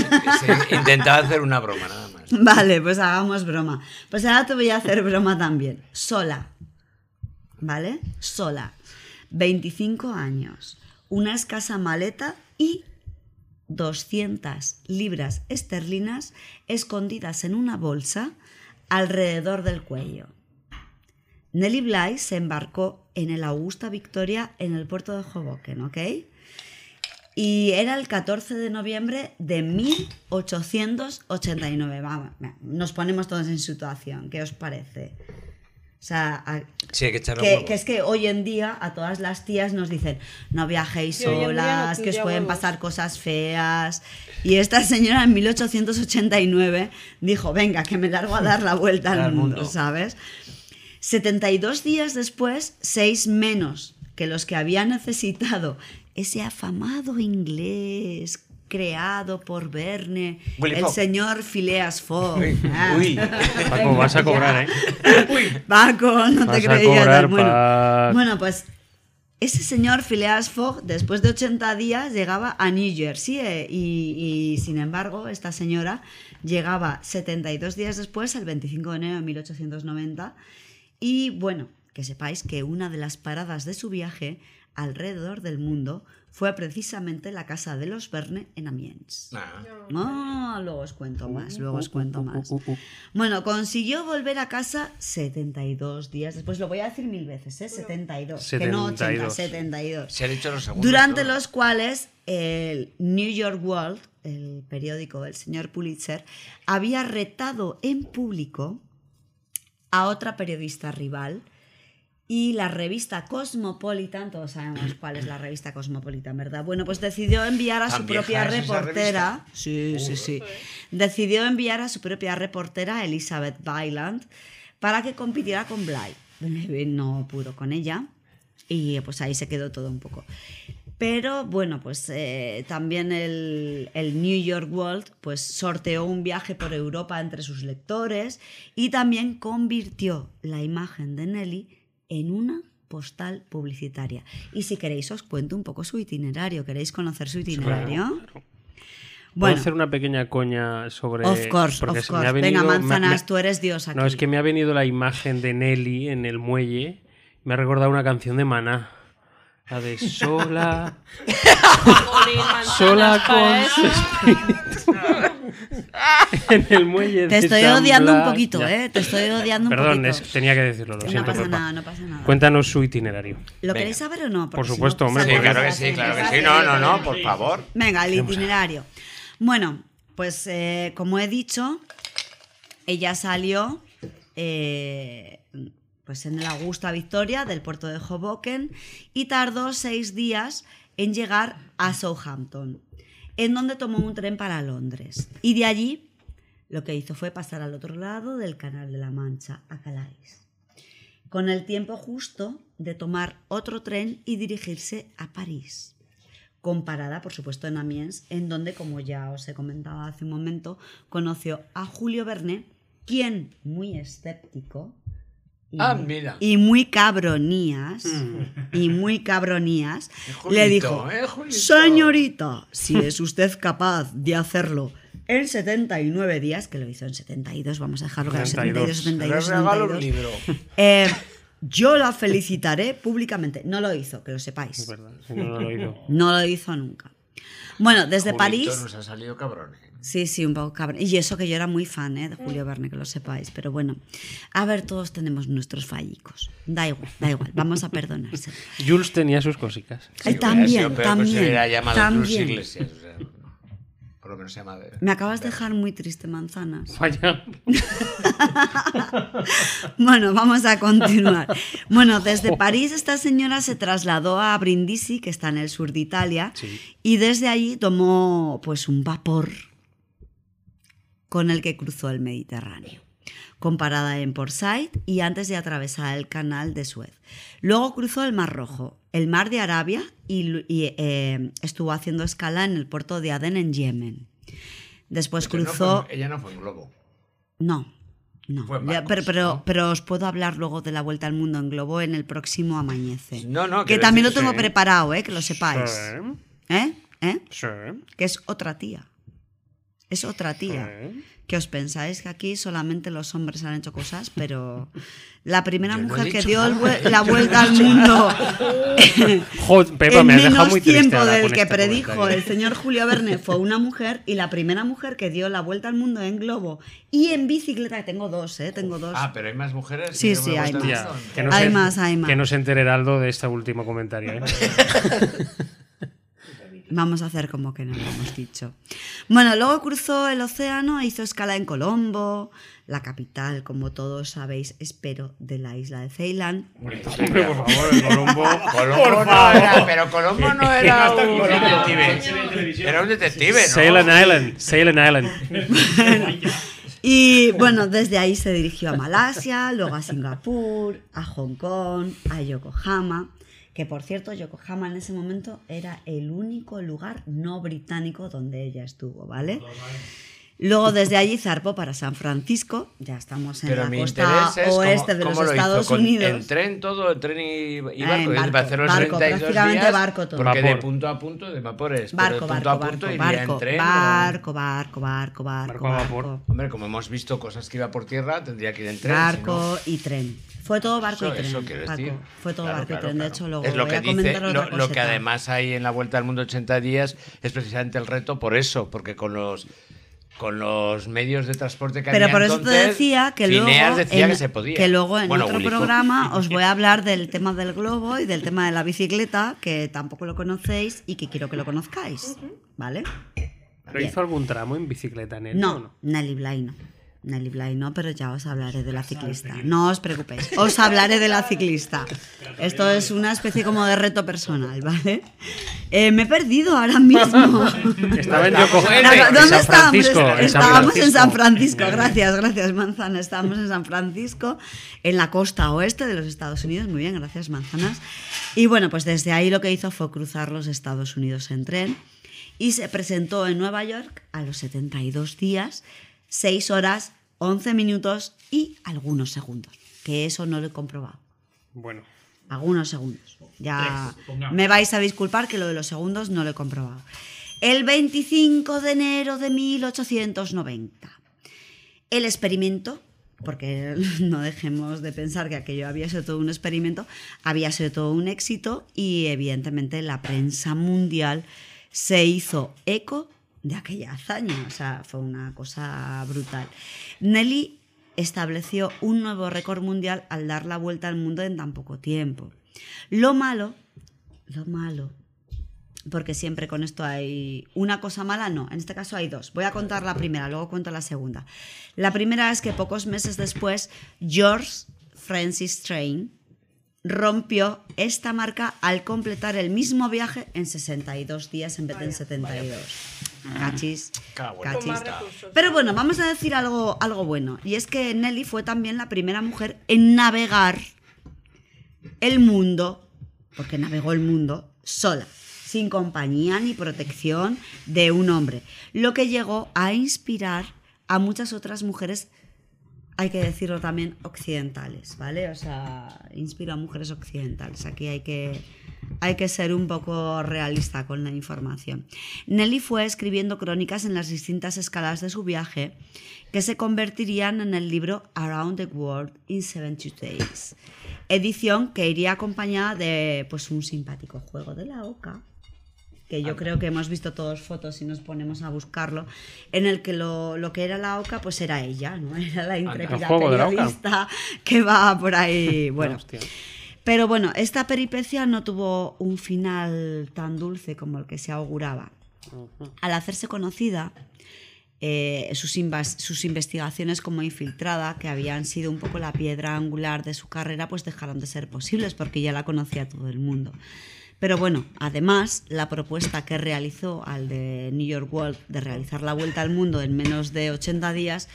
intentaba hacer una broma, nada más. Vale, pues hagamos broma. Pues ahora te voy a hacer broma también. Sola. ¿Vale? Sola. 25 años. Una escasa maleta y 200 libras esterlinas escondidas en una bolsa alrededor del cuello. Nelly Bly se embarcó en el Augusta Victoria en el puerto de Hoboken, ¿ok? Y era el 14 de noviembre de 1889. Vamos, nos ponemos todos en situación. ¿Qué os parece? O sea, a- Sí, hay que es que hoy en día a todas las tías nos dicen no viajéis Sí, no solas, que os pueden huevos. pasar cosas feas. Y esta señora en 1889 dijo, venga, que me largo a dar la vuelta al Al mundo, mundo. ¿sabes? 72 días después, seis menos que los que había necesitado ese afamado inglés creado por Verne, Willy el señor Phileas Fogg. Uy, Ah. uy. Paco, vas a cobrar, ¿eh? Paco, no Vas te a creías. cobrar, bueno, bueno, pues ese señor Phileas Fogg, después de 80 días, llegaba a New Jersey eh, y, y, sin embargo, esta señora llegaba 72 días después, el 25 de enero de 1890. Y bueno, que sepáis que una de las paradas de su viaje alrededor del mundo fue precisamente la casa de los Verne en Amiens. Nah. Ah, luego os cuento más, luego os cuento más. Uh, uh, uh. Bueno, consiguió volver a casa 72 días después. Lo voy a decir mil veces, ¿eh? 72. Que no 80, 72. 72. Se han hecho los segundos. Durante ¿no? los cuales el New York World, el periódico del señor Pulitzer, había retado en público a otra periodista rival y la revista Cosmopolitan, todos sabemos cuál es la revista Cosmopolitan, ¿verdad? Bueno, pues decidió enviar a su ¿Tan vieja propia [laughs] reportera. Sí, sí, sí. Decidió enviar a su propia reportera, Elizabeth Byland, para que compitiera con Bly. No pudo con ella y pues ahí se quedó todo un poco. Pero bueno, pues eh, también el, el New York World pues sorteó un viaje por Europa entre sus lectores y también convirtió la imagen de Nelly en una postal publicitaria. Y si queréis os cuento un poco su itinerario. ¿Queréis conocer su itinerario? ¿Puedo Bueno, hacer una pequeña coña sobre. of course, porque of se me ha course. venido- Venga, manzanas, me- tú eres Dios aquí. No, es que me ha venido la imagen de Nelly en el muelle. Me ha recordado una canción de Maná. La de Sola. sola con su espíritu. en el muelle Te estoy odiando un poquito, Ya. ¿eh? Te estoy odiando un Perdón, poquito. es- tenía que decirlo, lo no siento. pasa Pepa. nada, no pasa nada. Cuéntanos su itinerario. ¿Lo Venga. queréis saber o no? Porque Por si no, supuesto, hombre, Sí, claro que sí, claro que sí. No, no, no, por favor. Venga, el itinerario. Bueno, pues eh, como he dicho, ella salió eh, pues en el Augusta Victoria del puerto de Hoboken y tardó seis días en llegar a Southampton, en donde tomó un tren para Londres. Y de allí lo que hizo fue pasar al otro lado del Canal de la Mancha, a Calais, con el tiempo justo de tomar otro tren y dirigirse a París comparada, por supuesto, en Amiens, en donde, como ya os he comentado hace un momento, conoció a Julio Verne, quien, muy escéptico, y, Ah, mira. y muy cabronías, y muy cabronías, [laughs] Julito, le dijo, eh, señorita, si es usted capaz de hacerlo en 79 días, que lo hizo en 72, vamos a dejarlo era 72, 72. 72, Le regalo un 72, libro. eh, [laughs] yo la felicitaré públicamente. No lo hizo, que lo sepáis. No, lo oído. No lo hizo nunca. Bueno, desde Julito París. nos ha salido cabrón. Sí, sí, un poco cabrón. Y eso que yo era muy fan ¿eh? de Julio. Verne, que lo sepáis. Pero bueno, a ver, todos tenemos nuestros fallicos. Da igual, da igual. Vamos a perdonarse. [laughs] Jules tenía sus también, sido peor que se también. llamado también. Iglesias. o sea, por lo menos se llama de... Me acabas de dejar muy triste, manzanas. Vaya. [laughs] Bueno, vamos a continuar. Bueno, desde París esta señora se trasladó a Brindisi, que está en el sur de Italia, Sí. y desde allí tomó pues un vapor con el que cruzó el Mediterráneo, con parada en Port Said y antes de atravesar el canal de Suez. Luego cruzó el Mar Rojo, el Mar de Arabia y, eh, estuvo haciendo escala en el puerto de Adén en Yemen. Después Pero no cruzó... fue- ella no fue en globo. No, no. Ya, pero, pero, ¿no? pero os puedo hablar luego de la vuelta al mundo en globo en el próximo Amanece. No, no, Que también decir, lo tengo sí. preparado, ¿eh? que lo sepáis. Sí, ¿Eh? ¿Eh? sí, Que es otra tía. Es otra tía. Que os pensáis que aquí solamente los hombres han hecho cosas, pero la primera no mujer que dio la [laughs] vuelta al mundo [laughs] Joder, Pepa, en me has dejado menos muy tiempo del que este predijo comentario. el señor Julio Verne fue una mujer y la primera mujer que dio la vuelta al mundo en globo y en bicicleta, que tengo dos, ¿eh? Tengo dos. Ah, pero hay más mujeres. Sí, sí, hay más. Ya, que no Hay se, más, hay más. Que no se entere Heraldo de este último comentario. ¿eh? [laughs] Vamos a hacer como que no lo hemos dicho. Bueno, luego cruzó el océano e hizo escala en Colombo, la capital, como todos sabéis, espero, de la isla de Ceilán. Hombre, por favor, el Colombo. Colombo no era, pero Colombo no era un detective. Era un detective, ¿no? Ceylon Island. Ceylon Island. [laughs] Y bueno, desde ahí se dirigió a Malasia, luego a Singapur, a Hong Kong, a Yokohama, que por cierto, Yokohama en ese momento era el único lugar no británico donde ella estuvo, ¿vale? Luego desde allí zarpó para San Francisco, ya estamos en Pero la mi costa es oeste cómo, de los cómo lo hizo, Estados con- Unidos. En tren todo, en tren y, y barco. Y barco, para hacer los barco, 32 prácticamente días, barco todo. Porque de punto a punto de vapores. pero Barco, de punto barco, a punto barco, iría barco, en tren. o- barco, barco, barco, barco, Barco a vapor. barco, Hombre, como hemos visto cosas que iba por tierra, tendría que ir en tren. si barco y tren. Fue todo barco Eso, y tren. eso Paco. decir. Fue todo Claro, barco claro, y tren. De claro. hecho, luego es lo voy que a dice, comentar lo, otra lo que además hay en la Vuelta al Mundo 80 días es precisamente el reto por eso, porque con los con los medios de transporte que Pero había por eso te entonces, decía que luego, decía en, que se podía. que luego en Bueno, otro Ulico. programa [laughs] os voy a hablar del tema del globo y del tema de la bicicleta, que tampoco lo conocéis y que quiero que lo conozcáis. ¿Vale? ¿Pero Bien. hizo algún tramo en bicicleta en él? o No, Nelly Bly no. Nelly Bly no, pero ya os hablaré de la ciclista. No os preocupéis, os hablaré de la ciclista. Esto es una especie [laughs] como de reto personal, ¿vale? Eh, me he perdido ahora mismo. [laughs] Estaba en ¿Dónde San estábamos? Francisco. en San Estábamos en San Francisco. Francisco, gracias, gracias Manzana. Estábamos en San Francisco, en la costa oeste de los Estados Unidos. Muy bien, gracias Manzanas. Y bueno, pues desde ahí lo que hizo fue cruzar los Estados Unidos en tren y se presentó en Nueva York a los 72 días, 6 horas, 11 minutos y algunos segundos. Que eso no lo he comprobado. Bueno, Algunos segundos. Ya Tres, me vais a disculpar que lo de los segundos no lo he comprobado. El 25 de enero de 1890. El experimento, porque [laughs] no dejemos de pensar que aquello había sido todo un experimento, había sido todo un éxito y evidentemente la prensa mundial se hizo eco de aquella hazaña. O sea, fue una cosa brutal. Nelly estableció un nuevo récord mundial al dar la vuelta al mundo en tan poco tiempo. Lo malo, lo malo, porque siempre con esto hay una cosa mala, no, en este caso hay dos. Voy a contar la primera, luego cuento la segunda. La primera es que pocos meses después, George Francis Train rompió esta marca al completar el mismo viaje en 62 días en vez de en 72. Cachis. Pero bueno, vamos a decir algo, algo bueno. Y es que Nelly fue también la primera mujer en navegar el mundo, porque navegó el mundo sola, sin compañía ni protección de un hombre, lo que llegó a inspirar a muchas otras mujeres hay que decirlo también, occidentales, ¿vale? O sea, inspiro a mujeres occidentales. Aquí hay que, hay que ser un poco realista con la información. Nelly fue escribiendo crónicas en las distintas escalas de su viaje que se convertirían en el libro Around the World in 70 Days, edición que iría acompañada de pues, un simpático juego de la OCA que yo creo que hemos visto todos fotos y nos ponemos a buscarlo, en el que lo, lo que era la OCA, pues era ella, ¿no? [laughs] Era la intrépida periodista que va por ahí, [laughs] bueno. Pero bueno, esta peripecia no tuvo un final tan dulce como el que se auguraba. Al hacerse conocida, eh, sus, sus investigaciones como infiltrada, que habían sido un poco la piedra angular de su carrera, pues dejaron de ser posibles porque ya la conocía todo el mundo. Pero bueno, además, la propuesta que realizó al de New York World de realizar la vuelta al mundo en menos de 80 días,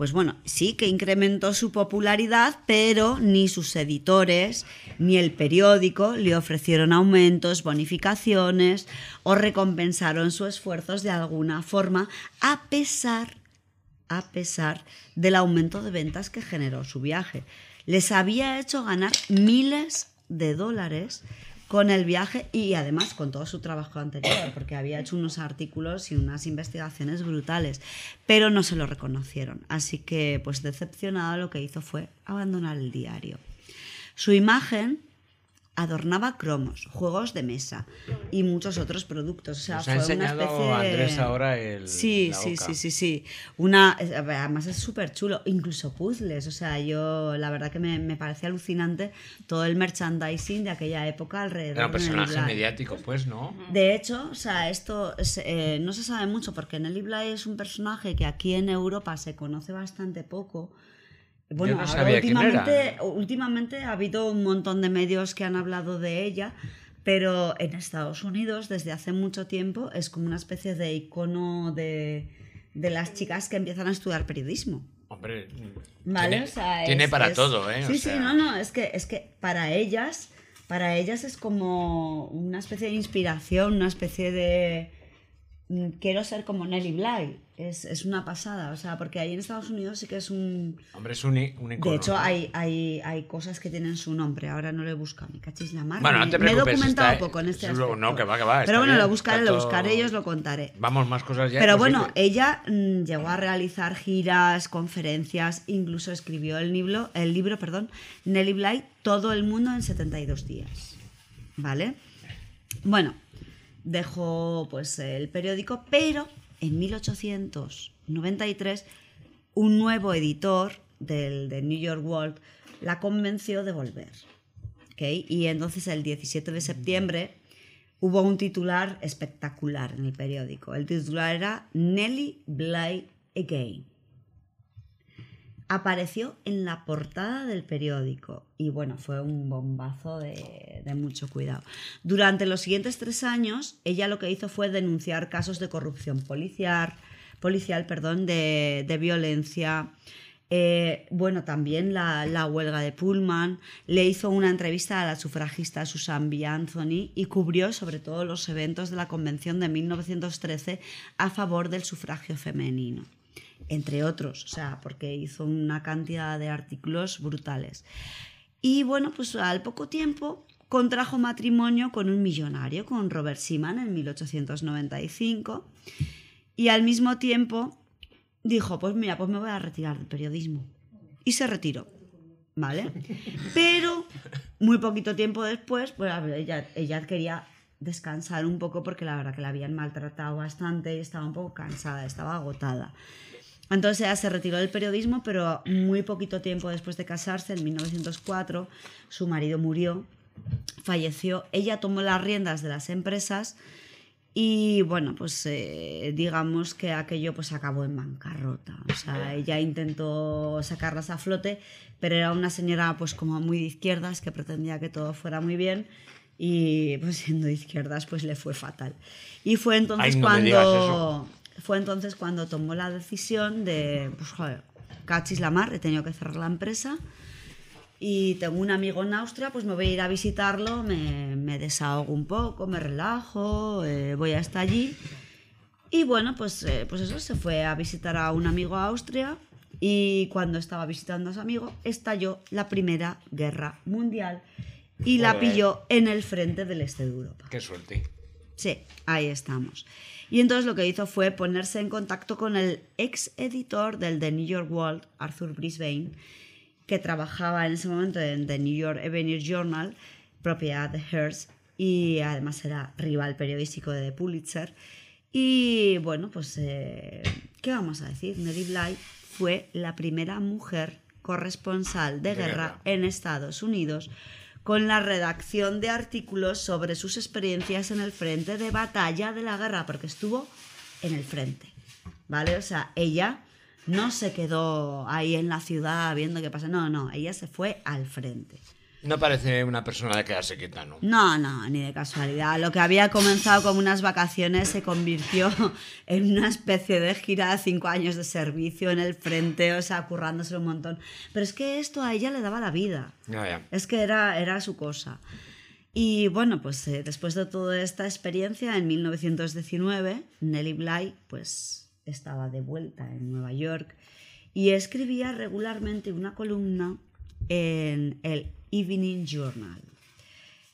pues bueno, sí que incrementó su popularidad, pero ni sus editores ni el periódico le ofrecieron aumentos, bonificaciones o recompensaron sus esfuerzos de alguna forma, a pesar, a pesar del aumento de ventas que generó su viaje. Les había hecho ganar miles de dólares con el viaje y además con todo su trabajo anterior, porque había hecho unos artículos y unas investigaciones brutales, pero no se lo reconocieron. Así que, pues decepcionada, lo que hizo fue abandonar el diario. Su imagen adornaba cromos, juegos de mesa y muchos otros productos. O sea, Nos ha fue enseñado una especie Andrés ahora el- Sí, la sí, sí, sí, sí. Una, además es súper chulo, incluso puzzles. O sea, yo la verdad que me, me parece alucinante todo el merchandising de aquella época alrededor Era un de Nelly personaje mediático, pues, ¿no? De hecho, o sea, esto es, eh, no se sabe mucho porque Nelly Bly es un personaje que aquí en Europa se conoce bastante poco. Bueno, no ahora últimamente, últimamente ha habido un montón de medios que han hablado de ella, pero en Estados Unidos desde hace mucho tiempo es como una especie de icono de, de las chicas que empiezan a estudiar periodismo. Hombre, ¿Vale? tiene, o sea, tiene es- para es- todo, ¿eh? O Sí, sea, sí, no, no, es que, es que para ellas, para ellas es como una especie de inspiración, una especie de quiero ser como Nelly Bly. Es, es una pasada, o sea, porque ahí en Estados Unidos sí que es un... Hombre, es un, un icono. De hecho, hay, hay, hay cosas que tienen su nombre. Ahora no lo he buscado. Me cachis la mar. Bueno, no me, me he preocupes, documentado está- poco en este aspecto. no, que va, que va, Pero bueno, bien, lo buscaré, lo buscaré y os lo contaré. Vamos, más cosas ya. Pero bueno, ella mm, llegó a realizar giras, conferencias, incluso escribió el libro, el libro perdón, Nelly Bly, Todo el mundo en 72 días. ¿Vale? Bueno, dejó pues el periódico, pero en 1893 un nuevo editor del, New York World la convenció de volver. ¿ok? Y entonces el 17 de septiembre hubo un titular espectacular en el periódico. El titular era Nelly Bly Again. Apareció en la portada del periódico y bueno, fue un bombazo de, mucho cuidado. Durante los siguientes tres años, ella lo que hizo fue denunciar casos de corrupción policial, policial perdón, de, de violencia, eh, bueno, también la, la huelga de Pullman, le hizo una entrevista a la sufragista Susan B. Anthony y cubrió sobre todo los eventos de la Convención de 1913 a favor del sufragio femenino, entre otros, o sea, porque hizo una cantidad de artículos brutales. Y bueno, pues al poco tiempo contrajo matrimonio con un millonario, con Robert Seaman en 1895, y al mismo tiempo dijo, pues mira, pues me voy a retirar del periodismo. Y se retiró, ¿vale? Pero muy poquito tiempo después, pues ella, ella quería descansar un poco porque la verdad que la habían maltratado bastante y estaba un poco cansada, estaba agotada. Entonces ella se retiró del periodismo, pero muy poquito tiempo después de casarse, en 1904, su marido murió, falleció, ella tomó las riendas de las empresas y bueno, pues eh, digamos que aquello pues acabó en bancarrota. O sea, ella intentó sacarlas a flote, pero era una señora pues como muy de izquierdas que pretendía que todo fuera muy bien y pues siendo de izquierdas pues le fue fatal. Y fue entonces Ay, no cuando fue entonces cuando tomó la decisión de pues joder, cachis la mar, he tenido que cerrar la empresa y tengo un amigo en Austria, pues me voy a ir a visitarlo, me, me desahogo un poco, me relajo, eh, voy hasta allí. Y bueno, pues, eh, pues eso, se fue a visitar a un amigo a Austria y cuando estaba visitando a su amigo estalló la Primera Guerra Mundial y la pilló en el frente del este de Europa. Qué suerte. Sí, ahí estamos. Y entonces lo que hizo fue ponerse en contacto con el ex editor del The New York World, Arthur Brisbane, que trabajaba en ese momento en The New York Evening Journal, propiedad de Hearst, y además era rival periodístico de The Pulitzer. Y bueno, pues, eh, ¿qué vamos a decir? Nellie Bly fue la primera mujer corresponsal de De guerra guerra. en Estados Unidos con la redacción de artículos sobre sus experiencias en el frente de batalla de la guerra, porque estuvo en el frente, ¿vale? O sea, ella no se quedó ahí en la ciudad viendo qué pasa, no, no, ella se fue al frente. No parece una persona de quedarse quieta, ¿no? No, no, ni de casualidad. Lo que había comenzado como unas vacaciones se convirtió [laughs] en una especie de gira de cinco años de servicio en el frente, o sea, currándose un montón. Pero es que esto a ella le daba la vida. Ya. Es que era, era su cosa. Y bueno, pues eh, después de toda esta experiencia, en 1919, Nellie Bly pues, estaba de vuelta en Nueva York y escribía regularmente una columna en el Evening Journal.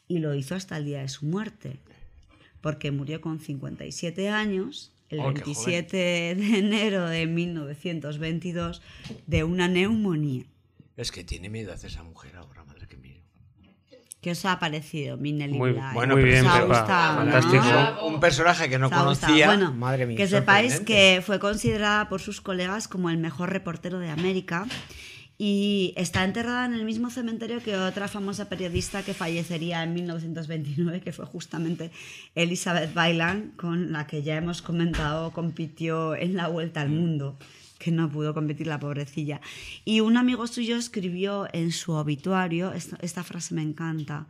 Y lo hizo hasta el día de su muerte, porque murió con 57 años, el Oh, qué 27 de enero de 1922, de una neumonía. Es que tiene miedo hacer esa mujer ahora, madre que mire. ¿Qué os ha parecido mi Nelly Muy? Bueno, muy bien, ha gustado, ¿no? Fantástico. Un personaje que no conocía. Bueno, Madre mía, que sepáis que fue considerada por sus colegas como el mejor reportero de América y está enterrada en el mismo cementerio que otra famosa periodista que fallecería en 1929, que fue justamente Elizabeth Bailan, con la que ya hemos comentado compitió en la Vuelta al Mundo que no pudo competir la pobrecilla. Y un amigo suyo escribió en su obituario, esta, esta frase me encanta,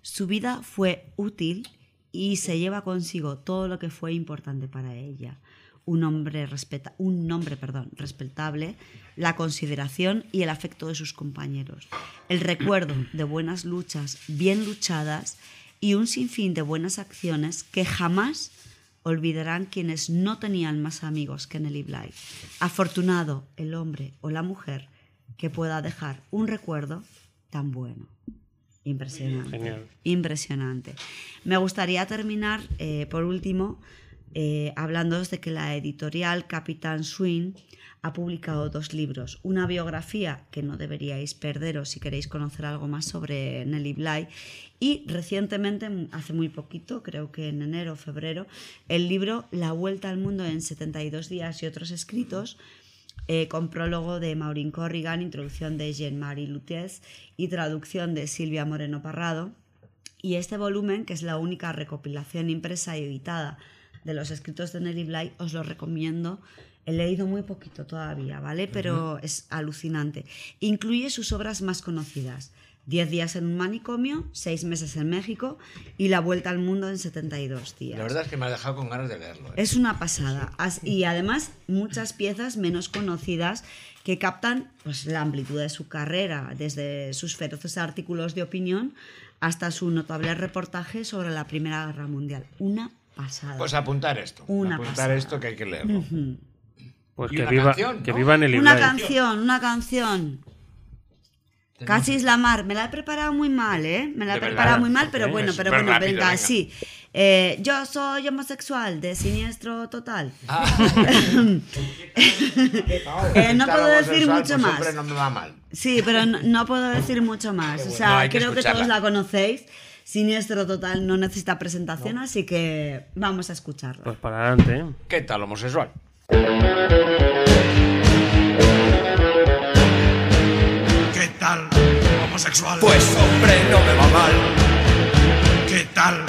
su vida fue útil y se lleva consigo todo lo que fue importante para ella. Un, hombre respeta, un nombre perdón, respetable, la consideración y el afecto de sus compañeros, el recuerdo de buenas luchas bien luchadas y un sinfín de buenas acciones que jamás olvidarán quienes no tenían más amigos que Nelly Bly. Afortunado el hombre o la mujer que pueda dejar un recuerdo tan bueno. Impresionante. Genial. Impresionante. Me gustaría terminar, eh, por último, eh, de que la editorial Capitán Swing ha publicado dos libros. Una biografía que no deberíais perderos si queréis conocer algo más sobre Nelly Bly. Y recientemente, hace muy poquito, creo que en enero o febrero, el libro La Vuelta al Mundo en 72 días y otros escritos, eh, con prólogo de Maureen Corrigan, introducción de Jean-Marie Lutez y traducción de Silvia Moreno Parrado. Y este volumen, que es la única recopilación impresa y editada de los escritos de Nelly Bly, os lo recomiendo. He leído muy poquito todavía, ¿vale? Pero es alucinante. Incluye sus obras más conocidas. Diez días en un manicomio, seis meses en México y la vuelta al mundo en 72 días. La verdad es que me ha dejado con ganas de leerlo. ¿eh? Es una pasada. As- Y además muchas piezas menos conocidas que captan pues, la amplitud de su carrera, desde sus feroces artículos de opinión hasta su notable reportaje sobre la Primera Guerra Mundial. Una pasada. Pues apuntar esto. Una apuntar pasada. esto que hay que leerlo. Pues que viva, canción, que ¿no? viva Nelly Una canción, una canción. Casi es la mar. Me la he preparado muy mal, ¿eh? Me la he De verdad. preparado muy mal, pero bueno, pero bueno, rápido, venga, venga. sí. Eh, yo soy homosexual de siniestro total. Ah. [laughs] Eh, no puedo decir mucho más. hombre, no me va mal. Sí, pero no, no puedo decir mucho más. O sea, No, hay que creo que todos la conocéis. Siniestro total no necesita presentación, así que vamos a escucharla. Pues para adelante, ¿eh? ¿Qué tal, homosexual? ¿Qué tal, homosexual? Pues hombre, no me va mal. ¿Qué tal,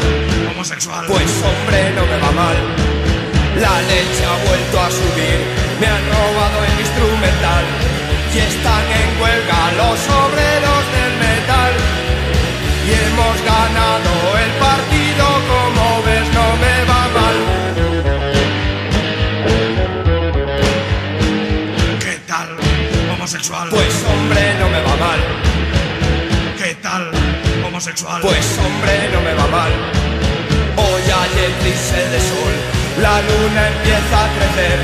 homosexual? Pues hombre, no me va mal. La leche ha vuelto a subir. Me han robado el instrumental. Y están en huelga los obreros hemos ganado el partido, como ves, no me va mal. ¿Qué tal, homosexual? Pues hombre, no me va mal. homosexual. Pues hombre, no me va mal. Hoy hay eclipse de sol, la luna empieza a crecer.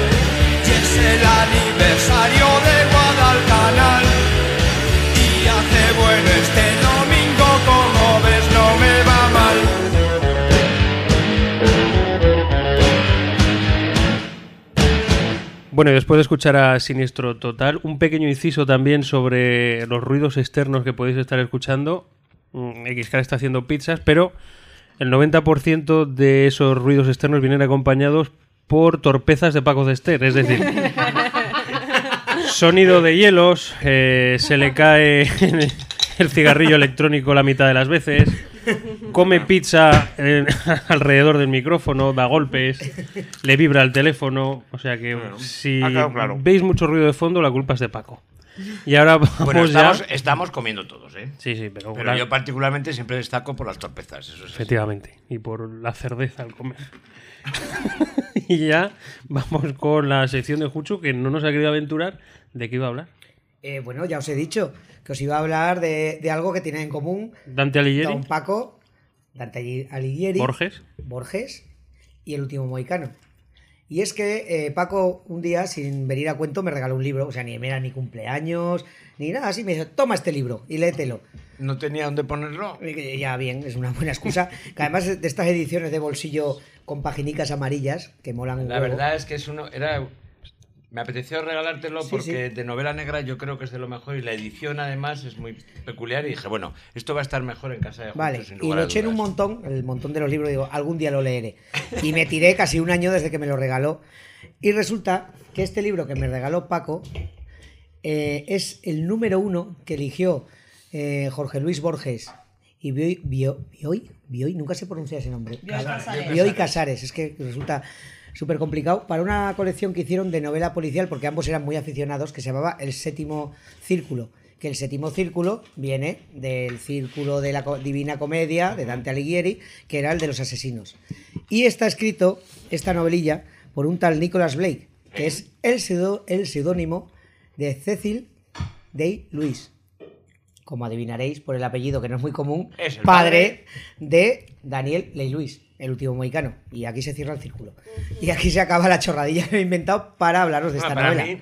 Y es el aniversario de Guadalcanal. Y hace bueno este Bueno, y después de escuchar a Siniestro Total, un pequeño inciso también sobre los ruidos externos que podéis estar escuchando. Mm, XK está haciendo pizzas, pero el 90% de esos ruidos externos vienen acompañados por torpezas de Paco Cester, es decir, [laughs] sonido de hielos, eh, se le cae el cigarrillo electrónico la mitad de las veces, come pizza eh, [laughs] alrededor del micrófono, da golpes, le vibra el teléfono, o sea que si claro. veis mucho ruido de fondo, la culpa es de Paco. Y ahora vamos Bueno, ya... estamos, estamos comiendo todos, ¿eh? Sí, sí, pero, Pero yo particularmente siempre destaco por las torpezas. Eso es así. Efectivamente, y por la cerveza al comer. [laughs] y ya vamos con la sección de Juchu, que no nos ha querido aventurar de qué iba a hablar. Eh, bueno, ya os he dicho que os iba a hablar de, de algo que tienen en común Dante Alighieri, Don Paco, Dante Alighieri, Borges. Borges y el último Moicano. Y es que eh, Paco un día, sin venir a cuento, me regaló un libro, o sea, ni era ni cumpleaños, ni nada así, me dijo, toma este libro y léetelo. No tenía dónde ponerlo. Y Ya bien, es una buena excusa. Que además de estas ediciones de bolsillo con paginicas amarillas, que molan un La huevo. verdad es que es uno. Era. Me apeteció regalártelo Sí, porque sí. de novela negra yo creo que es de lo mejor y la edición además es muy peculiar y dije, bueno, esto va a estar mejor en casa de Juancho, Vale, sin y lo a eché en un montón, el montón de los libros, digo, algún día lo leeré. Y me tiré casi un año desde que me lo regaló. Y resulta que este libro que me regaló Paco eh, es el número uno que eligió eh, Jorge Luis Borges y Bioy, Bio- Bioy, Bioy, nunca se pronuncia ese nombre. Bioy Casares. Bioy Casares, es que resulta súper complicado, para una colección que hicieron de novela policial, porque ambos eran muy aficionados, que se llamaba El Séptimo Círculo. Que el séptimo círculo viene del círculo de la Divina Comedia de Dante Alighieri, que era el de los asesinos. Y está escrito, esta novelilla, por un tal Nicholas Blake, que es el seudónimo de Cecil Day Lewis. Como adivinaréis por el apellido, que no es muy común, Es padre de Daniel Ley Luis, el último mohicano. Y aquí se cierra el círculo. Y aquí se acaba la chorradilla que he inventado para hablaros de esta Ah, para novela. mí,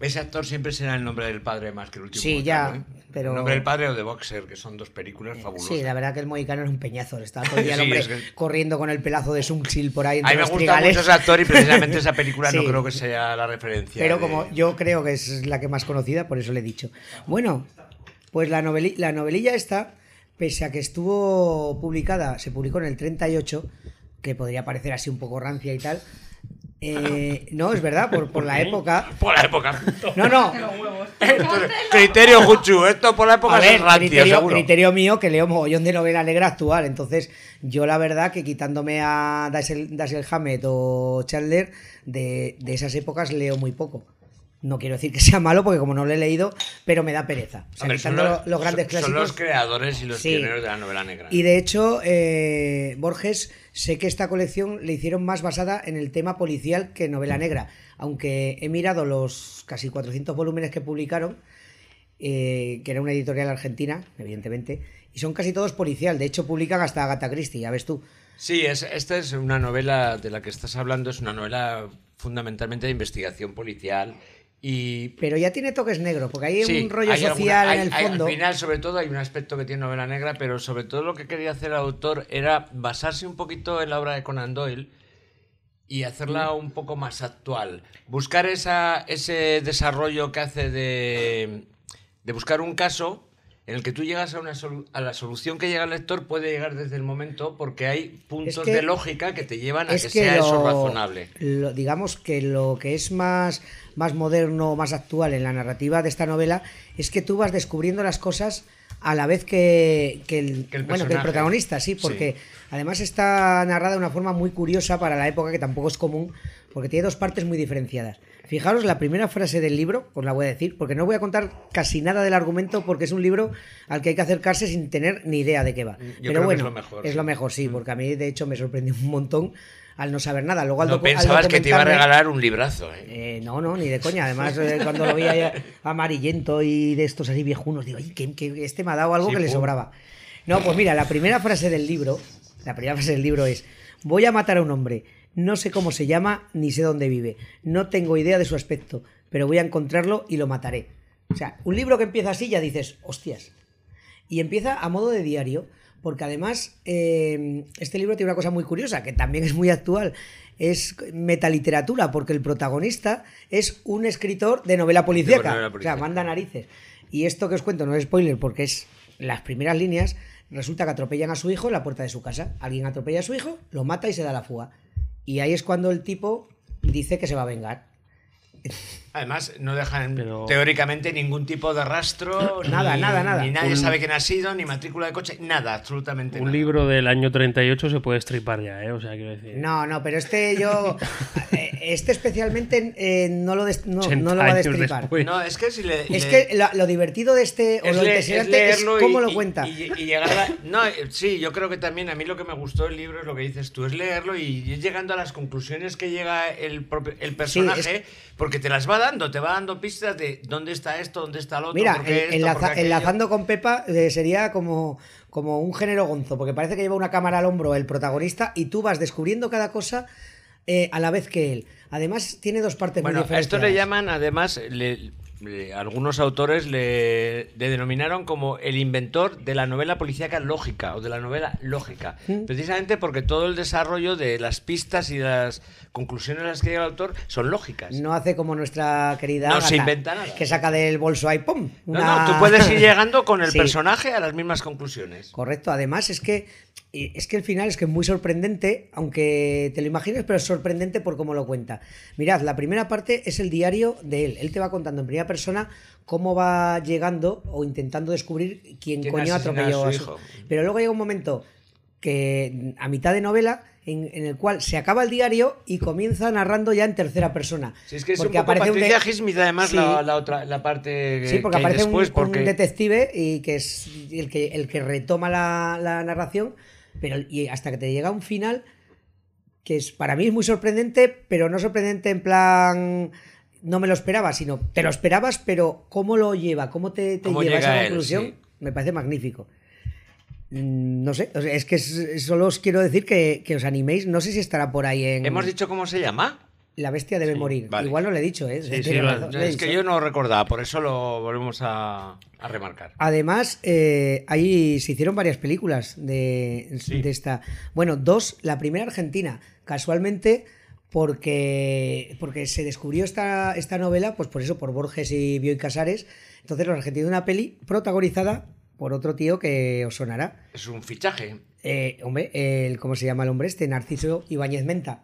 ese actor siempre será el nombre del padre más que el último. Sí, ya, ¿eh? pero- El nombre del padre o de Boxer, que son dos películas fabulosas. Sí, la verdad que el mohicano es un peñazo. Está todo [laughs] el día el hombre es que- corriendo con el pelazo de Sunsil por ahí A entre mí me gusta mucho ese actor y precisamente esa película [laughs] no creo que sea la referencia. Pero de- como yo creo que es la que más conocida, por eso le he dicho. Bueno, pues la, noveli- la novelilla esta, pese a que estuvo publicada, se publicó en el 38, que podría parecer así un poco rancia y tal. eh, no, es verdad, por, por la época. Por la época. No, no. Entonces, criterio Juchu, esto por la época A ver, es rancio, criterio, seguro. criterio mío que leo mogollón de novela negra actual. Entonces, yo la verdad que quitándome a Dashiell Dashiell Hammett o Chandler, de, de esas épocas leo muy poco. No quiero decir que sea malo, porque como no lo he leído, pero me da pereza. O sea, Hombre, son los, los grandes son- clásicos. Son los creadores y los Sí. pioneros de la novela negra. Y de hecho, eh, Borges, sé que esta colección le hicieron más basada en el tema policial que novela negra. Aunque he mirado los casi 400 volúmenes que publicaron, eh, que era una editorial argentina, evidentemente, y son casi todos policial. De hecho, publican hasta Agatha Christie, ya ves tú. Sí, es, esta es una novela de la que estás hablando, es una novela fundamentalmente de investigación policial y... Pero ya tiene toques negros, porque hay Sí, un rollo hay alguna- social hay- en el hay- fondo. al final, sobre todo, hay un aspecto que tiene novela negra, pero sobre todo lo que quería hacer el autor era basarse un poquito en la obra de Conan Doyle y hacerla un poco más actual. Buscar esa, ese desarrollo que hace de, de buscar un caso en el que tú llegas a, una a la solución que llega el lector puede llegar desde el momento porque hay puntos que- de lógica que te llevan a es que, que sea eso razonable. lo- digamos que lo que es más, más moderno, más actual en la narrativa de esta novela es que tú vas descubriendo las cosas a la vez que, que el, el bueno, que el protagonista, sí, porque además está narrada de una forma muy curiosa para la época que tampoco es común, porque tiene dos partes muy diferenciadas. Fijaros la primera frase del libro, os la voy a decir, porque no voy a contar casi nada del argumento, porque es un libro al que hay que acercarse sin tener ni idea de qué va. creo Pero que es bueno, lo mejor, es lo mejor, sí, porque a mí de hecho me sorprendió un montón al no saber nada. Luego al No al pensabas que te iba a regalar un librazo. ¿eh? eh, no, no, ni de coña. Además, eh, cuando lo vi ahí amarillento y de estos así viejunos, digo, "Ay, que, que este me ha dado algo Sí, que le sobraba. No, pues mira, la primera frase del libro, la primera frase del libro es, voy a matar a un hombre, no sé cómo se llama ni sé dónde vive, no tengo idea de su aspecto, pero voy a encontrarlo y lo mataré. O sea, un libro que empieza así ya dices, hostias. Y empieza a modo de diario, porque además eh, este libro tiene una cosa muy curiosa, que también es muy actual, es metaliteratura, porque el protagonista es un escritor de novela policíaca. novela O sea, manda narices. Y esto que os cuento no es spoiler, porque es las primeras líneas. Resulta que atropellan a su hijo en la puerta de su casa. Alguien atropella a su hijo, lo mata y se da la fuga. Y ahí es cuando el tipo dice que se va a vengar. Además, no dejan Pero- teóricamente ningún tipo de rastro. [clears throat] Nada, ni- nada, nada. Ni nadie Un- sabe quién ha sido, ni matrícula de coche, nada, absolutamente Un nada. libro del año 38 se puede estripar ya, ¿eh? O sea, quiero decir. No, no, pero este yo. [laughs] eh, Este especialmente eh, no, lo des- no, 80 no lo va a destripar. después. No, es que si le. Es le- que la- lo divertido de este, o es lo le- impresionante es, leerlo y- cómo lo cuenta. Y, y llegar a. No, eh, sí, yo creo que también a mí lo que me gustó del libro es lo que dices tú, es leerlo y ir llegando a las conclusiones que llega el, propio- el personaje, porque te las va dando, te va dando pistas de dónde está esto, dónde está lo otro. Mira, en- esto, enlaza- enlazando con Pepa eh, sería como, como un género gonzo, porque parece que lleva una cámara al hombro el protagonista y tú vas descubriendo cada cosa eh, a la vez que él. Además, tiene dos partes Bueno, muy a diferentes. esto le llaman, además, le- algunos autores le, le denominaron como el inventor de la novela policíaca lógica o de la novela lógica. Mm. Precisamente porque todo el desarrollo de las pistas y las conclusiones a las que llega el autor son lógicas. No hace como nuestra querida No Agatha, se inventa nada. que saca del bolso ahí, ¡pum! No, una- no, tú puedes ir [laughs] llegando con el Sí. personaje a las mismas conclusiones. Correcto, además es que es que el final es que es muy sorprendente, aunque te lo imagines, pero es sorprendente por cómo lo cuenta. Mirad, la primera parte es el diario de él. Él te va contando en primera persona cómo va llegando o intentando descubrir quién, ¿Quién coño atropelló a su hijo? Pero luego llega un momento que a mitad de novela en, en el cual se acaba el diario y comienza narrando ya en tercera persona. Si es que es Porque un poco aparece un de- además, Sí. la, la otra, la parte Sí, porque que aparece un- después, un, porque... detective y que es el que, el que retoma la, la narración, pero y hasta que te llega un final que es para mí es muy sorprendente, pero no sorprendente en plan no me lo esperaba, sino te lo esperabas, pero cómo lo lleva, cómo te, te Cómo lleva llega esa él, conclusión, sí. me parece magnífico. Mm, No sé, es que solo os quiero decir que, que os animéis, no sé si estará por ahí en ¿Hemos dicho cómo se llama? La bestia debe morir. vale. Igual no le he dicho, ¿eh? Sí, Tiene sí, lo- razón, le he Es que dicho. yo no recordaba, por eso lo volvemos a, a remarcar. Además, eh, ahí se hicieron varias películas de, de esta. Bueno, dos. La primera argentina, casualmente, porque, porque se descubrió esta, esta novela, pues por eso, por Borges y Bioy Casares. Entonces, los argentinos, una peli protagonizada por otro tío que os sonará. Es un fichaje. Eh, hombre, el, ¿cómo se llama el hombre este? Narciso Ibáñez Menta.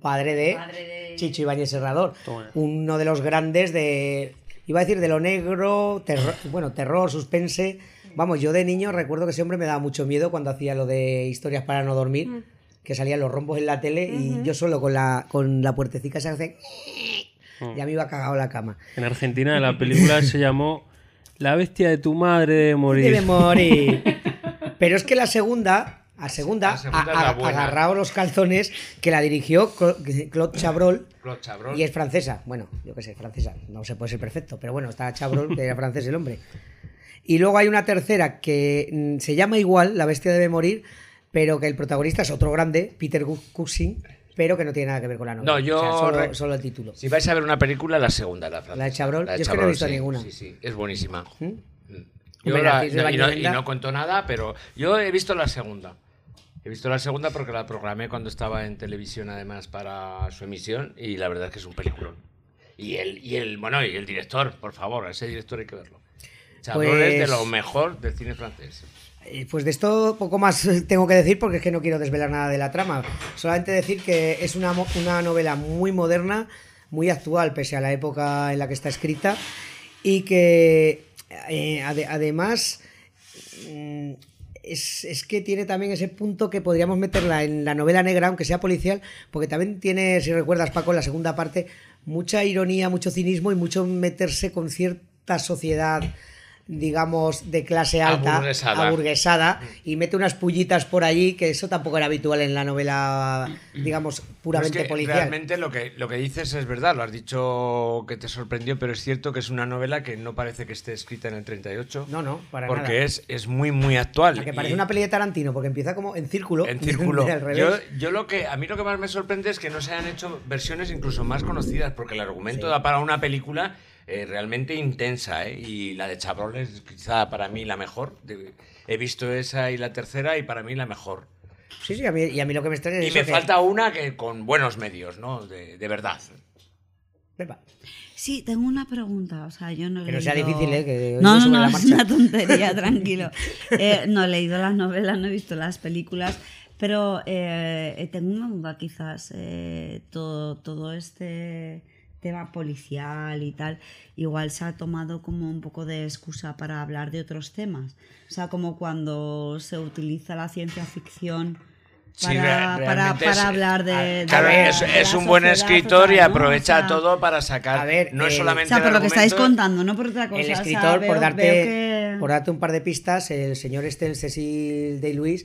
Padre de, Padre de- Chicho Ibáñez Serrador. Toma. Uno de los grandes de. Iba a decir de lo negro, terror, bueno, terror, suspense. Vamos, yo de niño recuerdo que ese hombre me daba mucho miedo cuando hacía lo de historias para no dormir, que salían los rombos en la tele y yo solo con la, con la puertecica se hace. Ya me iba cagado la cama. En Argentina la película [laughs] se llamó La bestia de tu madre debe morir. Debe morir. [laughs] Pero es que la segunda, a segunda, La segunda a- a- agarrado los calzones, que la dirigió Cla- Claude Chabrol. Claude Chabrol. Y es francesa. Bueno, yo qué sé, francesa. No se puede ser perfecto, pero bueno, está Chabrol, que era [laughs] francés el hombre. Y luego hay una tercera que mm, se llama igual, La bestia debe morir, pero que el protagonista es otro grande, Peter Cushing, pero que no tiene nada que ver con la novela. No, yo O sea, solo, solo el título. Si vais a ver una película, la segunda, la francesa. ¿La de Chabrol? Yo es que no he visto sí, ninguna. Sí, sí, es buenísima. ¿Mm? Mm. Yo la- no- y, no, y no cuento nada, pero yo he visto la segunda. He visto la segunda porque la programé cuando estaba en televisión, además, para su emisión, y la verdad es que es un peliculón. Y el, y el, bueno, y el director, por favor, a ese director hay que verlo. Chabrol es de Pues- lo mejor del cine francés. Eh, Pues de esto poco más [laughs] tengo que decir porque es que no quiero desvelar nada de la trama. Solamente decir que es una, una novela muy moderna, muy actual, pese a la época en la que está escrita, y que eh, ade- además mm, es, es que tiene también ese punto que podríamos meterla en la novela negra, aunque sea policial, porque también tiene, si recuerdas Paco, en la segunda parte, mucha ironía, mucho cinismo y mucho meterse con cierta sociedad digamos, de clase alta, Aburguesada. aburguesada, y mete unas pullitas por allí, que eso tampoco era habitual en la novela, digamos, Pero es puramente que policial. realmente lo que, lo que dices es verdad, lo has dicho que te sorprendió, pero es cierto que es una novela que no parece que esté escrita en el 38. No, no, para porque nada. Es, es muy, muy actual. La que y- parece una peli de Tarantino, porque empieza como en círculo. En [laughs] círculo. Yo, yo lo que a mí lo que más me sorprende es que no se hayan hecho versiones incluso más conocidas, porque el argumento da para una película eh, realmente intensa, ¿eh? y la de Chabrol es quizá para mí la mejor. He visto esa y la tercera y para mí la mejor. Sí, sí, a mí, y a mí lo que me extraña es Y me que- falta una que con buenos medios, ¿no? De, de verdad. Pepa. Sí, tengo una pregunta. O sea, yo no he Que no sea leído- difícil, ¿eh? Que no, es una tontería, [laughs] tranquilo. Eh, no he leído las novelas, no he visto las películas, pero eh, tengo una duda, quizás. eh, todo, todo este tema policial y tal, igual se ha tomado como un poco de excusa para hablar de otros temas. O sea, como cuando se utiliza la ciencia ficción. Sí, Para, re- para, realmente para es- hablar de, Claro, la- es, un buen escritor y aprovecha O sea, todo para sacar. A ver, no es eh, solamente O sea, por lo que estáis contando, no por otra cosa. El o sea, escritor, veo- por, darte, que- por darte un par de pistas, el señor este, el Cecil de Luis,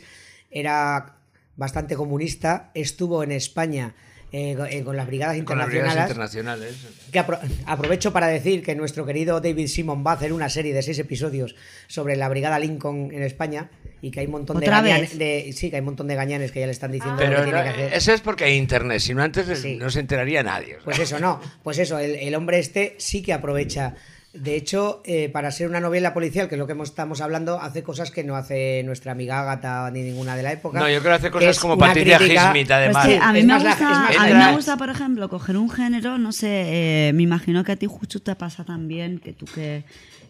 era bastante comunista, estuvo en España eh, con- eh, con las brigadas Con las brigadas internacionales. internacionales. Que apro- aprovecho para decir que nuestro querido David Simon va a hacer una serie de seis episodios sobre la Brigada Lincoln en España y que hay un montón de, ¿Otra gañan- vez? de- sí que hay un montón de gañanes que ya le están diciendo lo Pero que tiene no, que hacer. eso es porque hay internet, si no antes Sí. no se enteraría nadie. Pues eso, no. Pues eso, el, el hombre este sí que aprovecha. De hecho, eh, para ser una novela policial, que es lo que hemos- estamos hablando, hace cosas que no hace nuestra amiga Agatha ni ninguna de la época. No, yo creo que hace que cosas como Patricia Highsmith, además. Pues Sí, sí, a mí, me la- gusta, a mí me gusta, por ejemplo, coger un género, no sé, eh, me imagino que a ti justo te pasa también, que tú que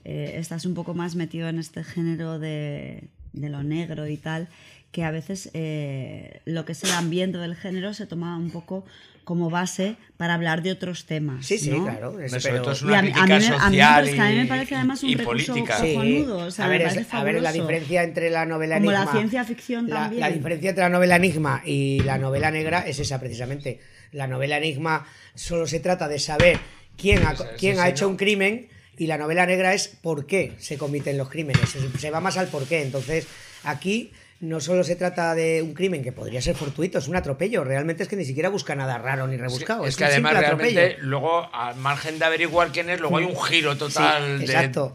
eh, estás un poco más metido en este género de, de lo negro y tal, que a veces eh, lo que es el ambiente del género se toma un poco como base para hablar de otros temas. Sí, sí, ¿no? claro. es- Sobre pero- todo es Y una a mí- a crítica mí me- a mí social parece- a mí me y- parece además un y recurso política. Sí. cojonudo, o sea, a, me ver, es- parece a ver, la diferencia entre la novela Como la Enigma. ciencia ficción la, también. la diferencia entre la novela Enigma y la novela negra es esa precisamente. La novela Enigma solo se trata de saber quién ha, quién ha hecho un crimen y la novela negra es por qué se cometen los crímenes. Se, se va más al por qué. Entonces, aquí no solo se trata de un crimen que podría ser fortuito, es un atropello. Realmente es que ni siquiera busca nada raro ni rebuscado. es es que un además realmente atropello. luego al margen de averiguar quién es luego hay un giro total Sí,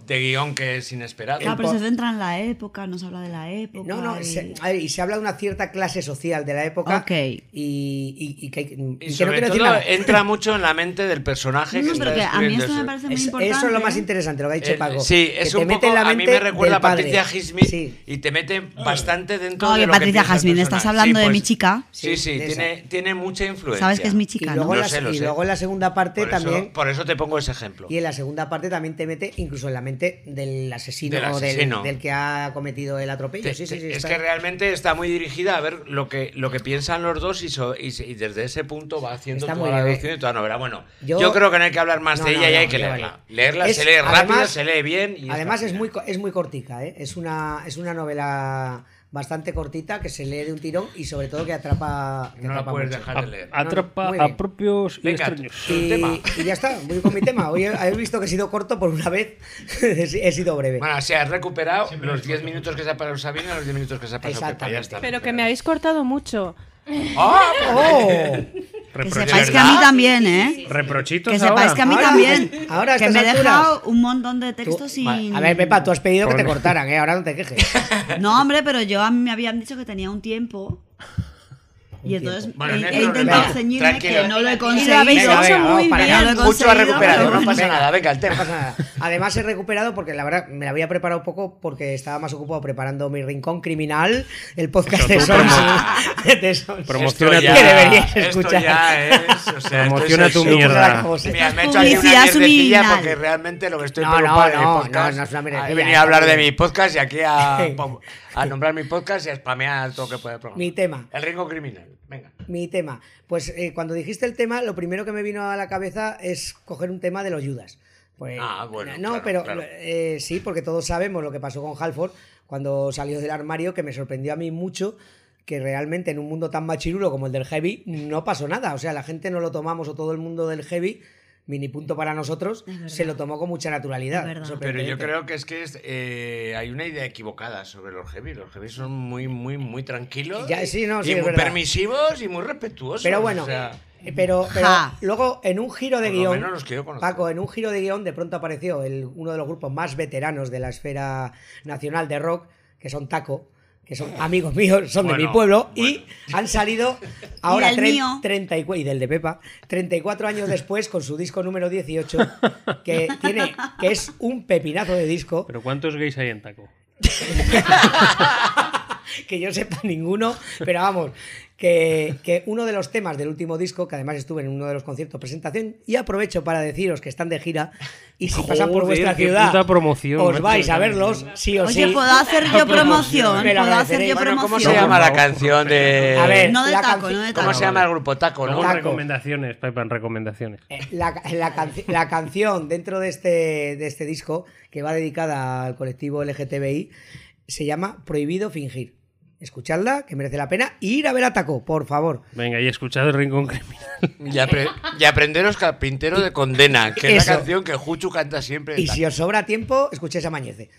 de, guion que es inesperado Claro, pero se centra en la época, nos habla de la época. No, no, y- se- a ver, y se habla de una cierta clase social de la época. Ok. Y, y- y que, y que no todo nada. entra mucho en la mente del personaje No, que pero está que a mí esto me eso. parece muy Es- importante. eso es lo más interesante, lo que ha dicho Eh, Paco. sí, que es te un mete poco, en la a mí me recuerda a. Patricia Sí. y te mete bastante dentro No, de que lo Patricia que Highsmith, estás hablando Sí, de pues, mi chica. Sí, sí, tiene, tiene mucha influencia. Sabes que es mi Y chica, luego, ¿no? en Lo la, sé, lo y sé. luego en la segunda parte Por eso- también. por eso te pongo ese ejemplo. Y en la segunda parte también te mete incluso en la mente del asesino, Del o del- que ha cometido el atropello. Te- sí, sí, sí, es está- que realmente está muy dirigida a ver lo que, lo que piensan los dos y, so- y se- y desde ese punto va haciendo Está toda la bien. deducción y toda la novela. Bueno, yo, Yo- creo que no hay que hablar más No, de no, ella y hay que leerla. Leerla Es- se lee rápido, además- se lee bien. Y Además es muy, co- es muy cortica, ¿eh? es, una, es una novela bastante cortita que se lee de un tirón y sobre todo que atrapa. que No la atrapa puedes mucho. dejar de leer. Atrapa muy bien. a propios y Venga, extraños. Y, tema. y ya está, voy con mi tema. Hoy he, he visto que he sido corto por una vez, [laughs] he sido breve. Bueno, si has recuperado los 10 minutos que se ha pasado Sabina, los 10 minutos que se ha pasado Pepa, ya Exactamente. está. Pero que me habéis cortado mucho. ¡Ah! [laughs] ¡Oh! Que sepáis que a mí también, ¿eh? Reprochitos Que sepáis ahora. que a mí Ahora, también. ahora que me he dejado un montón de Tú- textos sin. A ver, Pepa, tú has pedido que te cortaran, ¿eh? ahora no te quejes. [laughs] No, hombre, pero yo a mí me habían dicho que tenía un tiempo. Y entonces Bueno, he, no hay he intentado ceñirme Tranquilo. que no lo he conseguido. habéis Venga, hecho venga, muy vamos para bien. allá. No lo he Mucho ha recuperado, no pasa nada, venga, el No tema. pasa nada. Además he recuperado porque la verdad me la había preparado poco porque estaba más ocupado preparando mi rincón criminal, el podcast de Sons. [laughs] de Sons. Promociona tu- Que deberíais esto escuchar. ya es. O sea, Promociona tu mierda. Mira, me he hecho aquí una mierdecilla porque realmente lo que estoy No, preocupado no, de mi no, podcast. no, no es una mierdecilla, He venido a hablar de mi podcast y aquí a, [laughs] a nombrar mi podcast y a spamear todo lo que puede programa. Mi tema. El ringo criminal. Venga. Mi tema. Pues eh, cuando dijiste el tema, lo primero que me vino a la cabeza es coger un tema de los Judas. Pues, Ah, bueno, No, claro, pero claro. eh, sí, porque todos sabemos lo que pasó con Halford cuando salió del armario, que me sorprendió a mí mucho que realmente en un mundo tan machirulo como el del heavy no pasó nada. O sea, la gente no lo tomamos o todo el mundo del heavy mini punto para nosotros, se lo tomó con mucha naturalidad. Pero yo creo que es que es, eh, hay una idea equivocada sobre los heavy. Los heavy son muy, muy, muy tranquilos. Ya, sí, no, sí, y es muy verdad. permisivos y muy respetuosos. Pero bueno, o sea, eh, pero, luego en un giro de Por lo guion. Paco, en un giro de guion de pronto apareció el, uno de los grupos más veteranos de la esfera nacional de rock, que son Taco, que son amigos míos, son de mi pueblo, y han salido [laughs] ahora del tre- mío. 34 y del de Pepa, 34 años después con su disco número 18, que [laughs] tiene que es un pepinazo de disco, Pero ¿cuántos gays hay en taco? [laughs] que yo sepa ninguno, pero vamos, que, que uno de los temas del último disco, que además estuve en uno de los conciertos presentación, y aprovecho para deciros que están de gira, y si pasan por vuestra ciudad, os vais a verlos, sí o Oye, sí. ¿puedo hacer yo [laughs] promoción? Me lo ¿Puedo hacer yo promoción? ¿cómo se llama la canción de. A ver, No de taco, no de ¿Cómo taco. se llama el grupo? Taco, ¿no? Taco. recomendaciones, en recomendaciones. Eh, La, la canci- la canción dentro de este, de este disco, que va dedicada al colectivo LGTBI, se llama Prohibido Fingir. Escuchadla, que merece la pena, y ir a ver a Taco, por favor. Venga, y escuchad el rincón criminal. Y, apre- y aprenderos Carpintero de Condena, que es la canción que Juchu canta siempre. Y si os sobra tiempo, escuchéis Amañece.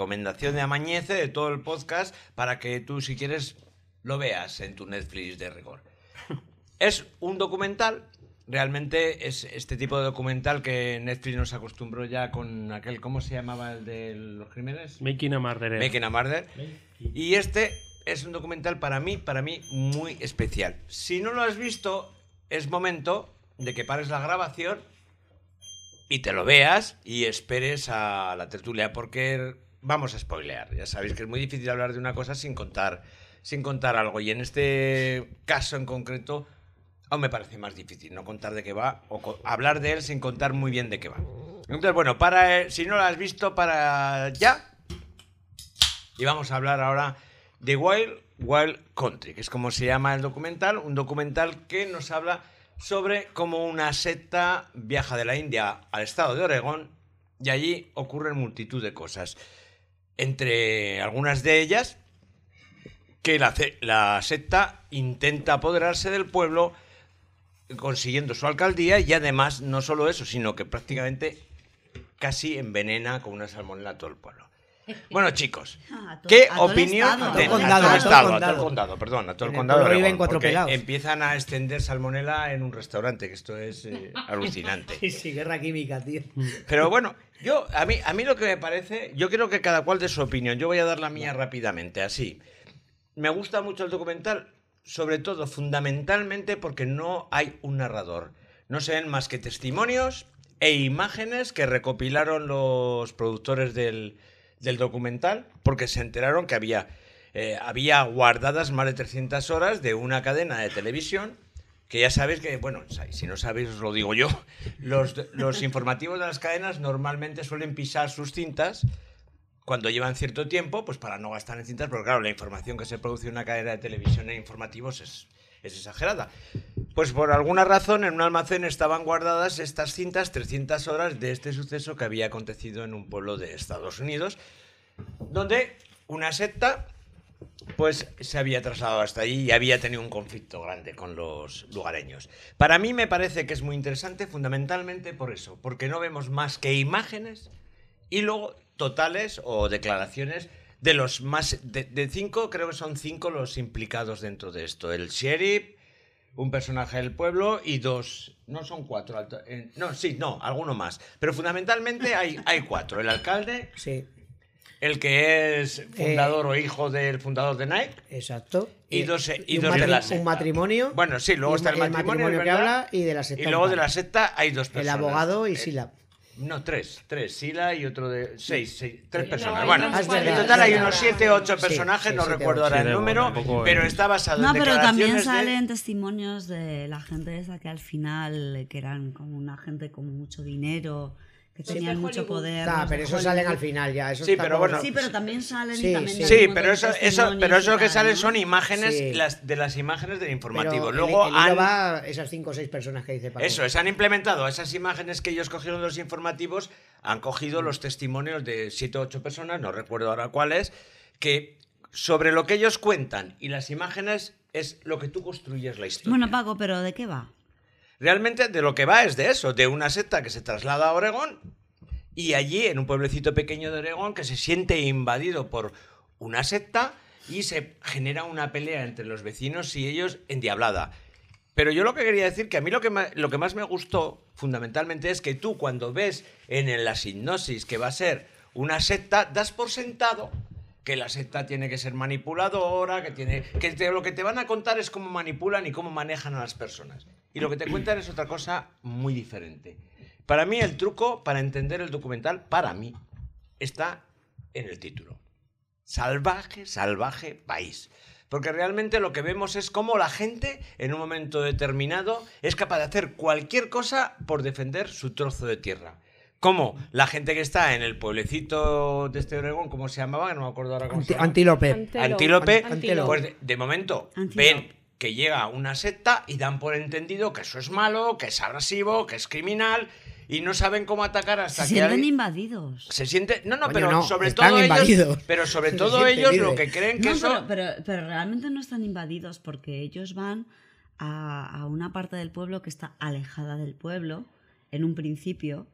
Recomendación de Amañece de todo el podcast para que tú, si quieres, lo veas en tu Netflix de rigor. [laughs] Es un documental, realmente es este tipo de documental que Netflix nos acostumbró ya con aquel, ¿cómo se llamaba el de los crímenes? Making a Murderer. Making a Murder. Y este es un documental para mí, para mí muy especial. Si no lo has visto, es momento de que pares la grabación y te lo veas y esperes a la tertulia porque vamos a spoilear. Ya sabéis que es muy difícil hablar de una cosa sin contar, sin contar algo. Y en este caso en concreto, aún me parece más difícil no contar de qué va o hablar de él sin contar muy bien de qué va. Entonces, bueno, para eh, si no lo has visto, para ya. Y vamos a hablar ahora de Wild Wild Country, que es como se llama el documental, un documental que nos habla sobre cómo una secta viaja de la India al estado de Oregón y allí ocurren multitud de cosas. Entre algunas de ellas, que la, secta intenta apoderarse del pueblo consiguiendo su alcaldía y además no solo eso, sino que prácticamente casi envenena con una salmonela todo el pueblo. [laughs] Bueno, chicos, Ah, ¿qué a opinión todo de- el a condado, todo el a todo el estado, a todo el condado. perdón, a todo el condado de porque pelados. empiezan a extender salmonela en un restaurante, que esto es eh, [laughs] alucinante. Sí, sí, guerra química, tío. Pero bueno, yo a mí a mí lo que me parece, yo quiero que cada cual dé su opinión. Yo voy a dar la mía rápidamente, así. Me gusta mucho el documental, sobre todo fundamentalmente porque no hay un narrador. No se ven más que testimonios e imágenes que recopilaron los productores del, del documental, porque se enteraron que había, eh, había guardadas más de 300 horas de una cadena de televisión que ya sabéis que, bueno, si no sabéis os lo digo yo, [laughs] los, los [laughs] informativos de las cadenas normalmente suelen pisar sus cintas cuando llevan cierto tiempo, pues para no gastar en cintas, porque claro, la información que se produce en una cadena de televisión e informativos es, es exagerada. Pues por alguna razón en un almacén estaban guardadas estas cintas, 300 horas de este suceso que había acontecido en un pueblo de Estados Unidos, donde una secta pues se había trasladado hasta allí y había tenido un conflicto grande con los lugareños. Para mí me parece que es muy interesante fundamentalmente por eso, porque no vemos más que imágenes y luego totales o declaraciones de los más de, de cinco, creo que son cinco los implicados dentro de esto. El sheriff, un personaje del pueblo y dos, no son cuatro, alto- eh, no, sí, no, alguno más. Pero fundamentalmente hay, hay cuatro. El alcalde, Sí, el que es fundador o hijo del fundador de Nike, exacto. Y dos- y dos de la secta. Un matrimonio. Bueno, sí, luego está el el matrimonio, es que habla y de la secta. Y luego de la secta hay dos El personas. abogado y Eh, Sila. No, tres, tres. Sila y otro de. Seis, seis tres personas. no, bueno, en total hay unos siete, ocho Sí, personajes, sí, no recuerdo ocho. ahora Sí, el número, pero está basado No, en pero también de- salen testimonios de la gente esa que al final, que eran como una gente con mucho dinero, que tenían mucho poder. Ah, pero esos salen al final ya. esos Sí, pero bueno, Sí, pero también salen Sí, y también sí. Sí, pero eso, eso, pero eso que salen ¿no? son imágenes Sí. las, de las imágenes del Pero informativo. el- Luego el, han, va esas cinco o seis personas que dice Paco. Eso es, han implementado esas imágenes que ellos cogieron de los informativos, han cogido los testimonios de siete o ocho personas, no recuerdo ahora cuáles, que sobre lo que ellos cuentan y las imágenes es lo que tú construyes la historia. Bueno, Paco, pero ¿de qué va? Realmente de lo que va es de eso, de una secta que se traslada a Oregón y allí, en un pueblecito pequeño de Oregón, que se siente invadido por una secta y se genera una pelea entre los vecinos y ellos endiablada. Pero yo lo que quería decir, que a mí lo que, ma- lo que más me gustó fundamentalmente es que tú cuando ves en la hipnosis que va a ser una secta, das por sentado que la secta tiene que ser manipuladora, que tiene que te- lo que te van a contar es cómo manipulan y cómo manejan a las personas. Y lo que te cuentan es otra cosa muy diferente. Para mí el truco para entender el documental, para mí, está en el título. Salvaje, salvaje país. Porque realmente lo que vemos es cómo la gente, en un momento determinado, es capaz de hacer cualquier cosa por defender su trozo de tierra. Como la gente que está en el pueblecito de este Oregón, ¿cómo se llamaba? Que no me acuerdo ahora cómo se llama. Antílope. Antelo. Antílope, Antelo. pues de, de momento Antílope. ven que llega una secta y dan por entendido que eso es malo, que es abrasivo, que es criminal y no saben cómo atacar hasta Se que sienten alguien- invadidos. se siente no no Coño, pero no, sobre están todo invadidos. ellos pero [laughs] sobre Se todo ellos libre. lo que creen que No, eso pero, pero, pero realmente no están invadidos porque ellos van a, a una parte del pueblo que está alejada del pueblo en un principio.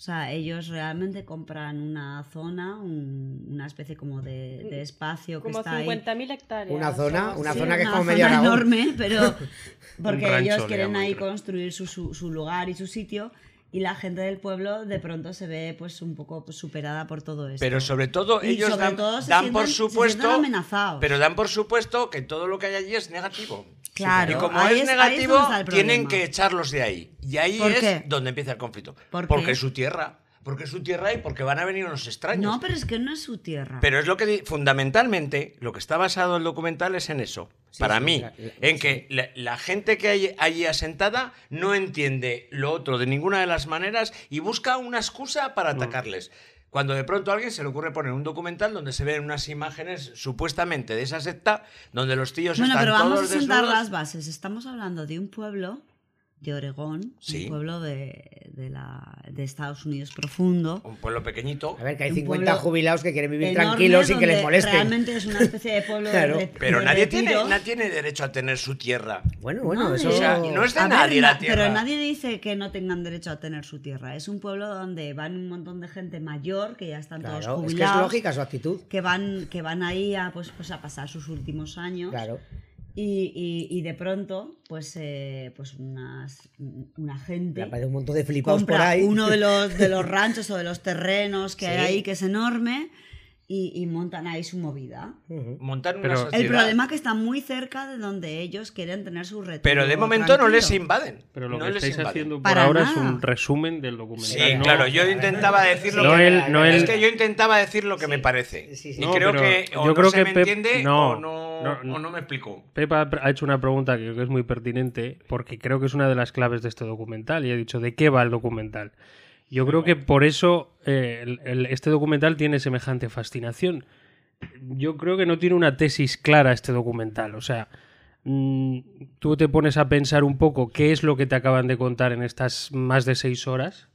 O sea, ellos realmente compran una zona, un- una especie como de, de espacio que Como está ahí. 50.000 hectáreas. Una zona, una zona que es como zona Aragón. enorme, pero [laughs] porque ellos quieren ahí creo. construir su, su- su lugar y su sitio y la gente del pueblo de pronto se ve pues un poco pues, superada por todo esto. Pero sobre todo Y ellos sobre dan, todo se dan por sienten- supuesto, amenazados. pero dan por supuesto que todo lo que hay allí es negativo. Claro, y como es es- ahí es negativo, tienen que echarlos de ahí. Y ahí ¿Por es qué? donde empieza el conflicto. ¿Por porque qué? su tierra. Porque es su tierra y porque van a venir unos extraños. No, pero es que no es su tierra. Pero es lo que fundamentalmente lo que está basado el documental es en eso. para sí, mí, la- la- en que la, la gente que hay allí asentada no entiende lo otro de ninguna de las maneras y busca una excusa para atacarles. Cuando de pronto a alguien se le ocurre poner un documental donde se ven unas imágenes supuestamente de esa secta, donde los tíos bueno, están pero vamos a sentar desnudos. las bases. Estamos hablando de un pueblo de Oregón, Sí. un pueblo de, de, la, de Estados Unidos profundo. Un pueblo pequeñito. A ver, que hay Un 50 pueblo jubilados que quieren vivir enorme tranquilos sin que les molesten. Realmente es una especie de pueblo [laughs] Claro. de, Pero de nadie tiene, nadie tiene derecho a tener su tierra. Bueno, bueno, No, eso... O sea, no es de ver, nadie na- la tierra. Pero nadie dice que no tengan derecho a tener su tierra. Es un pueblo donde van un montón de gente mayor que ya están todos Claro, es que jubilados. es lógica su actitud. que van, que van ahí a, pues, pues a pasar sus últimos años. Claro. Y, y- y de pronto, pues, eh, pues unas, una gente aparece un montón de flipados por ahí. uno de los, de [laughs] los ranchos o de los terrenos que hay Sí. ahí, que es enorme, y, y montan ahí su movida. Ujú. Montar una Pero- sociedad. El problema es que está muy cerca de donde ellos quieren tener su retiro. Pero de momento no les invaden. Pero lo no que les estáis invaden. haciendo por Para ahora es un resumen del documental. Sí, no- claro, yo intentaba decir lo No que el- no es que yo intentaba decir lo que me parece. Sí, sí. Y No, creo que o yo no creo se que me Pep- entiende no, o, no, no, o no me explicó. Pepa ha hecho una pregunta que creo que es muy pertinente porque creo que es una de las claves de este documental y ha dicho de qué va el documental. Yo creo que por eso eh, este documental tiene semejante fascinación. Yo creo que no tiene una tesis clara este documental. O sea, mm, tú te pones a pensar un poco qué es lo que te acaban de contar en estas más de seis horas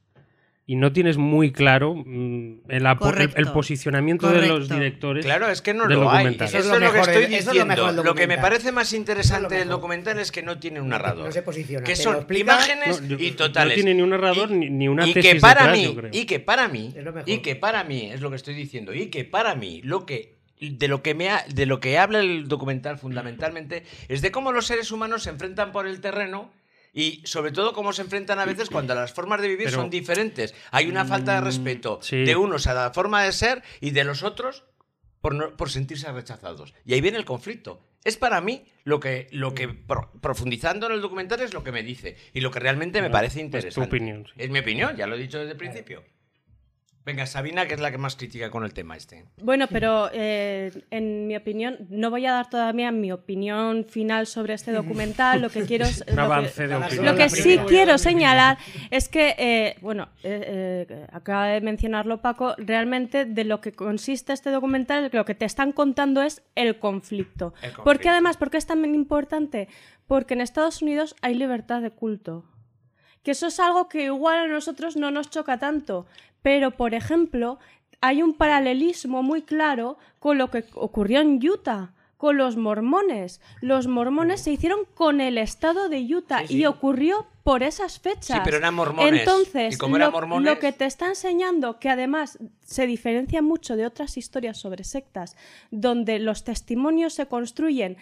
y no tienes muy claro mm, el, el- Correcto. posicionamiento de los directores. Claro, es que no lo hay. Eso Eso es lo, lo que estoy lo diciendo. del Lo, que me parece más interesante del documental es que no tiene un narrador. No se posiciona, Que son lo explica- imágenes No, yo- y no totales. tiene ni un narrador Y- ni- ni una y tesis que para detrás, mí, yo creo. Y que para mí, lo y que para mí, es lo que estoy diciendo, y que para mí, lo que de lo que me ha- de lo que habla el documental fundamentalmente es de cómo los seres humanos se enfrentan por el terreno y sobre todo cómo se enfrentan a veces cuando las formas de vivir Pero- son diferentes. Hay una falta de respeto sí. de unos a la forma de ser y de los otros por, no- por sentirse rechazados. Y ahí viene el conflicto. Es para mí lo que, lo que pro- profundizando en el documental es lo que me dice y lo que realmente me parece interesante. opinión, sí. Es mi opinión, ya lo he dicho desde el principio. Venga, Sabina, que es la que más critica con el tema este. Bueno, pero eh, en mi opinión, no voy a dar todavía mi opinión final sobre este documental. Lo que [laughs] quiero es. Un lo que- avance de opinión. Lo que sí quiero señalar es que, eh, bueno, eh, eh, acaba de mencionarlo Paco, realmente de lo que consiste este documental, lo que te están contando es el conflicto. El conflicto. ¿Por qué además? ¿Por qué es tan importante? Porque en Estados Unidos hay libertad de culto. Que eso es algo que igual a nosotros no nos choca tanto. Pero, por ejemplo, hay un paralelismo muy claro con lo que ocurrió en Utah, con los mormones. Los mormones se hicieron con el estado de Utah Sí, sí. y ocurrió por esas fechas. Sí, pero eran mormones. Entonces, Y como lo, eran mormones- lo que te está enseñando, que además se diferencia mucho de otras historias sobre sectas, donde los testimonios se construyen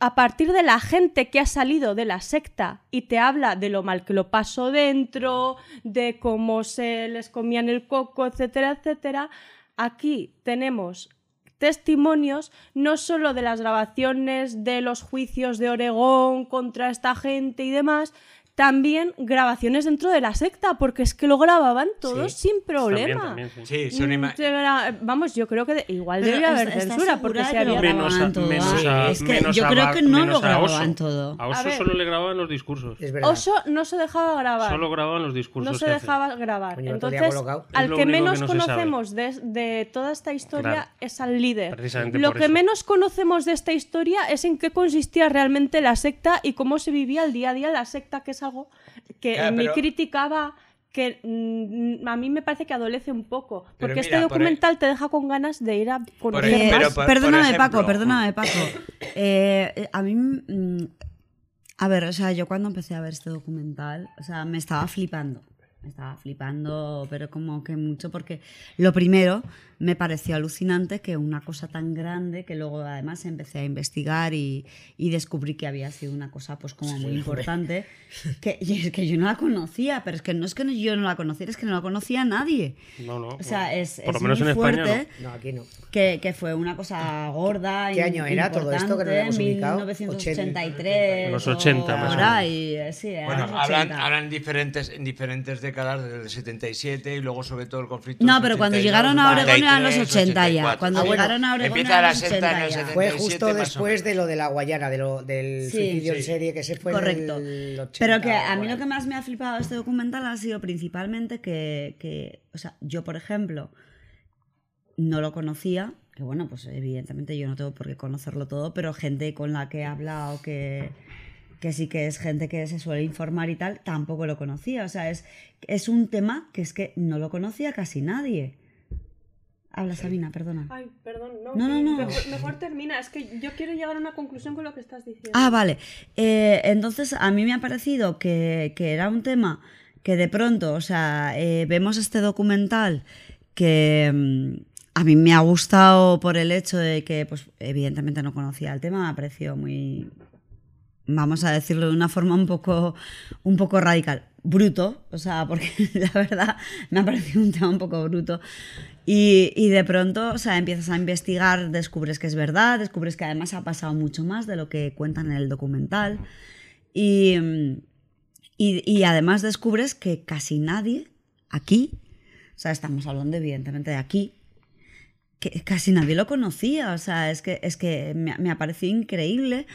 a partir de la gente que ha salido de la secta y te habla de lo mal que lo pasó dentro, de cómo se les comían el coco, etcétera, etcétera. Aquí tenemos testimonios no solo de las grabaciones de los juicios de Oregón contra esta gente y demás, también grabaciones dentro de la secta, porque es que lo grababan todos Sí, sin problema. También, también, sí. Sí, son Mm, gra- Vamos, yo creo que de- igual Pero debería haber ¿estás censura, porque lo había... Menos a, grababan todo? menos a- es que menos yo a creo que no lo grababan todo. A Oso A ver. solo le grababan los discursos. Es verdad. Oso no se dejaba grabar. Solo grababan los discursos. no se dejaba grabar. Coño, Entonces, al que menos no se conocemos de, de toda esta historia Claro. es al líder. Lo que eso. menos conocemos de esta historia es en qué consistía realmente la secta y cómo se vivía el día a día la secta, que es algo que Claro, en mi pero- crítica va que mm, a mí me parece que adolece un poco. Porque este por documental te deja con ganas de ir a conocer ejemplo, Eh, más. pero por- perdóname, por ejemplo- Paco, perdóname, [laughs] Paco. Eh, a mí. mm, a ver, o sea, yo cuando empecé a ver este documental, o sea, me estaba flipando. Estaba flipando, pero como que mucho, porque lo primero me pareció alucinante que una cosa tan grande, que luego además empecé a investigar y, y descubrí que había sido una cosa pues como muy importante, [laughs] que, y es que yo no la conocía, pero es que no es que yo no la conociera, es que no la conocía nadie. No, no. O sea, es, por lo es menos muy en España fuerte No, aquí no. que, que fue una cosa gorda. ¿Qué año era todo esto que no lo hemos ubicado? 1983. Los o 80 más o por menos. ahí, eh, sí, Bueno, hablan, 80. hablan en diferentes, en diferentes décadas, desde el 77 y luego sobre todo el conflicto. No, pero cuando 82, llegaron a Oregón eran los 83, 80 ya. 84. Cuando Ah, bueno, llegaron a Oregón empieza eran los secta en el 80 ya. 70. Fue 77 justo después de lo de la Guayana, de lo, del Sí. suicidio en serie, que se fue Correcto. en el 80 Pero que a mí lo que más me ha flipado de este documental ha sido principalmente que, que, o sea, yo, por ejemplo, no lo conocía, que bueno, pues evidentemente yo no tengo por qué conocerlo todo, pero gente con la que he hablado que, que sí que es gente que se suele informar y tal, tampoco lo conocía. O sea, es, es un tema que es que no lo conocía casi nadie. Habla Sabina, perdona. Ay, perdón, no. No, no, no. Mejor, mejor termina. Es que yo quiero llegar a una conclusión con lo que estás diciendo. Ah, vale. Eh, entonces, a mí me ha parecido que, que era un tema que de pronto, o sea, eh, vemos este documental que mm, a mí me ha gustado por el hecho de que, pues, evidentemente no conocía el tema, me ha parecido muy, vamos a decirlo de una forma un poco, un poco radical, bruto, o sea, porque [laughs] la verdad me ha parecido un tema un poco bruto. Y, y de pronto, o sea, empiezas a investigar, descubres que es verdad, descubres que además ha pasado mucho más de lo que cuentan en el documental. Y, y además descubres que casi nadie aquí, o sea, estamos hablando evidentemente de aquí, que casi nadie lo conocía. O sea, es que, es que me, me ha parecido increíble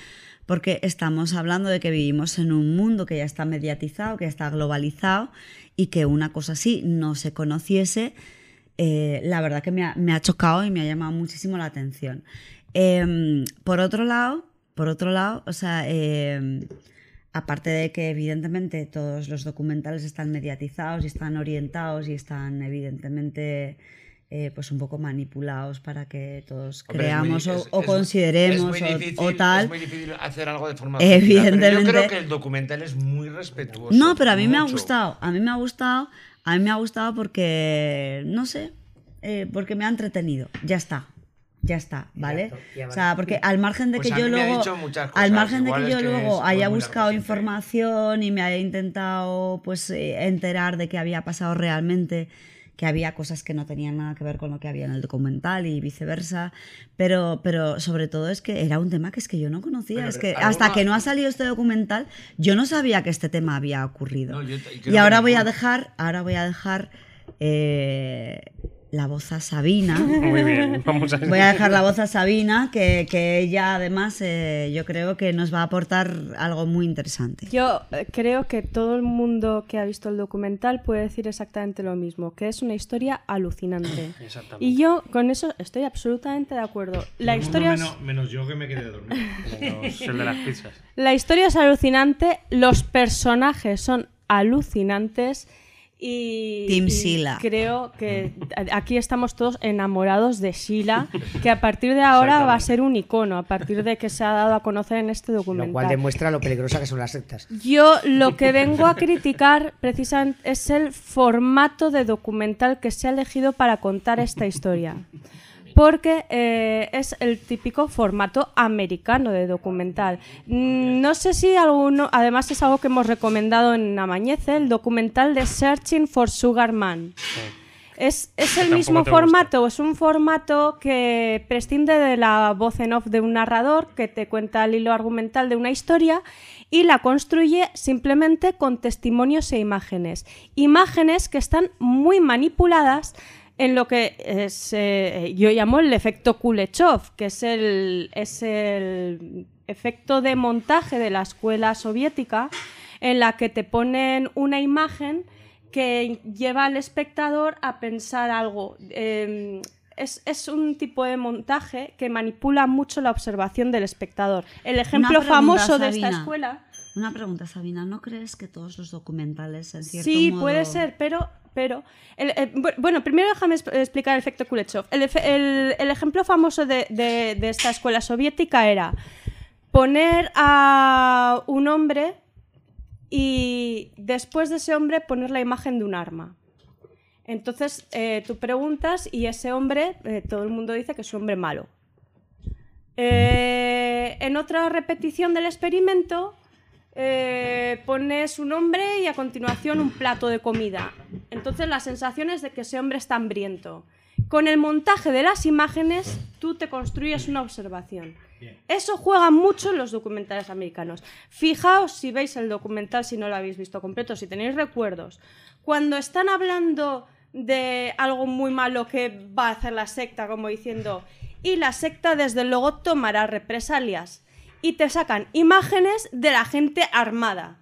porque estamos hablando de que vivimos en un mundo que ya está mediatizado, que ya está globalizado y que una cosa así no se conociese, eh, la verdad que me ha, chocado y me ha llamado muchísimo la atención. Em, por otro lado, por otro lado, o sea, em, aparte de que evidentemente todos los documentales están mediatizados y están orientados y están evidentemente eh, pues un poco manipulados para que todos Hombre, es muy- creamos o- es- o, es- consideremos es o- tal. Es muy difícil hacer algo de forma Pero Evidentemente. yo creo que el documental es muy respetuoso. No, pero a mí me ha gustado, a mí me ha gustado, a mí me ha gustado porque, no sé, eh, porque me ha entretenido, ya está. Ya está, ¿vale? Exacto, O sea, porque al margen de Pues que yo luego, dicho muchas cosas, al margen de que yo que luego haya buscado información y me haya intentado, pues, eh, enterar de qué había pasado realmente, que había cosas que no tenían nada que ver con lo que había en el documental y viceversa, pero, pero sobre todo es que era un tema que es que yo no conocía, es que hasta que no ha salido este documental, yo no sabía que este tema había ocurrido. No, yo y ahora voy a dejar, ahora voy a dejar eh, la voz a Sabina. [laughs] Muy bien, vamos a Voy a dejar la voz a [laughs] Sabina, que, que ella además eh, yo creo que nos va a aportar algo muy interesante. Yo eh, creo que todo el mundo que ha visto el documental puede decir exactamente lo mismo, que es una historia alucinante. [clears throat] Exactamente. Y yo con eso estoy absolutamente de acuerdo. La historia, es, menos, menos yo que me quedé dormido. [laughs] Menos el de las pizzas. la historia es alucinante, los personajes son alucinantes y, Team y creo que aquí estamos todos enamorados de Sheila, que a partir de ahora va a ser un icono, a partir de que se ha dado a conocer en este Lo documental. cual demuestra lo peligrosa que son las sectas. Yo lo que vengo a criticar precisamente es el formato de documental que se ha elegido para contar esta historia. Porque eh, es el típico formato americano de documental. No sé si alguno, además es algo que hemos recomendado en Amañece, el documental de Searching for Sugar Man. Es, es el mismo gusta. formato, es un formato que prescinde de la voz en off de un narrador que te cuenta el hilo argumental de una historia y la construye simplemente con testimonios e imágenes. Imágenes que están muy manipuladas en lo que es, eh, yo llamo el efecto Kuleshov, que es el, es el efecto de montaje de la escuela soviética en la que te ponen una imagen que lleva al espectador a pensar algo. Eh, es, es un tipo de montaje que manipula mucho la observación del espectador. El ejemplo pregunta, famoso de esta escuela. Una pregunta, Sabina, ¿no crees que todos los documentales en cierto Sí, modo- puede ser, pero. pero el- eh, bu- bueno, primero déjame explicar el efecto Kuleshov. El, el- el ejemplo famoso de, de- de esta escuela soviética era poner a un hombre y después de ese hombre poner la imagen de un arma. Entonces eh, tú preguntas y ese hombre, eh, todo el mundo dice que es un hombre malo. Eh, en otra repetición del experimento eh, pones un hombre y a continuación un plato de comida. Entonces la sensación es de que ese hombre está hambriento. Con el montaje de las imágenes tú te construyes una observación. Eso juega mucho en los documentales americanos. Fijaos si veis el documental, si no lo habéis visto completo, si tenéis recuerdos. Cuando están hablando de algo muy malo que va a hacer la secta, como diciendo, y la secta desde luego tomará represalias. Y te sacan imágenes de la gente armada.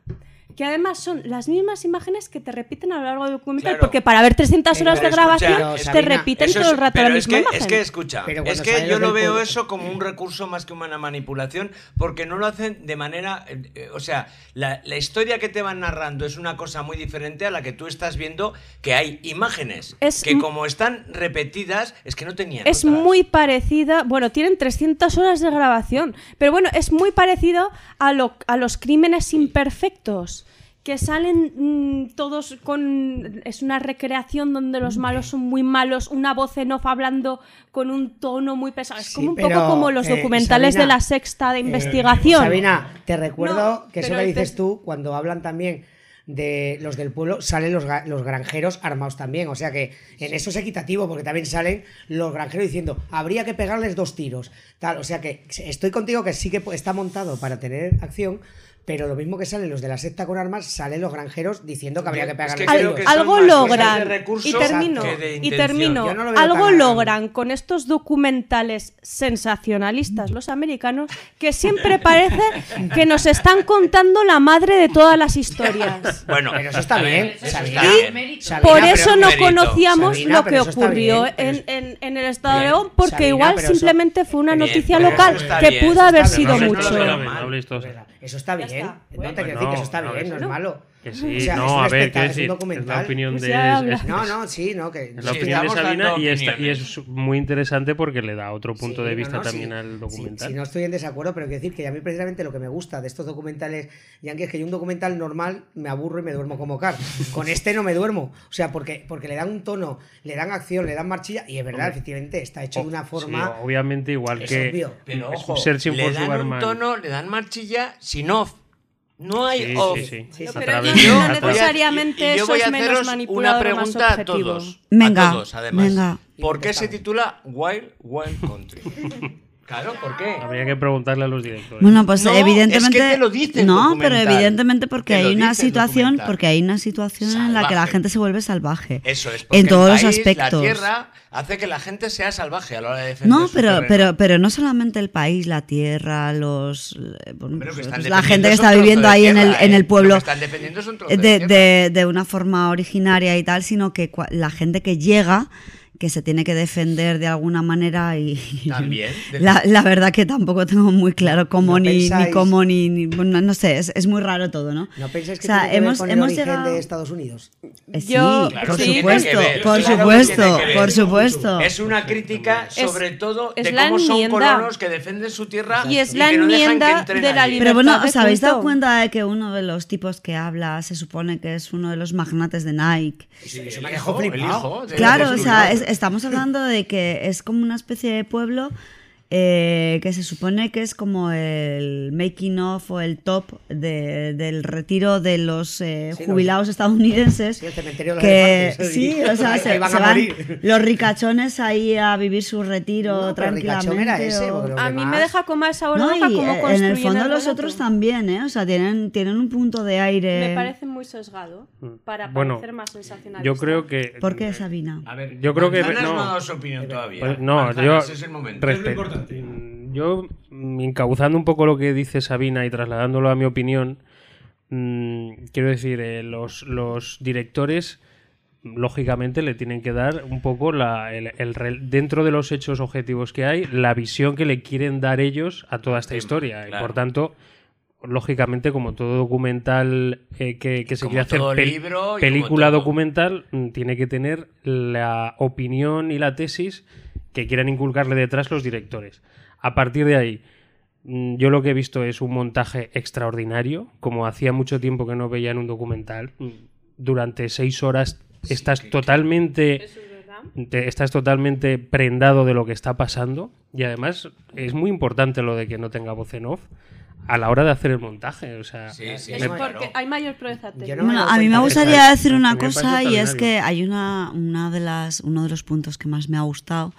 Que además son las mismas imágenes que te repiten a lo largo del documental, Claro. porque para ver 300 horas Pero de grabación escucha, te Sabina, repiten Eso todo es- el rato pero la es misma que, imagen. Es que escucha, Pero es que yo lo veo eso como un recurso más que una manipulación, porque no lo hacen de manera, eh, o sea, la, la historia que te van narrando es una cosa muy diferente a la que tú estás viendo que hay imágenes Es que como están repetidas es que no tenían. Es otras. muy parecida, bueno, tienen 300 horas de grabación, pero bueno, es muy parecido a, lo- a los crímenes imperfectos, que salen mm, todos con... Es una recreación donde los malos son muy malos, una voz en off hablando con un tono muy pesado. Es Sí, como un pero, poco como los eh, documentales Sabina, de la sexta de investigación. Sabina, te recuerdo No, que eso que te- dices tú, cuando hablan también de los del pueblo, salen los, los granjeros armados también. O sea que en eso es equitativo, porque también salen los granjeros diciendo, habría que pegarles dos tiros. Tal, o sea que estoy contigo que sí que está montado para tener acción. Pero lo mismo que salen los de la secta con armas, salen los granjeros diciendo que habría que Es pegarles que Al- algo logran recursos y termino y termino no lo algo logran con estos documentales sensacionalistas los americanos que siempre parece que nos están contando la madre de todas las historias Bueno, Pero eso está bien, eso Sabina. está bien. Mérito. Sabina, por eso no mérito. conocíamos Sabina, lo que ocurrió bien, en, es- en- en el estado de Bien. León porque Sabina, igual eso- simplemente fue una Bien, noticia local que bien, pudo haber sido bien, mucho. Eso está Ya bien. está. No Bueno. te quiero No, decir que eso está no, bien, no es malo. Que sí, O sea, es no, a ver, quiero es un decir, es la opinión Pues de. es- es- No, no, sí, no, que Es la Sí, opinión de Sabina y, esta- y opiniones. es muy interesante porque le da otro punto Sí, de vista no, también sí. al documental. sí, no estoy en desacuerdo, pero quiero decir que a mí precisamente lo que me gusta de estos documentales yankees es que yo un documental normal me aburro y me duermo como car. [laughs] Con este no me duermo. O sea, porque, porque le dan un tono, le dan acción, le dan marchilla y es verdad, efectivamente, está hecho de una forma... Sí, obviamente, igual Es que. obvio. Pero es ojo, le dan un tono, le dan marchilla sin off. No hay Sí, off. sí, sí. Sí. pero través- no- no necesariamente Y- y yo eso voy a es menos haceros una pregunta a todos. Venga, a todos, además. venga. ¿Por qué se titula Wild Wild Country? [laughs] claro, ¿por qué? Habría que preguntarle a los directores. Bueno, pues No, evidentemente. es que te lo dice no, pero evidentemente porque hay una situación, porque hay una situación en la que la Salvaje. gente se vuelve salvaje. Eso es, porque en todos el los país, aspectos. La tierra hace que la gente sea salvaje a la hora de defender No, su pero, terreno. pero, pero no solamente el país, la tierra, los eh, bueno, pues, la gente que está viviendo ahí en el, tierra, en ¿eh? el Lo pueblo que están eh, de de, tierra. de- de una forma originaria y tal, sino que cua- la gente que llega que se tiene que defender de alguna manera y También. [laughs] la, la verdad que tampoco tengo muy claro cómo ¿No ni, cómo ni, ni- bueno, no sé, es, es muy raro todo, ¿no? ¿No pensáis que O sea, tiene que ver hemos- con hemos llegado- de Estados Unidos? Eh, Sí, Yo- Claro por tiene supuesto, que ver, por claro supuesto, tiene que ver. por supuesto. Es una crítica sobre todo es de la cómo son colonos que defienden su tierra Y es la que no dejan que enmienda de la libertad. Pero bueno, ¿os habéis dado cuenta de que uno de los tipos que habla se supone que es uno de los magnates de Nike? Sí, el hijo, el hijo de- Claro, de o sea, es- estamos hablando de que es como una especie de pueblo eh, que se supone que es como el making of o el top de- del retiro de los eh, Sí, jubilados estadounidenses. Sí, el cementerio de los que elefantes. sí, [laughs] o sea, se, van se a van los ricachones ahí a vivir su retiro No, tranquilamente. era ese, o- A mí me deja con mal sabor No, y, cómo eh, en el fondo los otros también, ¿eh? O sea, tienen, tienen un punto de aire. Me parece muy sesgado para Bueno, parecer más sensacionalista. Yo creo que. ¿Por qué, Sabina? A ver, Yo creo que- no. no ha dado su opinión todavía. Pues no, yo. es el momento. respe- Yo, mm, encauzando un poco lo que dice Sabina y trasladándolo a mi opinión, mm, quiero decir, eh, los, los directores, lógicamente, le tienen que dar un poco la, el, dentro de los hechos objetivos que hay, la visión que le quieren dar ellos a toda esta Sí, historia. Y por tanto. Lógicamente, como todo documental eh, que, que se quiere hacer libro película documental, mm, tiene que tener la opinión y la tesis que quieran inculcarle detrás los directores. A partir de ahí, Mm, Yo lo que he visto es un montaje extraordinario, como hacía mucho tiempo que no veía en un documental. Mm, Durante seis horas estás totalmente te- estás totalmente prendado de lo que está pasando. Y además es muy importante lo de que no tenga voz en off a la hora de hacer el montaje. O sea, Sí, sí, Es porque hay mayor técnica. no Bueno, a mí me gustaría decir una cosa y es que hay una, una de las, uno de los puntos que más me ha gustado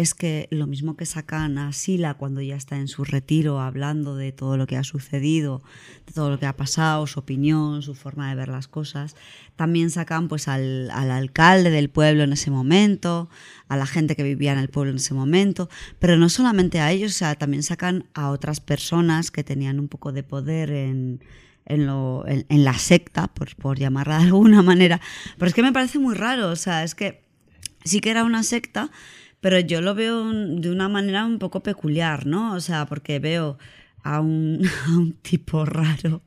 es que lo mismo que sacan a Sila cuando ya está en su retiro hablando de todo lo que ha sucedido, de todo lo que ha pasado, su opinión, su forma de ver las cosas, también sacan pues al, al alcalde del pueblo en ese momento, a la gente que vivía en el pueblo en ese momento, pero no solamente a ellos, o sea, también sacan a otras personas que tenían un poco de poder en, en, lo- en- la secta, por, por llamarla de alguna manera. Pero es que me parece muy raro, o sea, es que sí que era una secta, pero yo lo veo un- de una manera un poco peculiar, ¿no? O sea, porque veo a un, [laughs] a un tipo raro.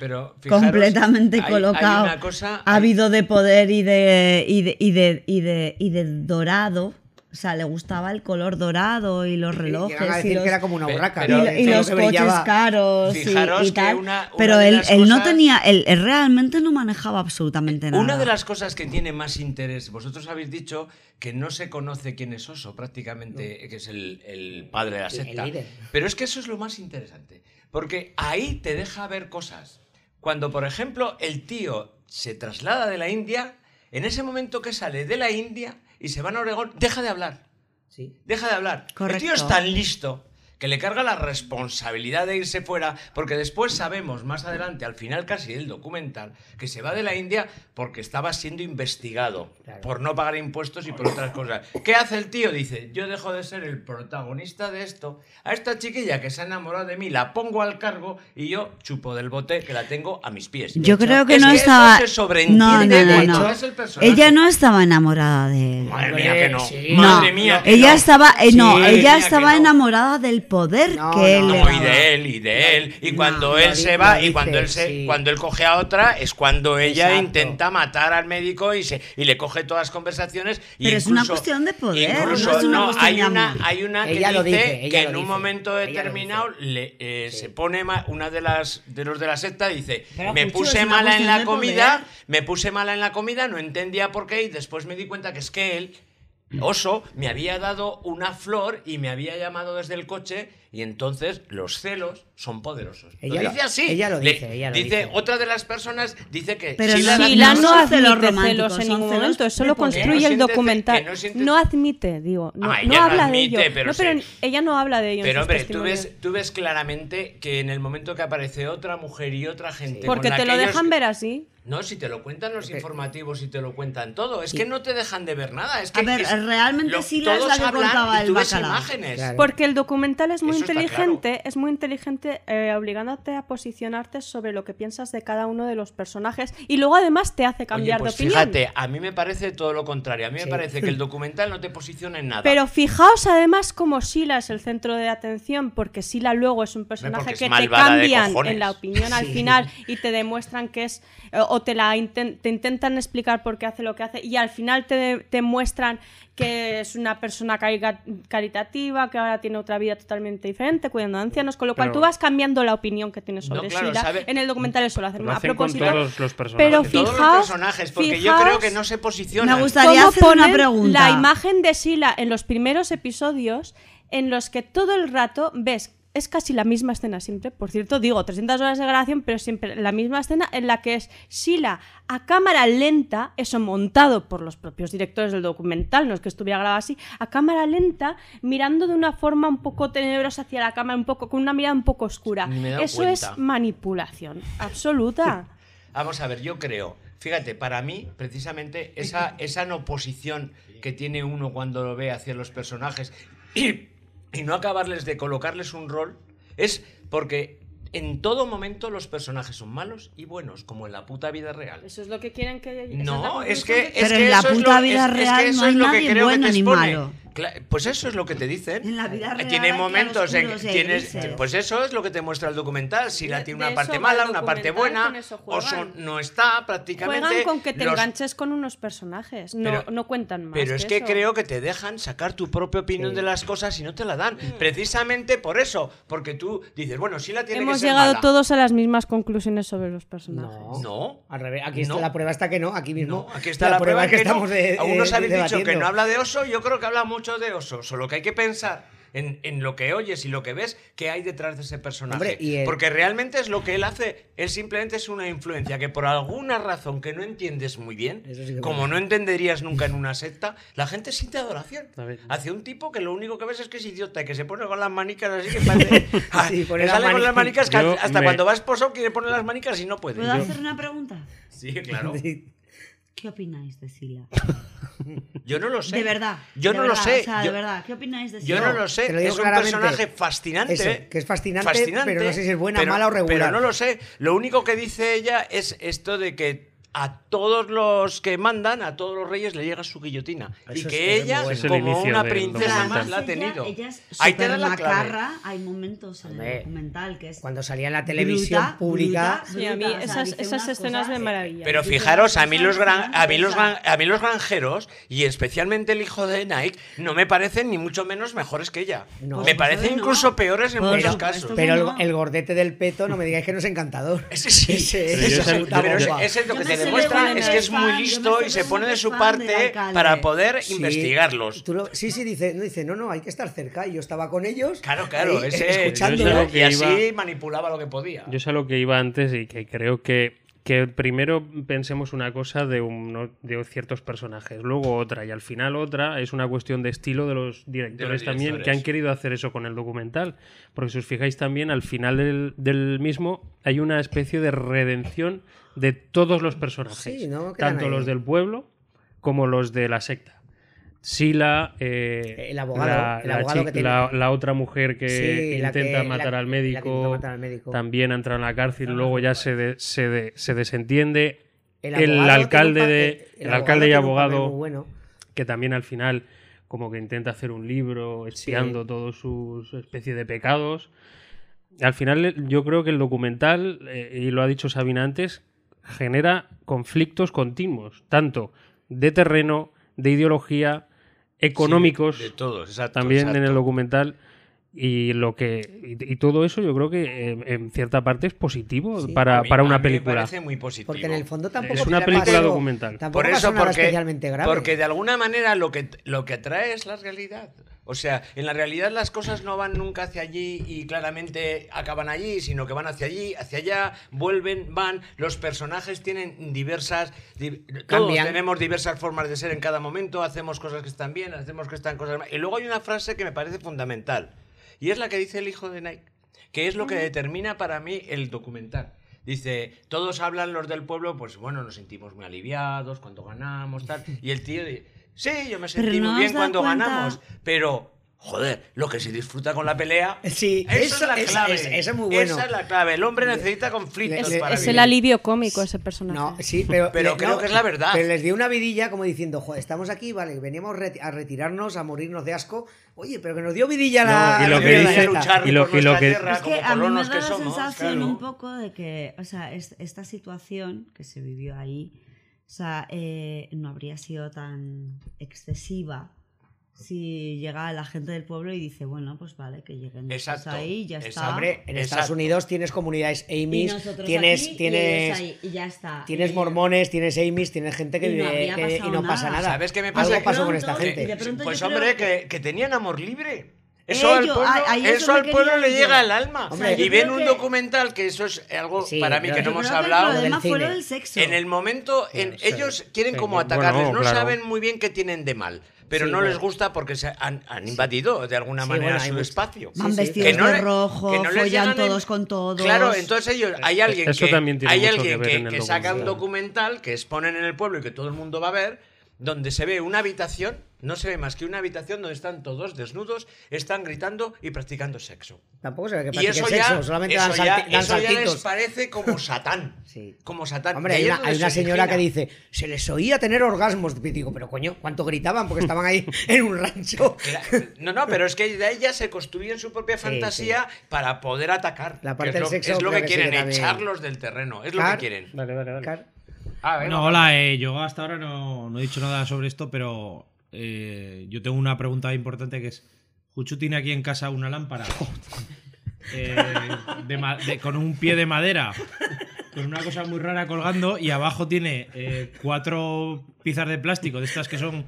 Pero fijaros, completamente hay- hay colocado, cosa- ávido de poder y de, y de, y de, y de, y de dorado. O sea, le gustaba el color dorado y los relojes. Y decir los- que era como una pero- y, y los coches brillaba. caros y- Fijaros y, que tal. una- una pero él, no tenía, él, él realmente no manejaba absolutamente nada. Una de las cosas que tiene más interés, vosotros habéis dicho que no se conoce quién es Oso, prácticamente, que es el, el padre de la El secta. Pero es que eso es lo más interesante, porque ahí te deja ver cosas. Cuando, por ejemplo, el tío se traslada de la India, en ese momento que sale de la India y se va a Oregón, deja de hablar. Sí. Deja de hablar. El Correcto. tío es tan listo que le carga la responsabilidad de irse fuera, porque después sabemos más adelante, al final casi del documental, que se va de la India porque estaba siendo investigado Claro. por no pagar impuestos y por otras cosas. ¿Qué hace el tío? Dice, yo dejo de ser el protagonista de esto, a esta chiquilla que se ha enamorado de mí la pongo al cargo y yo chupo del bote que la tengo a mis pies. Yo creo que Es no eso estaba. se no, sobreentiende no, no, cuando no. ves el. Ella no estaba enamorada de él. Madre mía que no. Sí. Madre no, mía que ella no. estaba, eh, no, Madre ella que estaba no. enamorada del poder No, que él no, le y de él, y de él. Y No, cuando él se va, y cuando él se, sí. cuando él coge a otra, es cuando ella Exacto. intenta matar al médico y se y le coge todas las conversaciones. y Pero es una cuestión de poder, incluso- no es una no, cuestión hay de una, hay una que Ella lo dice que lo en un dice. momento determinado le, eh, se pone ma- una de las de los de la secta dice Pero, me puse mala en la comida, poder". me puse mala en la comida, no entendía por qué y después me di cuenta que es que él Oso me había dado una flor y me había llamado desde el coche y entonces los celos son poderosos. Ella lo lo- dice así. ella lo Le- dice, ella lo dice, dice. otra de las personas dice que Pero Sheila no- la- Sheila no no, admite celos celos, en ningún momento, eso lo construye no el documental. no siente- No admite, digo, no, Ah, no ella no habla admite, de ello. pero no, pero sí. ella no habla de ello. Pero hombre, tú ves, tú ves claramente que en el momento que aparece otra mujer y otra gente. Porque te lo dejan ver así. No, si te lo cuentan los informativos y te lo cuentan todo. Es que no te dejan de ver nada. Es que A ver, es- realmente lo- Sheila es todos la que contaba y el ves imágenes. Claro. Porque el documental es muy Eso inteligente, es muy inteligente eh, obligándote a posicionarte sobre lo que piensas de cada uno de los personajes y luego además te hace Oye, cambiar pues de opinión. fíjate, a mí me parece todo lo contrario. A mí me Sí. parece que el [laughs] documental no te posiciona en nada. Pero fijaos además como Sila es el centro de atención, porque Sila luego es un personaje es que te cambian en la opinión al Sí. final y te demuestran que es, eh, o te la inten- te intentan explicar por qué hace lo que hace y al final te, te muestran que es una persona caritativa, que ahora tiene otra vida totalmente diferente, cuidando a ancianos, con lo cual Pero- tú vas cambiando la opinión que tienes No, sobre claro, Sheila. sabe- En el documental eso lo hacen Lo a con propósito. todos los personajes. Pero todos los fijaos, personajes, porque yo creo que fijaos no se posicionan. Me gustaría cómo hacer una pregunta. La imagen de Sila en los primeros episodios, en los que todo el rato ves. Es casi la misma escena siempre, por cierto, digo 300 horas de grabación, pero siempre la misma escena en la que es Sila a cámara lenta, eso montado por los propios directores del documental, no es que estuviera grabado así, a cámara lenta, mirando de una forma un poco tenebrosa hacia la cámara, un poco con una mirada un poco oscura. Eso es manipulación absoluta. [laughs] Vamos a ver, yo creo, fíjate, para mí, precisamente, esa, esa no posición que tiene uno cuando lo ve hacia los personajes [clears throat] y, no acabarles de colocarles un rol, es porque en todo momento los personajes son malos y buenos, como en la puta vida real. Eso es lo que quieren que... esa No, es que, es Pero que en la eso es puta lo- vida es- es que real eso no hay es lo que nadie creo que bueno te ni malo. Pues eso es lo que te dicen. En la vida real Tiene momentos en tienes, grises. pues eso es lo que te muestra el documental. Si la tiene una parte mala, una parte buena, o son- no está prácticamente. Juegan con que te los- enganches con unos personajes, no, Pero- no cuentan más. Pero es que eso. creo que te dejan sacar tu propia opinión Sí. de las cosas y no te la dan. Mm. Precisamente por eso. Porque tú dices, bueno, sí la tiene Hemos ser llegado mala. todos a las mismas conclusiones sobre los personajes. No. No. Al revés, aquí está No. la prueba está que no, aquí mismo. No, aquí está la, prueba es que, que no. estamos de, Algunos de- habéis dicho que no habla de oso, yo creo que habla mucho de oso. Solo que hay que pensar en, en lo que oyes y lo que ves que hay detrás de ese personaje. Hombre, y el- Porque realmente es lo que él hace. Él simplemente es una influencia que por alguna razón que no entiendes muy bien, sí como no entenderías nunca en una secta, la gente siente adoración hacia un tipo que lo único que ves es que es idiota y que se pone con las manicas así que parece... [laughs] Ah, Sí, las sale con las manicas. que hasta me- cuando va esposo quiere poner las manicas y no puede. ¿Puedo hacer una pregunta? Sí, claro. [laughs] ¿Qué opináis de Sila? [laughs] Yo no lo sé. De verdad. Yo de no lo sé. O sea, Yo- de verdad, ¿qué opináis de Yo Sila? no lo sé. Lo es un personaje fascinante. Eso, que es fascinante, pero no sé si es buena, pero- mala o regular. Pero no lo sé. Lo único que dice ella es esto de que a todos los que mandan, a todos los reyes, le llega su guillotina. y Eso que ella, bueno. Es el como una princesa más, la ha Además, ella- tenido. Ella es Ahí te súper da la macarra. Hay momentos en el documental que es. Cuando salía en la televisión bruta, pública. bruta, Sí, a mí bruta, o sea, esas, escenas me maravillan. Pero fijaros, a mí, los gran- a, mí los gran- a mí los granjeros, y especialmente el hijo de Nike, no me parecen ni mucho menos mejores que ella. No. me parecen no. incluso peores en Por muchos casos. Pero el, gordete del peto, no me digáis que no es encantador. Ese sí. Pero Pero es lo que demuestra, es que es muy listo y de se pone de su parte para poder Sí. investigarlos. Lo- sí, sí, dice no, dice, no, no, hay que estar cerca. Y yo estaba con ellos. Claro, claro, ahí, ese lo y que así iba- manipulaba lo que podía. Yo sé lo que iba antes y que creo que, que primero pensemos una cosa de, uno- de ciertos personajes, luego otra y al final otra es una cuestión de estilo de los directores también que directores. han querido hacer eso con el documental. Porque si os fijáis también al final del, del mismo hay una especie de redención de todos los personajes, Sí, no quedan tanto ahí. los del pueblo como los de la secta. Sila, eh, El abogado, la, el abogado chi- que tiene- la- la otra mujer que Sí, intenta que- matar al médico, matar al médico. también ha entrado en la cárcel, luego ya se, de- se, de- se desentiende. El alcalde de el- alcalde y abogado bueno. que también al final como que intenta hacer un libro espiando todos sus especie de pecados. Al final yo creo que el documental, eh, y lo ha dicho Sabina antes, genera conflictos continuos, tanto de terreno, de ideología, económicos, de todos, exacto. también en el documental. Y lo que y, y todo eso yo creo que eh, en cierta parte es positivo Sí. para, mí- para a una mí película. Me parece muy positivo. Porque en el fondo tampoco Es una película documental. Tampoco Por eso, porque, especialmente grave. porque de alguna manera lo que, lo que atrae es la realidad. O sea, en la realidad las cosas no van nunca hacia allí y claramente acaban allí, sino que van hacia allí, hacia allá, vuelven, van. Los personajes tienen diversas. di- todos tenemos diversas formas de ser en cada momento, hacemos cosas que están bien, hacemos que están cosas mal. Y luego hay una frase que me parece fundamental, y es la que dice el hijo de Nike, que es lo que determina para mí el documental. Dice, todos hablan los del pueblo, pues bueno, nos sentimos muy aliviados cuando ganamos, tal. [laughs] Y el tío dice, sí, yo me sentí no muy bien cuando cuenta- ganamos, pero, joder, lo que se disfruta con la pelea, Sí, eso, eso- es la esa- clave. esa- esa es muy bueno. Esa es la clave. El hombre necesita conflictos le- para Es vivir. el alivio cómico ese personaje. No, sí, pero, Pero le- creo no, que es la verdad. Pero les dio una vidilla como diciendo, joder, estamos aquí, vale, veníamos reti- a retirarnos, a morirnos de asco. Oye, pero que nos dio vidilla la. No, y lo la que dice- luchar y lo- por y lo que- tierra Es que a mí me da la somos. sensación claro. un poco de que, o sea, es- esta situación que se vivió ahí, o sea, eh, no habría sido tan excesiva si llega la gente del pueblo y dice, bueno, pues vale, que lleguen Exacto, ahí y ya exacto. está. Hombre, en Estados Exacto. Unidos tienes comunidades nosotros tienes, aquí tienes, y ya está. tienes Y- mormones, tienes Amy's, tienes gente que no vive que- y no pasa nada. ¿Sabes qué me pasa? Algo pasó con esta gente. Pues hombre, que tenían amor libre. Eso al Ello, pueblo, a- eso al pueblo le llega al alma. Hombre, y ven un que- documental que eso es algo Sí, para mí que no hemos que hablado. del cine. del sexo. En el momento, en, Sí, ellos quieren sí, como bueno, atacarles, no claro. saben muy bien qué tienen de mal, pero Sí, no les gusta porque se han, han invadido de alguna Sí, manera bueno, su mucho- espacio. Van vestidos Que no de le- rojo, que no follan en- todos con todos. Claro, entonces ellos, hay alguien Eso que, hay alguien que saca un documental. documental que exponen en el pueblo y que todo el mundo va a ver, donde se ve una habitación, no se ve más que una habitación donde están todos desnudos, están gritando y practicando sexo. Tampoco se ve que Y practiquen eso sexo, ya, solamente eso dan, ya- salti- dan eso ya les saltitos. parece como [laughs] Satán. Sí. Como Satán. Hombre, hay una, donde hay una se señora que dice, se les oía tener orgasmos. Y digo, pero coño, ¿cuánto gritaban? Porque estaban ahí [laughs] en un rancho. Era- No, no, pero es que de ahí ya se construyen su propia Sí, fantasía para poder atacar. La parte es del lo, sexo es lo que quieren, echarlos del terreno. Es lo que quieren. Vale, vale, vale. Car- Ah, venga, va. hola, eh, yo hasta ahora no, no he dicho nada sobre esto, pero eh, yo tengo una pregunta importante que es, ¿Juchu tiene aquí en casa una lámpara? [laughs] Eh, de ma- de- con un pie de madera, con una cosa muy rara colgando y abajo tiene eh, cuatro piezas de plástico, de estas que son...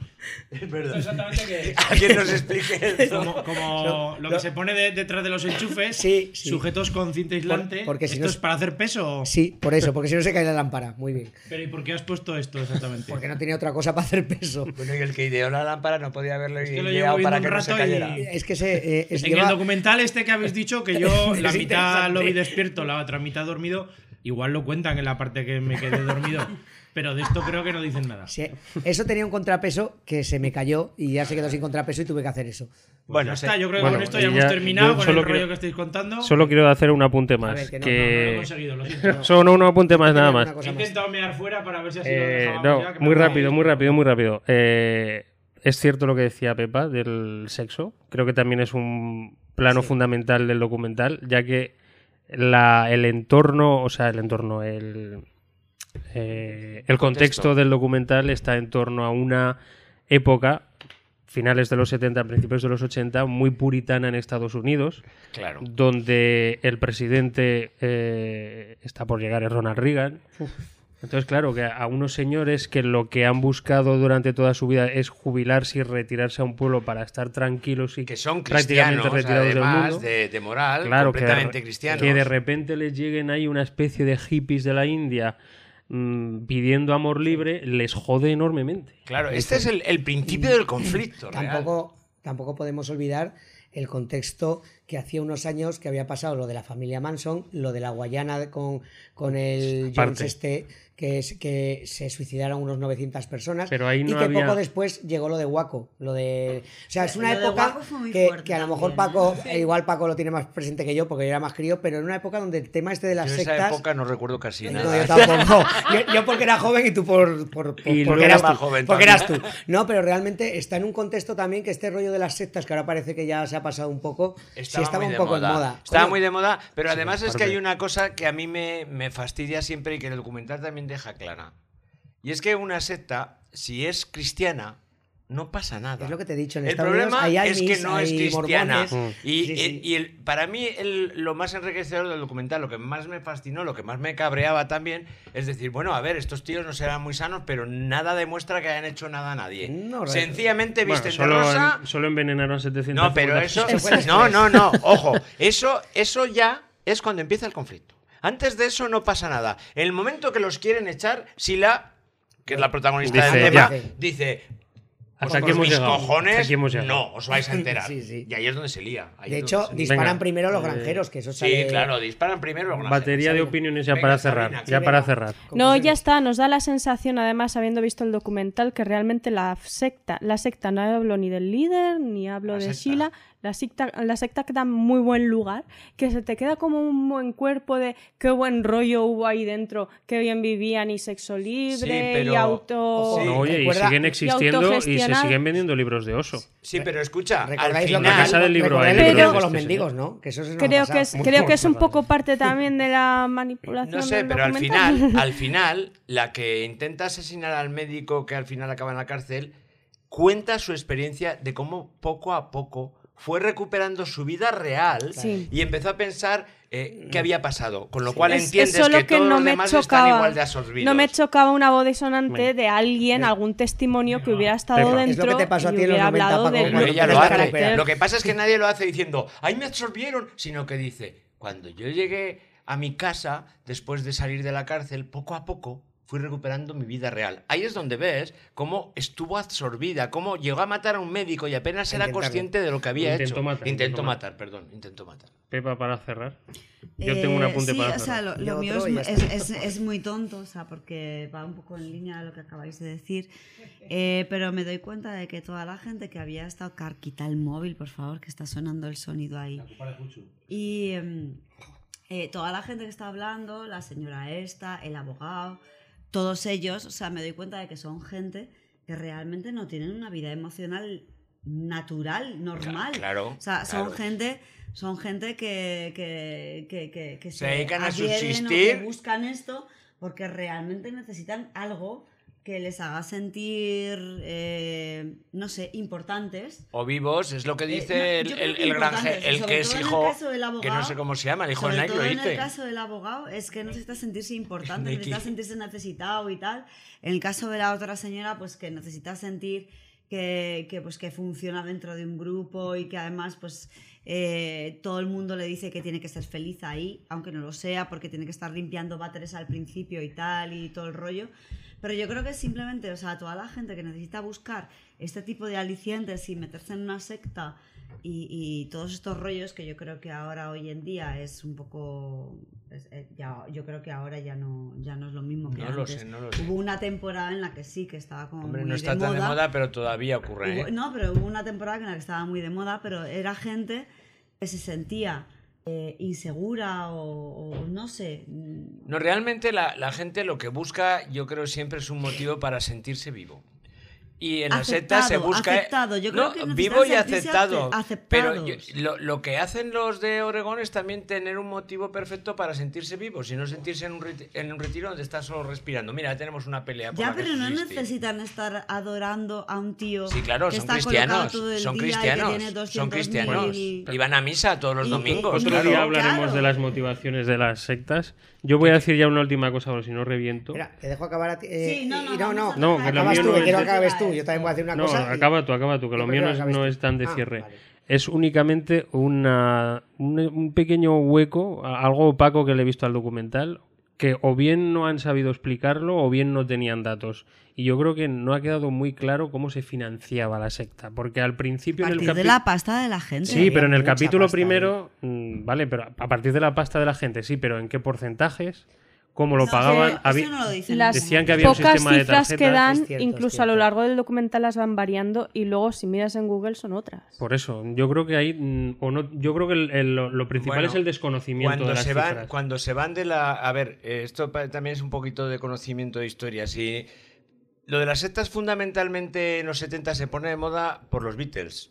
Es verdad. Exactamente que... [laughs] Alguien nos explique. Como, como lo que se pone de- detrás de los enchufes, Sí, sí. sujetos con cinta aislante. Por- porque si ¿Esto no es es- para hacer peso? Sí, por eso, porque si no se cae la lámpara. Muy bien. Pero ¿y por qué has puesto esto exactamente? Porque no tenía otra cosa para hacer peso. Bueno, y el que ideó la lámpara no podía haberlo que lo ideado llevo para que un no se rato y- cayera. Es que se. eh, es- En lleva- el documental este que habéis dicho, que yo [laughs] la Es mitad lo vi despierto, la otra mitad dormido, igual lo cuentan en la parte que me quedé dormido. [laughs] Pero de esto creo que no dicen nada. Sí, eso tenía un contrapeso que se me cayó y ya se quedó sin contrapeso y tuve que hacer eso. Bueno, ya está, yo creo que Bueno, con esto ya hemos ya- terminado con solo el rollo quiero- que estáis contando. Solo quiero hacer un apunte más. ver, que no, No, no lo he conseguido, lo siento. [laughs] Solo un apunte más, nada más. He intentado mear fuera para ver si así lo Eh, dejábamos no, ya, muy rápido, muy rápido, muy rápido. Eh, es cierto lo que decía Pepa del sexo. Creo que también es un plano Sí. fundamental del documental, ya que la, el entorno, o sea, el entorno, el, eh, el contexto. Contexto. del documental está en torno a una época, finales de los 70, principios de los 80, muy puritana en Estados Unidos, Claro. donde el presidente eh, está por llegar, es Ronald Reagan. Entonces, claro, que a unos señores que lo que han buscado durante toda su vida es jubilarse y retirarse a un pueblo para estar tranquilos y Que son prácticamente cristianos, retirados del mundo. de, de moral, Claro, que completamente cristianos. que de repente les lleguen ahí una especie de hippies de la India mm, pidiendo amor libre, les jode enormemente. Claro, este es el, el principio del conflicto. real. Tampoco, tampoco podemos olvidar el contexto que hacía unos años que había pasado lo de la familia Manson, lo de la Guayana con, con el Jones Aparte. este, que, es, que se suicidaron unos 900 personas, Pero ahí y no que había- poco después llegó lo de Waco, lo de... O sea, es una Lo época que, a lo mejor también, Paco, ¿no? eh, igual Paco lo tiene más presente que yo, porque yo era más crío, pero en una época donde el tema este de las Yo sectas... esa época no recuerdo casi No, nada. yo tampoco. Yo, yo porque era joven y tú por, por- por- Y porque eras más tú. joven porque eras tú. también. No, pero realmente está en un contexto también que este rollo de las sectas, que ahora parece que ya se ha pasado un poco, sí estaba muy un de poco en moda. Estaba muy de moda, pero además es que hay una cosa que a mí me, me fastidia siempre y que el documental también deja clara. Y es que una secta, si es cristiana, no pasa nada. Es lo que te he dicho, en el Estados problema Unidos hay es que no es cristiana. mormones. Y, Sí, y- sí. y el- para mí el- lo más enriquecedor del documental, lo que más me fascinó, lo que más me cabreaba también, es decir, bueno, a ver, estos tíos no serán muy sanos, pero nada demuestra que hayan hecho nada a nadie. No, Sencillamente Bueno, visten solo, de rosa. en- solo envenenaron 700 No, pero eso. [laughs] No, no, no. Ojo. Eso, eso ya es cuando empieza el conflicto. Antes de eso no pasa nada. En el momento que los quieren echar, Sila, que es la protagonista Dice, del tema, ya. dice. Hasta "Por aquí hemos mis llegado, cojones, hasta aquí hemos llegado". no, os vais a enterar. [laughs] Sí, sí. Y ahí es donde se lía. ahí De es hecho, donde se lía. disparan Venga, primero los eh, granjeros, que eso Sí, sale- claro, disparan primero los Batería de opiniones ya Venga, para cerrar. Sabina, ya sí, para venga. cerrar. No, ya está, nos da la sensación, además, habiendo visto el documental, que realmente la secta, la secta, no hablo ni del líder, ni hablo La de secta. Sheila, la secta, la secta queda en muy buen lugar, que se te queda como un buen cuerpo de qué buen rollo hubo ahí dentro, qué bien vivían y sexo libre pero- y auto... Sí, No, oye, y siguen existiendo y se siguen vendiendo libros de oso. Sí, pero escucha, al ¿Recordáis lo que final. casa del libro, hay libros con los este, mendigos, ¿no? Que eso se nos ha Creo que, es, Muy creo que es un poco parte también de la [laughs] manipulación. No sé, del pero al final, [laughs] al final, la que intenta asesinar al médico que al final acaba en la cárcel, cuenta su experiencia de cómo poco a poco fue recuperando su vida real Sí. y empezó a pensar eh, qué había pasado. Con lo Sí. cual Es- es entiendes solo que, todos no los me demás están chocaba. igual de absorbidos. No me chocaba una voz disonante de alguien, algún testimonio que hubiera estado Pepa. Es lo dentro que te pasó a ti en los hubiera 90, hablado Paco, de Pero ella lo hace. Lo que pasa es que nadie lo hace diciendo, ¡ay, me absorbieron! Sino que dice, cuando yo llegué a mi casa, después de salir de la cárcel, poco a poco, fui recuperando mi vida real. Ahí es donde ves cómo estuvo absorbida, cómo llegó a matar a un médico y apenas era consciente de lo que había Intentó hecho. matar, intentó intentó matar, perdón, intentó matar. Pepa, para cerrar. Yo tengo un Eh, apunte sí, para o sea, cerrar. lo, lo Yo mío es, es- es- es muy tonto, o sea, porque va un poco en línea de lo que acabáis de decir. Eh, pero me doy cuenta de que toda la gente que había estado. Car, quita el móvil, por favor, que está sonando el sonido ahí. Y em, eh, toda la gente que está hablando, la señora esta, el abogado, todos ellos, o sea, me doy cuenta de que son gente que realmente no tienen una vida emocional natural, normal. claro, O sea, son claro. gente, son gente que, que, que, que- que Se dedican a adhieren o subsistir. que buscan esto porque realmente necesitan algo que les haga sentir, eh, no sé, importantes. O vivos, es lo que Eh, dice no, el, el, granje, el que es todo en el hijo, caso del que no abogado, sé cómo se llama, el hijo de Sobre Nike, lo en el dice. caso del abogado es que necesita sentirse importante, Nike. necesita sentirse necesitado y tal. En el caso de la otra señora, pues que necesita sentir que, que, pues, que funciona dentro de un grupo y que además pues eh, todo el mundo le dice que tiene que ser feliz ahí, aunque no lo sea, porque tiene que estar limpiando váteres al principio y tal y todo el rollo. Pero yo creo que simplemente, o sea, toda la gente que necesita buscar este tipo de alicientes y meterse en una secta y, y todos estos rollos que yo creo que ahora hoy en día es un poco es- eh, ya, yo creo que ahora ya no ya no es lo mismo que No lo antes sé, no lo sé. hubo una temporada en la que sí que estaba como Hombre, muy no está de tan moda, de moda, pero todavía ocurre. Hubo- ¿eh? no pero hubo una temporada en la que estaba muy de moda pero era gente que se sentía eh, insegura o, o no sé mm, No, realmente la, la gente lo que busca, yo creo siempre es un motivo para sentirse vivo. Y en la secta se Aceptado, busca aceptado. Yo creo no, que vivo y aceptado. ace- Pero yo- lo, lo que hacen los de Oregón es también tener un motivo perfecto para sentirse vivos y no sentirse en un, reti- en un retiro donde estás solo respirando. Mira, tenemos una pelea. por ya la que pero no necesitan estar adorando a un tío Sí, claro, que son está cristianos. todo el Son día y que cristianos. Son 200.000 cristianos. y- Y van a misa todos los y- domingos. Otro claro. día hablaremos Claro. de las motivaciones de las sectas. Yo voy a decir ya una última cosa, porque si no reviento. Mira, te dejo acabar a ti. eh, Sí, no, no, y no, acabas tú, no que es quiero de- acabes tú. Yo también voy a decir una no, cosa. y- acaba tú, acaba tú, que lo mío no es, tan de Ah, cierre. vale. Es únicamente una, un, un pequeño hueco, algo opaco que le he visto al documental, que o bien no han sabido explicarlo o bien no tenían datos. Y yo creo que no ha quedado muy claro cómo se financiaba la secta, porque al a principio en el partir de la pasta de la gente Sí, pero en el capítulo primero, mm, vale, pero a partir de la pasta de la gente, sí, pero ¿en qué porcentajes? ¿Cómo lo No, pagaban? eso Había- no lo dicen. Las Decían que había un pocas de cifras que dan, cierto, incluso a lo largo del documental las van variando y luego si miras en Google son otras. Por eso, yo creo que hay, mm, o no, yo creo que el- el- lo, lo principal Bueno, es el desconocimiento cuando de las se van cifras. cuando se van de la a ver esto también es un poquito de conocimiento de historia si lo de las sectas fundamentalmente en los 70 se pone de moda por los Beatles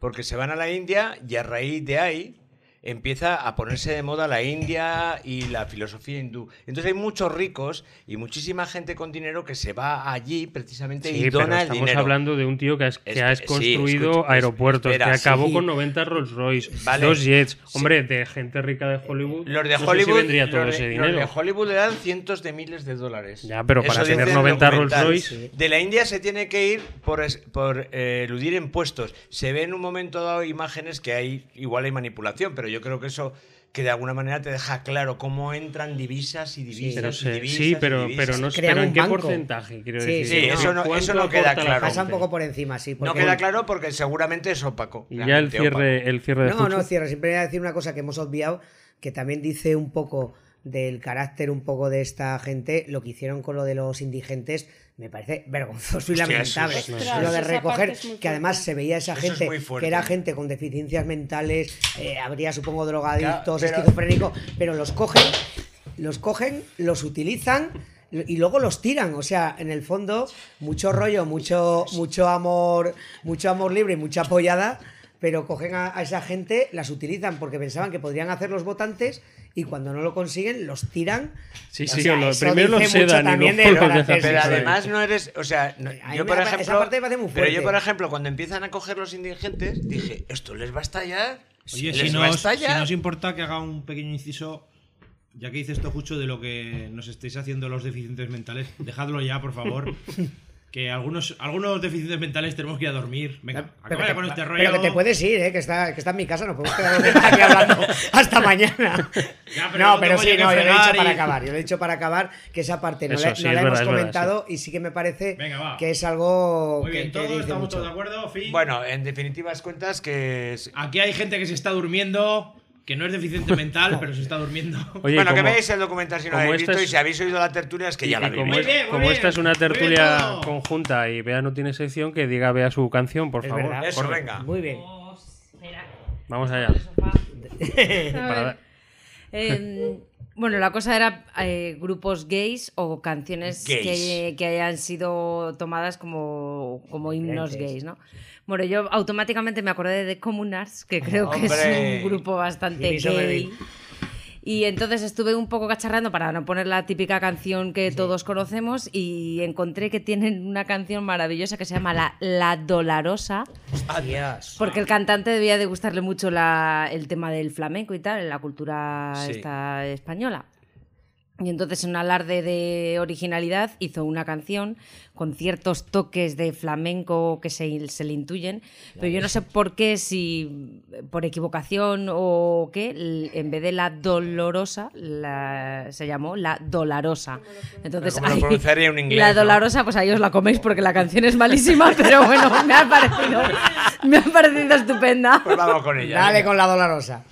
porque se van a la India y a raíz de ahí empieza a ponerse de moda la India y la filosofía hindú. Entonces hay muchos ricos y muchísima gente con dinero que se va allí precisamente Sí, y pero dona el estamos dinero. hablando de un tío que, has- que ha sí, construido escucha, aeropuertos, espera, que acabó sí. con 90 Rolls Royce, Vale. dos jets. Sí. Hombre, de gente rica de Hollywood. Los de no sé si Hollywood, vendría todo los ese de, dinero. los de Hollywood le dan cientos de miles de dólares. Ya, pero para Eso tener dice el 90 Rolls. Royce- De la India se tiene que ir por, es- por eh, eludir impuestos. Se ve en un momento dado imágenes que hay, igual hay manipulación, pero yo creo que eso que de alguna manera te deja claro cómo entran divisas y divisas. Pero y divisas sí, y pero, divisas. pero, no, pero ¿en un qué banco. porcentaje? Quiero Sí, decir, sí, ¿no? eso no- ¿Cuánto eso no queda claro. Pasa un poco por encima, sí. No queda claro porque seguramente es opaco. Y ya el cierre, opaco. el cierre de No, Fuchu. no, cierra. Siempre voy a decir una cosa que hemos obviado, que también dice un poco del carácter un poco de esta gente. Lo que hicieron con lo de los indigentes me parece vergonzoso y Hostia, lamentable. eso es- Ostras, lo de recoger, que además se veía esa Eso es gente que era gente con deficiencias mentales, eh, habría supongo drogadictos, Claro, pero- esquizofrénicos, pero los cogen, los cogen, los utilizan y luego los tiran, o sea, en el fondo mucho rollo, mucho mucho amor, mucho amor libre y mucha apoyada, pero cogen a, a esa gente, las utilizan porque pensaban que podrían hacer los votantes y cuando no lo consiguen los tiran. Sí, O sí, sea, lo- eso primero dice los mucho sedan y también luego los carácter dejan Pero además no eres, o sea, no- yo por esa ejemplo, parte me parece muy pero yo por ejemplo cuando empiezan a coger los indigentes dije, esto les va a estallar, Oye, les si va a no, os, si estallar. no os importa que haga un pequeño inciso, ya que dice esto mucho de lo que nos estáis haciendo los deficientes mentales, dejadlo ya, por favor. [laughs] que algunos, algunos deficientes mentales tenemos que ir a dormir. Venga, Pero acaba que, con este rollo. pero que te puedes ir, ¿eh? que, está, que está en mi casa, no podemos quedar aquí hablando [laughs] hasta mañana. Ya, pero no, pero sí, no, yo lo he dicho fregar para y- acabar. Yo lo he dicho para acabar que esa parte no, Eso la, sí, no es la verdad, hemos es verdad, comentado y sí que me parece Venga, va. que es algo Muy que, bien, todos estamos mucho. todos de acuerdo, fin. Bueno, en definitivas cuentas que... es- Aquí hay gente que se está durmiendo, que no es deficiente mental, [laughs] pero se está durmiendo. Oye, bueno, que como- veáis el documental si no lo como habéis visto es- y si habéis oído la tertulia es que Y- ya la como, habéis es- bien, como bien. esta es una tertulia conjunta y Bea no tiene sección, que diga Bea su canción, por Es favor. verdad. Eso, Corre. venga. Muy bien. Vamos allá. [laughs] Para Eh, bueno, la cosa era eh, grupos gays o canciones Gays. que, que hayan sido tomadas como, como himnos gays, ¿no? Bueno, yo automáticamente me acordé de The Communards, que creo que es un grupo bastante gay. Y entonces estuve un poco cacharrando para no poner la típica canción que todos conocemos y encontré que tienen una canción maravillosa que se llama La, la Dolarosa. Adiós. Porque el cantante debía de gustarle mucho la- el tema del flamenco y tal, en la cultura Sí. esta española. Y entonces, en un alarde de originalidad, hizo una canción con ciertos toques de flamenco que se, se le intuyen, pero yo no sé por qué, si por equivocación o qué, en vez de la dolorosa, la- se llamó la dolarosa. Entonces, ¿Cómo lo ahí- pronunciaría un inglés, la no? dolorosa, pues ahí os la coméis porque la canción es malísima, [laughs] pero bueno, me ha parecido, me ha parecido estupenda. Pues vamos con ella. Dale venga. con la dolorosa.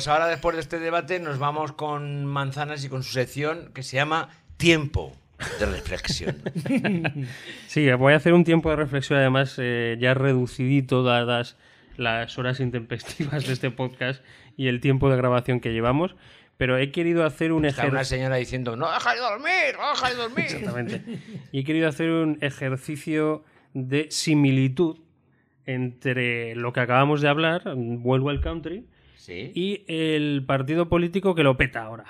Pues ahora después de este debate nos vamos con Manzanas y con su sección que se llama Tiempo de Reflexión. [laughs] Sí, voy a hacer un tiempo de reflexión, además, eh, ya reducidito, dadas las horas intempestivas de este podcast y el tiempo de grabación que llevamos. Pero he querido hacer un Está una ejercicio. señora diciendo, no deja de dormir, no deja de dormir. Exactamente. Y he querido hacer un ejercicio de similitud entre lo que acabamos de hablar, Vuelvo al Country, Sí. y el partido político que lo peta ahora.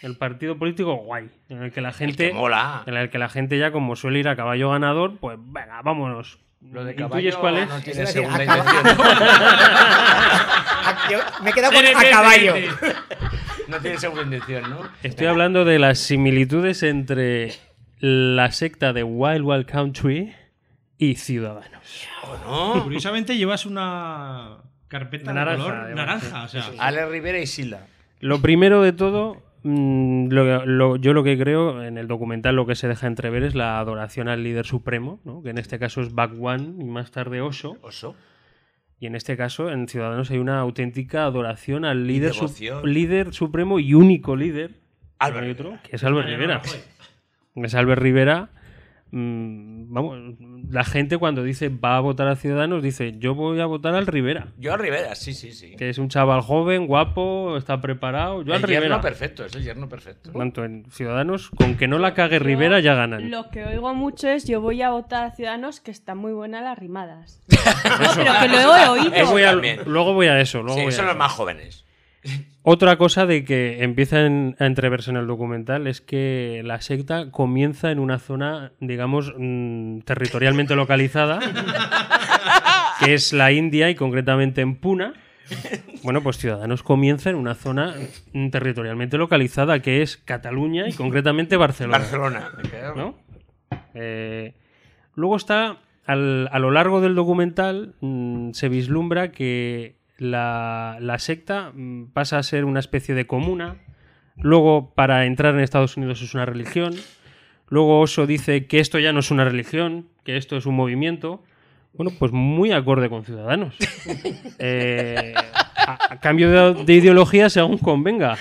El partido político guay, en el que la gente. que mola. En el que la gente ya, como suele ir a caballo ganador, pues venga, vámonos. Lo de ¿Intuyes caballo cuál es? no tiene segunda intención. [laughs] Me he quedado con a caballo. No tiene segunda intención, ¿no? Estoy hablando de las similitudes entre la secta de Wild Wild Country y Ciudadanos. ¿No? Curiosamente llevas una carpeta de Naranja, color además. naranja. O sea, Ale Rivera y Sila. Lo primero de todo, mm, lo- lo- yo lo que creo en el documental lo que se deja entrever es la adoración al líder supremo, ¿no? que en este caso es One y más tarde Oso. Oso. Y en este caso, en Ciudadanos hay una auténtica adoración al líder, su- líder supremo y único líder, hay otro, que es Albert Rivera. Es Albert Rivera. mm, vamos, la gente cuando dice va a votar a Ciudadanos dice yo voy a votar al Rivera. Yo a Rivera, sí, sí, sí. Que es un chaval joven, guapo, está preparado. Yo al el yerno Rivera. perfecto, es el yerno perfecto. Tanto en Ciudadanos, con que no la cague Rivera ya ganan. Lo que oigo mucho es yo voy a votar a Ciudadanos que están muy buenas las rimadas. no, [laughs] pero que lo he oído. Eso Voy a- también. luego voy a eso. Luego Sí, voy a son los más jóvenes. Otra cosa de que empieza en- a entreverse en el documental es que la secta comienza en una zona, digamos, mm, territorialmente localizada, [laughs] que es la India y concretamente en Puna. Bueno, pues Ciudadanos comienza en una zona mm, territorialmente localizada, que es Cataluña y concretamente Barcelona. Barcelona. ¿no? Eh, luego está, al- a lo largo del documental, mm, se vislumbra que la, la secta mm, pasa a ser una especie de comuna. Luego, para entrar en Estados Unidos es una religión. Luego Oso dice que esto ya no es una religión, que esto es un movimiento. Bueno, pues muy acorde con Ciudadanos. [laughs] Eh, a, a cambio de, de ideología según convenga.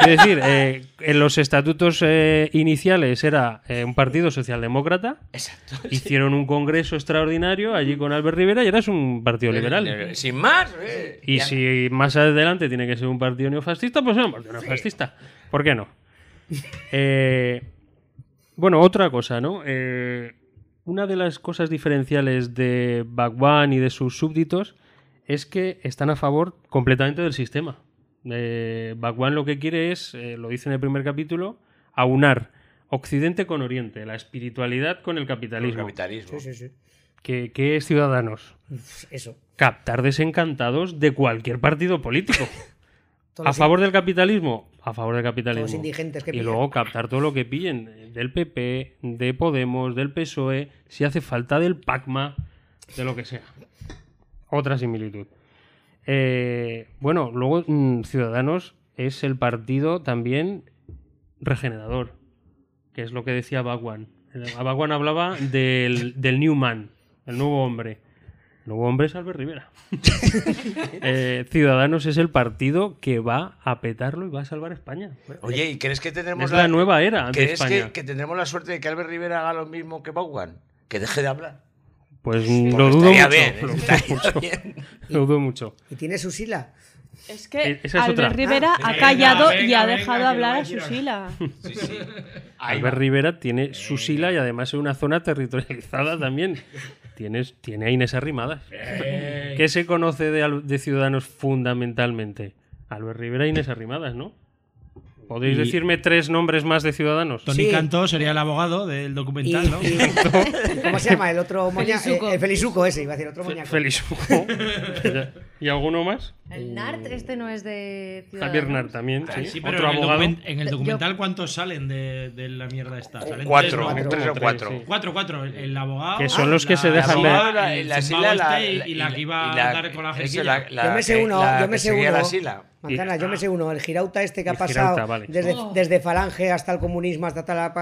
Es decir, eh, en los estatutos eh, iniciales era un partido socialdemócrata. Exacto. Hicieron un congreso extraordinario allí con Albert Rivera y ahora es un partido liberal. Sin más. Y Ya- si más adelante tiene que ser un partido neofascista, pues es un partido neofascista. ¿Por qué no? Bueno, otra cosa, ¿no? Eh, una de las cosas diferenciales de Bhagwan y de sus súbditos es que están a favor completamente del sistema. Eh, Bhagwan lo que quiere es, eh, lo dice en el primer capítulo, aunar Occidente con Oriente, la espiritualidad con el capitalismo. capitalismo. Sí, sí, sí. ¿Qué, qué es Ciudadanos? Eso. captar desencantados de cualquier partido político. [laughs] ¿A favor del capitalismo? A favor del capitalismo. Todos indigentes que y luego captar todo lo que pillen eh, del PP, de Podemos, del PSOE, si hace falta del PACMA, de lo que sea. Otra similitud. Eh, bueno, luego mm, Ciudadanos es el partido también regenerador, que es lo que decía Bagwan. Bagwan hablaba del, del New Man, el nuevo hombre. Nuevo hombre es Albert Rivera. [laughs] Eh, Ciudadanos es el partido que va a petarlo y va a salvar España. Oye, ¿y crees que tendremos Es la nueva era de ¿crees España. Que, que tendremos la suerte de que Albert Rivera haga lo mismo que Baugan? Que deje de hablar. Pues lo dudo mucho. bien, lo dudo mucho. bien. [laughs] Lo dudo mucho. ¿Y tiene su sila? Es que Eh, esa es Albert otra. Rivera Ah, ha venga, callado y ha venga, dejado hablar a a su decir sila. Sí, sí. Albert Rivera tiene su sila y además es una zona territorializada también. Tienes, tiene a Inés Arrimadas. ¿Qué se conoce de, Ciudadanos fundamentalmente? Albert Rivera e Inés Arrimadas, ¿no? ¿Podéis Y- decirme tres nombres más de Ciudadanos? Tony Sí. Cantó sería el abogado del documental, Y- ¿no? y- [laughs] ¿Cómo se llama? El otro moña, Felizuco. eh, el Felizuco ese, iba a decir otro moñaco. Feliz [laughs] ¿Y alguno más? El NART, este no es de Ciudadanos. Javier Nar también, sí. Sí, pero Otro en el, abogado. document- en el Yo- documental, ¿cuántos salen de, de la mierda esta? ¿Salen Cuatro, tres, ¿no? tres o Tres, cuatro. sí. Cuatro, cuatro. El, el abogado. Que son los que se la dejan abogada, ver. La- el la Sila, la- este y la que iba y la- a dar con la eso, jerquilla. la- la- Yo me sé uno, la yo me sé uno. la Sila. Manzana, yo me sé uno, el girauta este que ha El pasado Girauta, vale. desde, Oh. desde Falange hasta el comunismo, hasta tal, ha, ha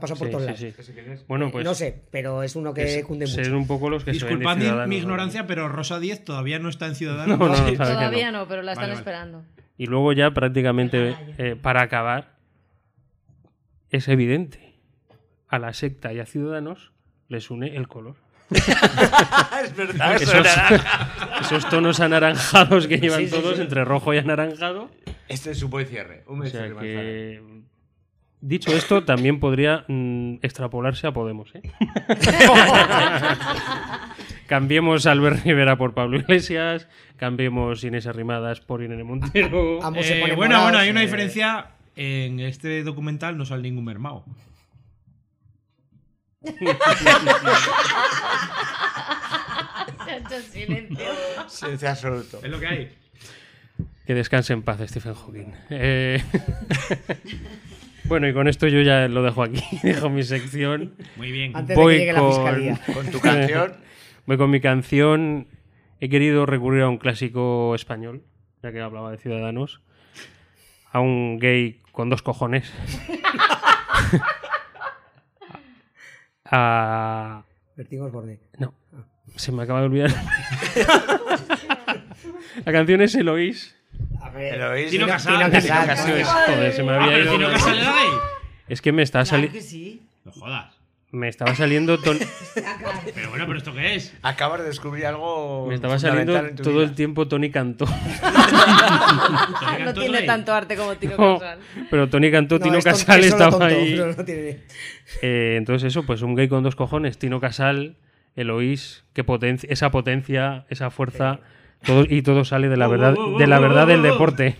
pasado por Sí, todos sí, lados. sí. Bueno, pues no sé, pero es uno que es- cunde ser mucho. un poco los que se de Disculpad mi, mi ¿no? ignorancia, pero Rosa Díez todavía no está en Ciudadanos. No, Todavía no. no, pero la están Vale, vale. esperando. Y luego ya prácticamente, eh, para acabar, es evidente, a la secta y a Ciudadanos les une el color. [laughs] es verdad, eso Esos, [laughs] esos tonos anaranjados que llevan Sí, sí, todos sí. entre rojo y anaranjado. Este es su buen cierre. Un O buen sea cierre, Manzana. que, dicho esto, también podría mm, extrapolarse a Podemos. ¿eh? [laughs] cambiemos a Albert Rivera por Pablo Iglesias, cambiemos Inés Arrimadas por Irene Montero. [laughs] Ambos se Eh, ponen bueno, morados, bueno, hay una eh, diferencia. En este documental no sale ningún mermao. Silencio absoluto. Es lo que hay. Que descanse en paz Stephen Hawking. Eh, [laughs] bueno, y con esto yo ya lo dejo aquí. [laughs] Dejo mi sección. Muy bien. Antes de que llegue la fiscalía. Con tu canción. Voy con mi canción. He querido recurrir a un clásico español, ya que hablaba de Ciudadanos. A un gay con dos cojones. [laughs] a... Vertigos Borde. No, se me acaba de olvidar. La canción es Eloís. A ver, Eloís. Tino Tino Casal. Casal. Eso es, joder, se me había ido. Tino Casal era gay. Es que me estaba, Claro sali- que sí. No jodas. Me estaba saliendo ton- [laughs] Pero bueno, ¿pero esto qué es? Acabas de descubrir algo. me estaba saliendo en tu todo vida. el tiempo Tony Cantó. [laughs] No tiene tanto arte como Tino No, Casal. pero Tony Cantó, no, Tino Casal estaba tonto, ahí. pero no tiene- Eh, entonces eso, pues un gay con dos cojones, Tino Casal, Eloís, qué potencia, esa potencia, esa fuerza, todo, y todo sale de la verdad, de la verdad del deporte.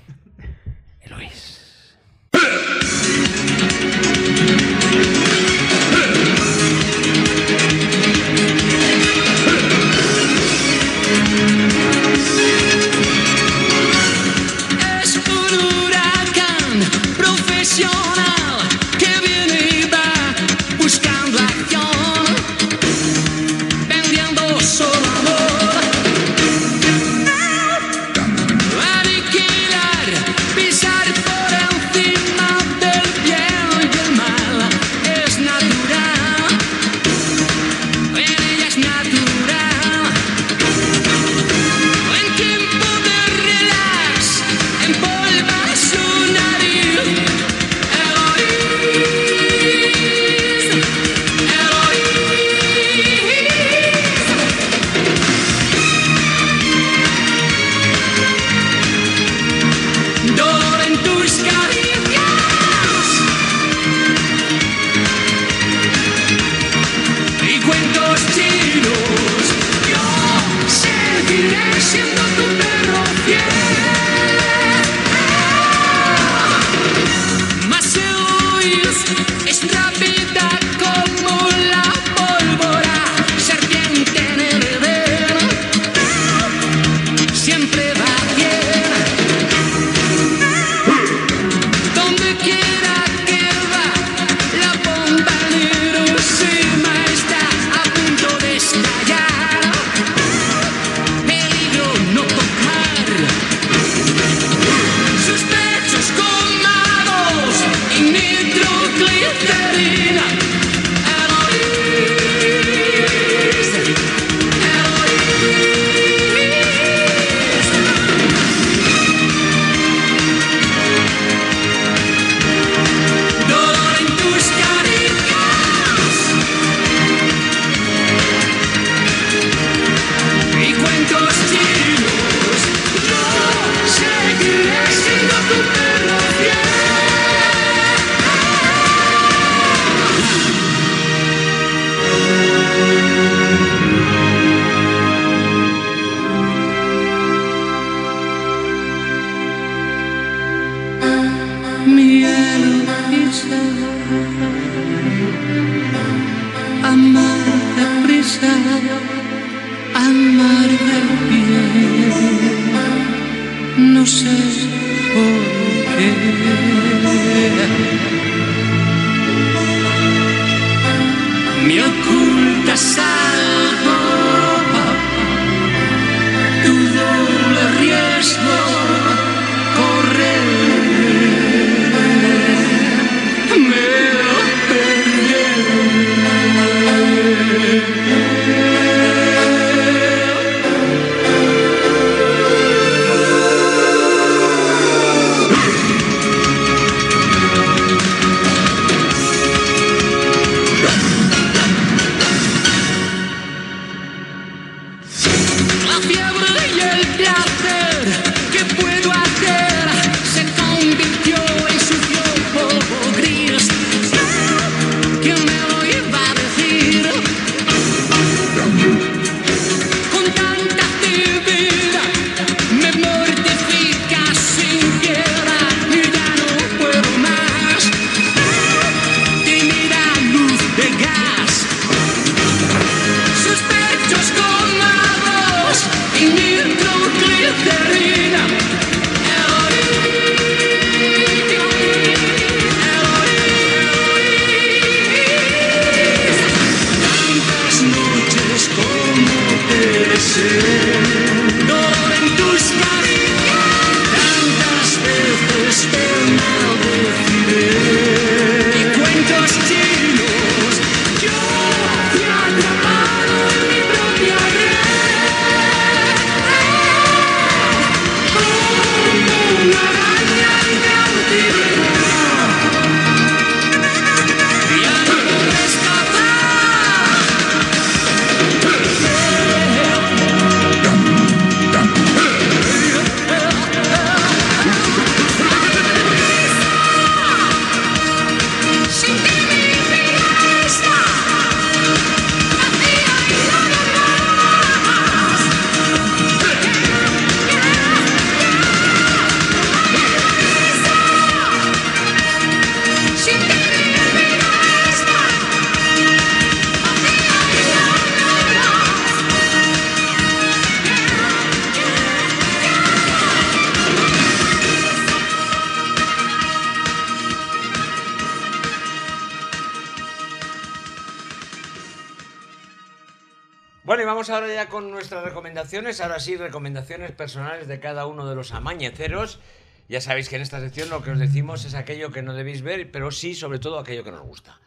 Ahora sí, recomendaciones personales de cada uno de los amañeceros. Ya sabéis que en esta sección lo que os decimos es aquello que no debéis ver, pero sí, sobre todo, aquello que nos gusta.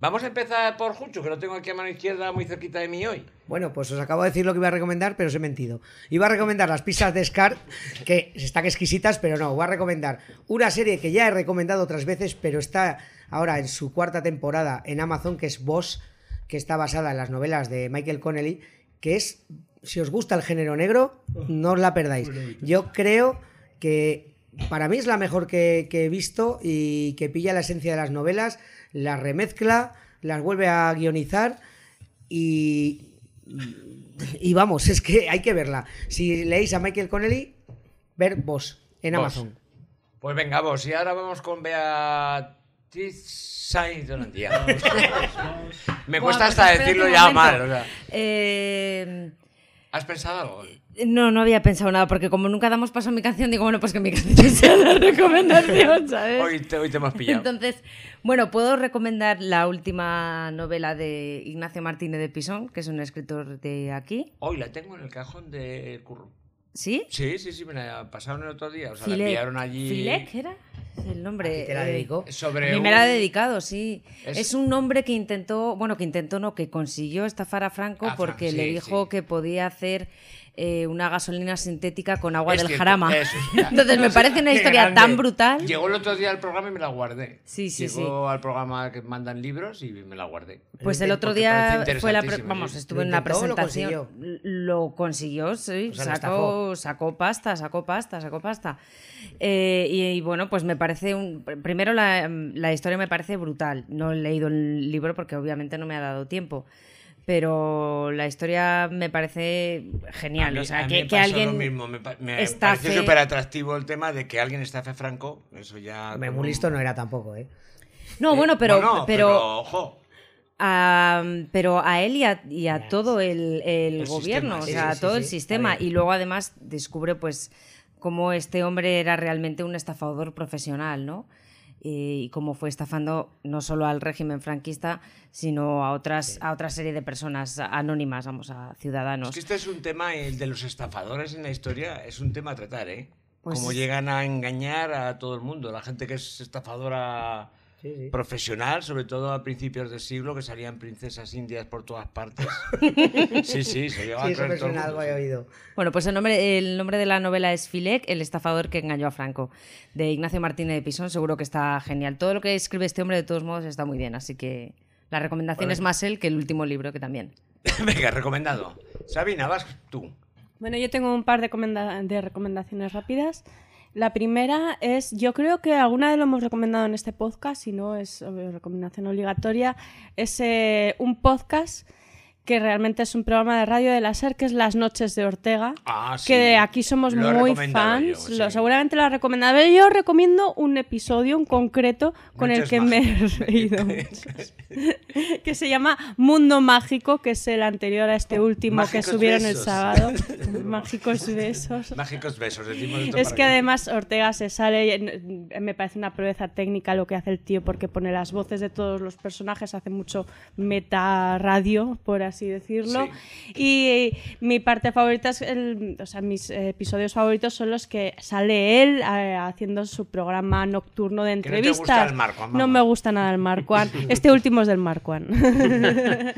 Vamos a empezar por Jucho, que lo tengo aquí a mano izquierda muy cerquita de mí hoy. Bueno, pues os acabo de decir lo que iba a recomendar, pero os he mentido. Iba a recomendar las pizzas de Scar, que están exquisitas, pero no, voy a recomendar una serie que ya he recomendado otras veces, pero está ahora en su cuarta temporada en Amazon, que es Boss, que está basada en las novelas de Michael Connelly, que es, si os gusta el género negro, no os la perdáis. Yo creo que para mí es la mejor que, que he visto y que pilla la esencia de las novelas, las remezcla, las vuelve a guionizar y, y vamos, es que hay que verla. Si leéis a Michael Connelly, ver Boss en. Amazon. Pues venga, vos, y ahora vamos con Beatriz Sainz de Holandía. Me cuesta hasta decirlo ya mal. o sea. Eh, ¿Has pensado algo? no, no había pensado nada, porque como nunca damos paso a mi canción, digo, bueno, pues que mi canción [laughs] sea la recomendación, [laughs] ¿sabes? Hoy te, hoy te hemos pillado. Entonces, bueno, puedo recomendar la última novela de Ignacio Martínez de Pisón, que es un escritor de aquí. Hoy la tengo en el cajón del curro. ¿Sí? Sí, sí, sí, me la pasaron el otro día. O sea, la Filec- enviaron allí. Filec, ¿era? El nombre. ¿A ti te la dedicó? Sobre A mí me la ha dedicado, sí. Es- Es... un hombre que intentó, bueno, que intentó no, que consiguió estafar a Franco porque le sí, dijo sí. que podía hacer eh, una gasolina sintética con agua Es del cierto, jarama. eso. Entonces me parece una historia grande. tan brutal. Llegó el otro día al programa y me la guardé. Sí, sí, Llegó al programa que mandan libros y me la guardé. Pues el otro Porque día fue la vamos, sí. estuve ¿Lo en la lo presentación. Lo consiguió, sí. O sea, lo sacó, sacó pasta, sacó pasta, sacó pasta. Eh, y, y bueno, pues me parece un. Primero la, la historia me parece brutal. No he leído el libro porque obviamente no me ha dado tiempo. Pero la historia me parece genial. A mí- o sea, a mí que, me que pasó alguien. lo mismo. Me, me estafe- pareció súper atractivo el tema de que alguien estafe a Franco. Eso ya. Hombre, como- muy listo no era tampoco, ¿eh? No, bueno, pero. Bueno, pero, ojo. a, pero a él y a, y a todo el, el El gobierno, sistema, o sí, sea, sí, todo sí, el sí, sistema. Y luego además descubre pues cómo este hombre era realmente un estafador profesional, ¿no? Y, y cómo fue estafando no solo al régimen franquista, sino a otras a otra serie de personas anónimas, vamos, a ciudadanos. Es que este es un tema, el de los estafadores en la historia, es un tema a tratar, ¿eh? Pues Cómo llegan a engañar a todo el mundo. La gente que es estafadora Sí, sí. profesional, sobre todo a principios del siglo, que salían princesas indias por todas partes. [laughs] sí, sí, se llevaba Sí, eso todo el mundo, he oído. Bueno, pues el nombre, el nombre de la novela es Filec, el estafador que engañó a Franco, de Ignacio Martínez de Pisón. Seguro que está genial. Todo lo que escribe este hombre, de todos modos, está muy bien. Así que la recomendación Vale. es más él que el último libro, que también. [laughs] Venga, recomendado. Sabina, vas tú. Bueno, yo tengo un par de, de recomendaciones rápidas. La primera es, yo creo que alguna vez lo hemos recomendado en este podcast, si no es eh, recomendación obligatoria, es eh, un podcast que realmente es un programa de radio de la SER, que es Las Noches de Ortega, Ah, sí. que de aquí somos Lo muy recomendado yo, fans, sí. lo, seguramente lo has recomendado. Yo recomiendo un episodio en concreto con el que me he reído [laughs] [laughs] que se llama Mundo Mágico, que es el anterior a este último que subieron el sábado. [laughs] Mágicos besos. Mágicos besos, decimos esto Es para que además Ortega se sale, y, me parece una proeza técnica lo que hace el tío porque pone las voces de todos los personajes, hace mucho meta radio, por así decirlo. Y mi parte favorita es, el, o sea, mis eh, episodios favoritos son los que sale él eh, haciendo su programa nocturno de Que no te entrevistas. gusta el Marquand, No me gusta nada el Marquand. [laughs] Este último es del Marquand. [laughs]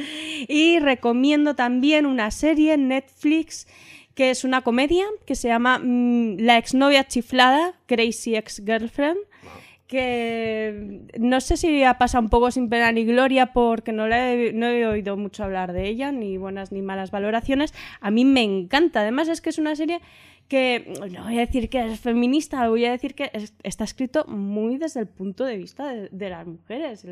y recomiendo también una serie en Netflix que es una comedia que se llama mm, La exnovia chiflada, Crazy Ex Girlfriend. Que no sé si ha pasado un poco sin pena ni gloria porque no, he, no he oído mucho hablar de ella, ni buenas ni malas valoraciones. A mí me encanta. Además, es que es una serie que no voy a decir que es feminista, voy a decir que es- está escrito muy desde el punto de vista de, las mujeres.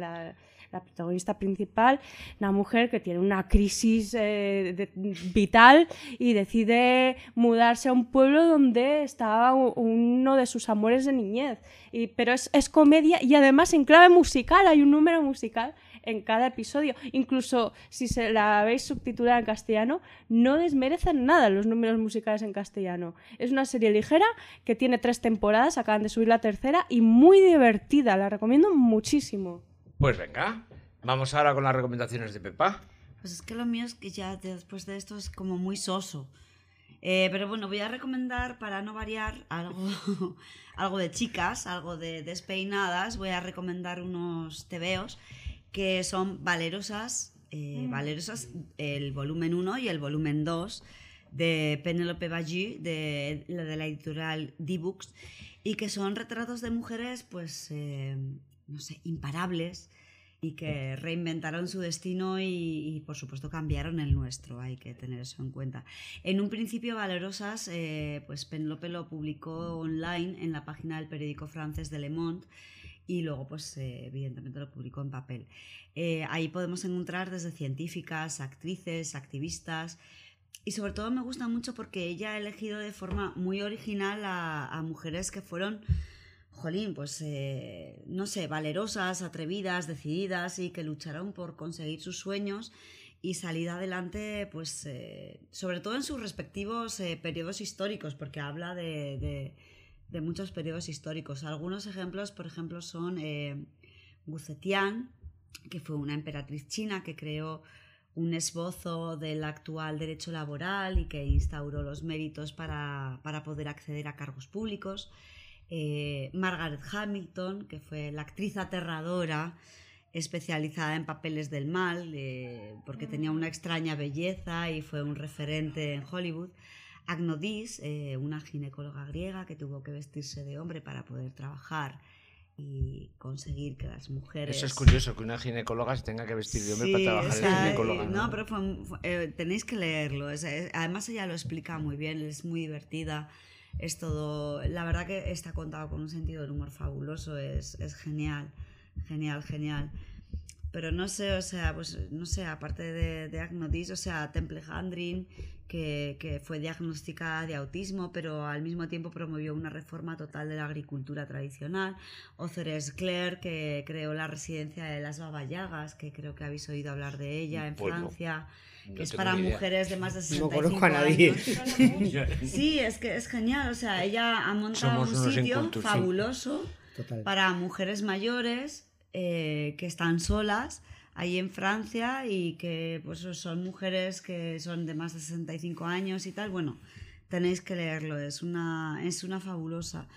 La protagonista principal, una mujer que tiene una crisis eh, vital y decide mudarse a un pueblo donde está u- uno de sus amores de niñez. Pero es, es comedia y además en clave musical, hay un número musical en cada episodio. Incluso si se la veis subtitulada en castellano, no desmerecen nada los números musicales en castellano. Es una serie ligera que tiene tres temporadas, acaban de subir la tercera y muy divertida, la recomiendo muchísimo. Pues venga, vamos ahora con las recomendaciones de Pepa. Pues es que lo mío es que ya después de esto es como muy soso. Eh, pero bueno, voy a recomendar, para no variar, algo, [laughs] algo de chicas, algo de despeinadas. Voy a recomendar unos tebeos que son valerosas, eh, valerosas el volumen 1 y el volumen 2 de Penelope Bagi, de, la de la editorial D-Books, y que son retratos de mujeres, pues, eh, no sé, imparables y que reinventaron su destino y, y, por supuesto cambiaron el nuestro, hay que tener eso en cuenta. En un principio Valerosas, eh, pues Penelope lo publicó online en la página del periódico francés de Le Monde y luego pues eh, evidentemente lo publicó en papel. Eh, ahí podemos encontrar desde científicas, actrices, activistas y sobre todo me gusta mucho porque ella ha elegido de forma muy original a, a mujeres que fueron jolín, pues eh, no sé, valerosas, atrevidas, decididas y que lucharon por conseguir sus sueños y salir adelante, pues eh, sobre todo en sus respectivos eh, periodos históricos, porque habla de, muchos periodos históricos. Algunos ejemplos, por ejemplo, son eh, Guzetian, que fue una emperatriz china que creó un esbozo del actual derecho laboral y que instauró los méritos para poder acceder a cargos públicos eh, Margaret Hamilton, que fue la actriz aterradora especializada en papeles del mal, eh, porque tenía una extraña belleza y fue un referente en Hollywood. Agnodis, eh, una ginecóloga griega que tuvo que vestirse de hombre para poder trabajar y conseguir que las mujeres... Eso es curioso, que una ginecóloga se tenga que vestir de hombre Sí, para trabajar o sea, de ginecóloga. No, pero fue- fue- eh, tenéis que leerlo. es- es- además ella lo explica muy bien, es muy divertida. Es todo... La verdad que está contado con un sentido del humor fabuloso, es, es genial, genial, genial. Pero no sé, o sea, pues no sé, aparte de, de Agnodis, o sea, Temple Handrin, que, que fue diagnosticada de autismo, pero al mismo tiempo promovió una reforma total de la agricultura tradicional. O Ceres Claire, que creó la residencia de las babayagas, que creo que habéis oído hablar de ella en Pues no. Francia, No que es para idea. mujeres de más de No 65 conozco a nadie. años. [laughs] Sí, es que es genial, o sea, ella ha montado Somos un sitio sí. fabuloso para mujeres mayores eh, que están solas ahí en Francia y que pues son mujeres que son de más de 65 años y tal. Bueno, tenéis que leerlo, es una, es una fabulosa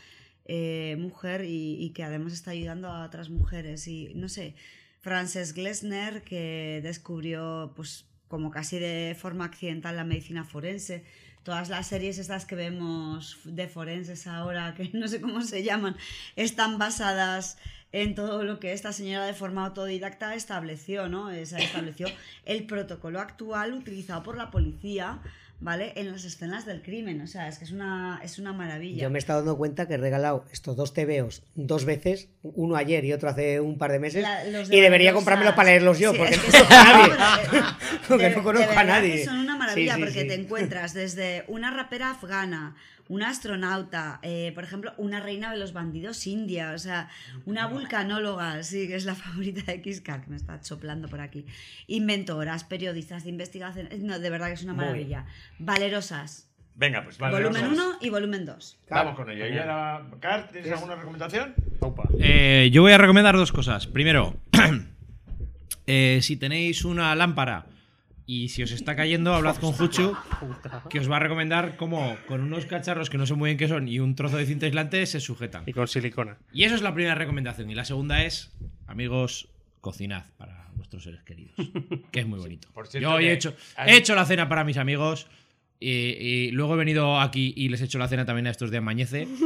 eh, mujer y, y que además está ayudando a otras mujeres. Y no sé, Frances Glessner que descubrió pues como casi de forma accidental la medicina forense. Todas las series estas que vemos de forenses ahora, [laughs] que no sé cómo se llaman, están basadas en todo lo que esta señora de forma autodidacta estableció, ¿no? Esa- estableció el protocolo actual utilizado por la policía, ¿vale? En las escenas del crimen. O sea, es que es una, es una maravilla. Yo me he estado dando cuenta que he regalado estos dos TVOs dos veces, uno ayer y otro hace un par de meses, La- los de y debería comprármelos para leerlos yo, Sí, porque es no que son- a nadie. pero, [laughs] Porque de- no de conozco a nadie. son una maravilla Sí, sí, porque te encuentras desde una rapera afgana, una astronauta, eh, por ejemplo, una reina de los bandidos india, o sea, una vulcanóloga, sí, que es la [laughs] favorita de Kiskar, que me está soplando por aquí. Inventoras, periodistas de investigación, eh, no, de verdad que es una Muy maravilla. Valerosas. Venga, pues vale. volumen vamos. 1 y volumen 2. Vamos con ello. Y ahora, Car, ¿tienes alguna recomendación? Eh, yo voy a recomendar dos cosas. Primero, [clears throat] eh, si tenéis una lámpara y si os está cayendo, hablad con Juchu, que os va a recomendar cómo con unos cacharros que no sé muy bien qué son y un trozo de cinta aislante se sujetan. Y con silicona. Y eso es la primera recomendación. Y la segunda es, amigos, cocinad para vuestros seres queridos, que es muy bonito. por cierto Yo hoy he hecho, he hecho la cena para mis amigos. Y, y luego he venido aquí y les he hecho la cena también a estos de Amañece. [laughs]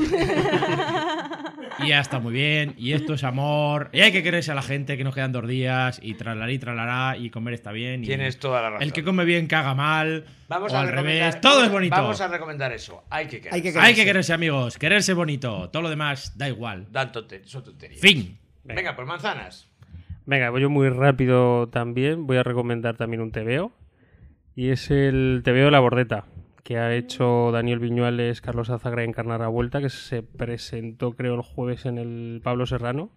Y ya está muy bien. Y esto es amor. Y hay que quererse a la gente, que nos quedan dos días. Y tralarí, tralará. Y comer está bien. y Tienes toda la razón. El que come bien caga mal. Vamos o a al recomendar- revés. Todo vamos- es bonito. Vamos a recomendar eso. Hay que querer. Hay que Hay que quererse, amigos. Quererse bonito. Todo lo demás da igual. Dan son tonterías. Fin. Venga, pues manzanas. Venga, voy yo muy rápido también. Voy a recomendar también un TVO. Y es el TVO de la bordeta, que ha hecho Daniel Viñuales, Carlos Azagra y Encarnar a Vuelta, que se presentó creo el jueves en el Pablo Serrano.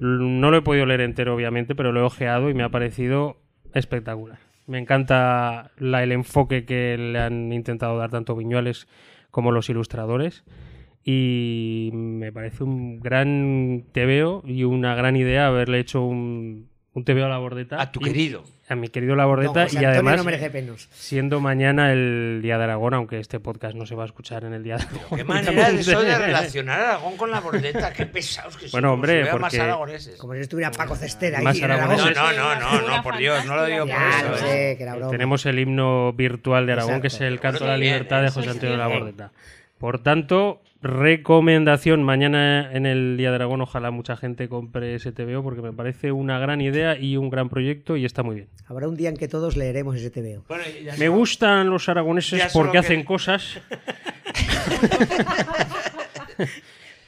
No lo he podido leer entero, obviamente, pero lo he ojeado y me ha parecido espectacular. Me encanta la- el enfoque que le han intentado dar tanto Viñuales como los ilustradores. Y me parece un gran TVO y una gran idea haberle hecho un, un TVO a la bordeta. A tu querido. A mi querido la bordeta. Don José y además, no merece penos. siendo mañana el Día de Aragón, aunque este podcast no se va a escuchar en el Día de Aragón. Qué [laughs] manera de eso de relacionar a Aragón con la bordeta. Qué pesados que son. Bueno, hombre, más porque- aragoneses. Como si estuviera Paco Cestera. ahí Más en Aragón. aragoneses. No, no, no, no, no, por Dios, no lo digo por Ya, eso. ¿eh? sé, que era broma. Tenemos el himno virtual de Aragón, que es el canto a la libertad de José Antonio de la bien. Bordeta. Por tanto, recomendación mañana en el Día de Aragón, ojalá mucha gente compre ese TVO porque me parece una gran idea y un gran proyecto y está muy bien. Habrá un día en que todos leeremos ese TVO. Bueno, Me solo- gustan los aragoneses Ya porque que- hacen cosas. [laughs]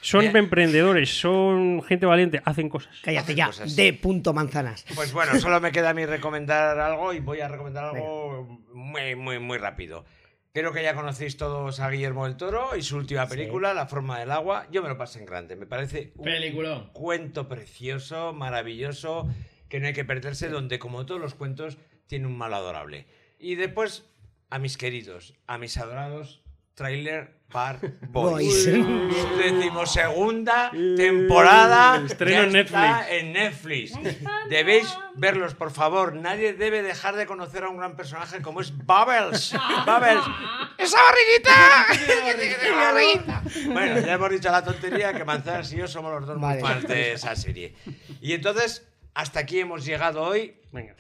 son Bien. emprendedores, son gente valiente, hacen cosas. Cállate ya, cosas. de punto manzanas. Pues bueno, solo me queda a mí recomendar algo y voy a recomendar algo muy, muy, muy rápido. Creo que ya conocéis todos a Guillermo del Toro y su última película, La forma del agua. Yo me lo pasé en grande. Me parece un Peliculón. cuento precioso, maravilloso, que no hay que perderse, donde como todos los cuentos tiene un mal adorable. Y después, a mis queridos, a mis adorados, Trailer Park [laughs] Boys. Decimosegunda [laughs] temporada. Estreno en está en Netflix. Debéis verlos, por favor. Nadie debe dejar de conocer a un gran personaje como es Bubbles. [laughs] Bubbles. ¡Esa barriguita! bueno, ya hemos dicho la tontería que Manzanas y yo somos los dos fans de esa serie. Y entonces, hasta aquí hemos llegado hoy. Venga.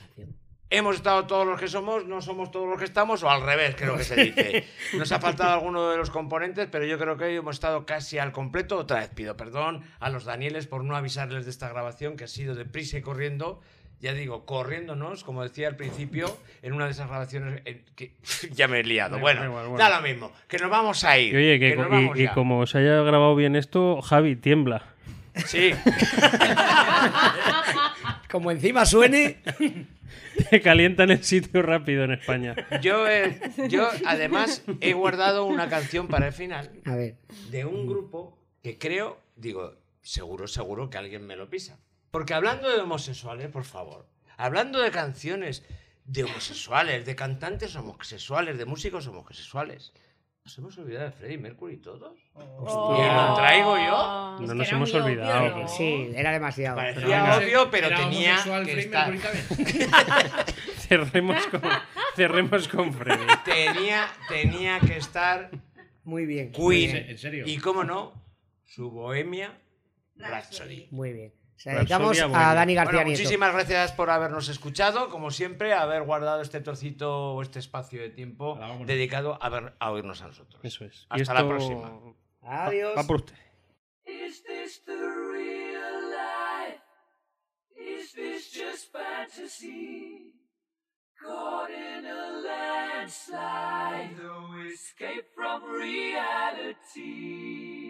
Hemos estado todos los que somos, no somos todos los que estamos, o al revés, creo que se dice. [laughs] Nos ha faltado alguno de los componentes, pero yo creo que hoy hemos estado casi al completo. Otra vez pido perdón a los Danieles por no avisarles de esta grabación, que ha sido deprisa y corriendo. Ya digo, corriéndonos, como decía al principio, en una de esas grabaciones en que [laughs] ya me he liado. Da Bueno, igual, bueno. da lo mismo, que nos vamos a ir. Y oye, que, que nos y- vamos y, como se haya grabado bien esto, Javi tiembla. Sí, [laughs] Como encima suene. [laughs] Te calientan el sitio rápido en España. yo, eh, yo además he guardado una canción para el final. A ver. de un grupo que creo, digo, seguro, seguro que alguien me lo pisa. Porque hablando de homosexuales, por favor, hablando de canciones de homosexuales, de cantantes homosexuales, de músicos homosexuales, ¿nos hemos olvidado de Freddie Mercury todos? Oh. Y lo traigo yo. No nos hemos obvio, olvidado. ¿no? Sí, era demasiado. Parecía obvio, pero Era tenía que Freddie estar. [laughs] Cerremos con, cerremos con Freddy. Tenía, tenía que estar Muy bien. Queen. ¿En serio? Y cómo no, su Bohemia Rhapsody. Muy bien. Se dedicamos a Dani García Bueno, Nieto. muchísimas gracias por habernos escuchado, como siempre, haber guardado este trocito o este espacio de tiempo Hola, dedicado a, ver- a oírnos a nosotros. Eso es. Hasta la esto próxima. Adiós. Va por usted. Is this the real life? Is this just fantasy? Caught in a landslide, no escape from reality.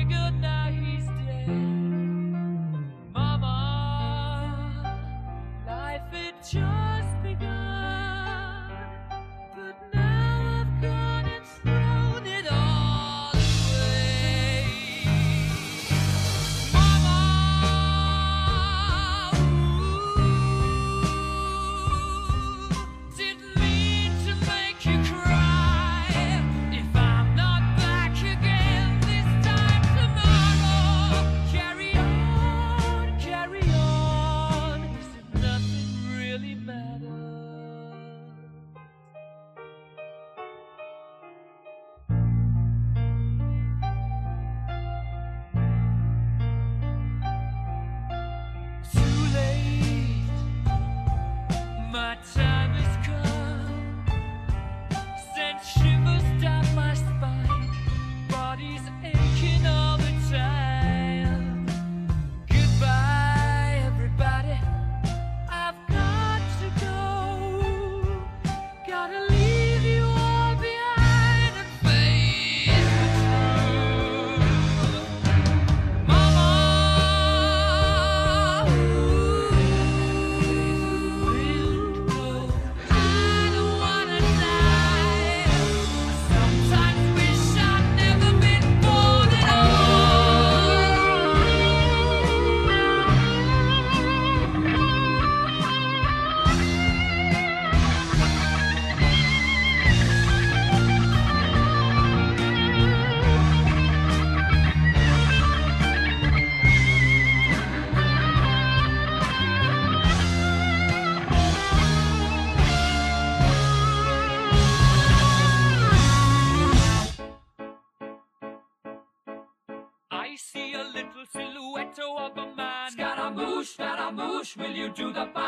to the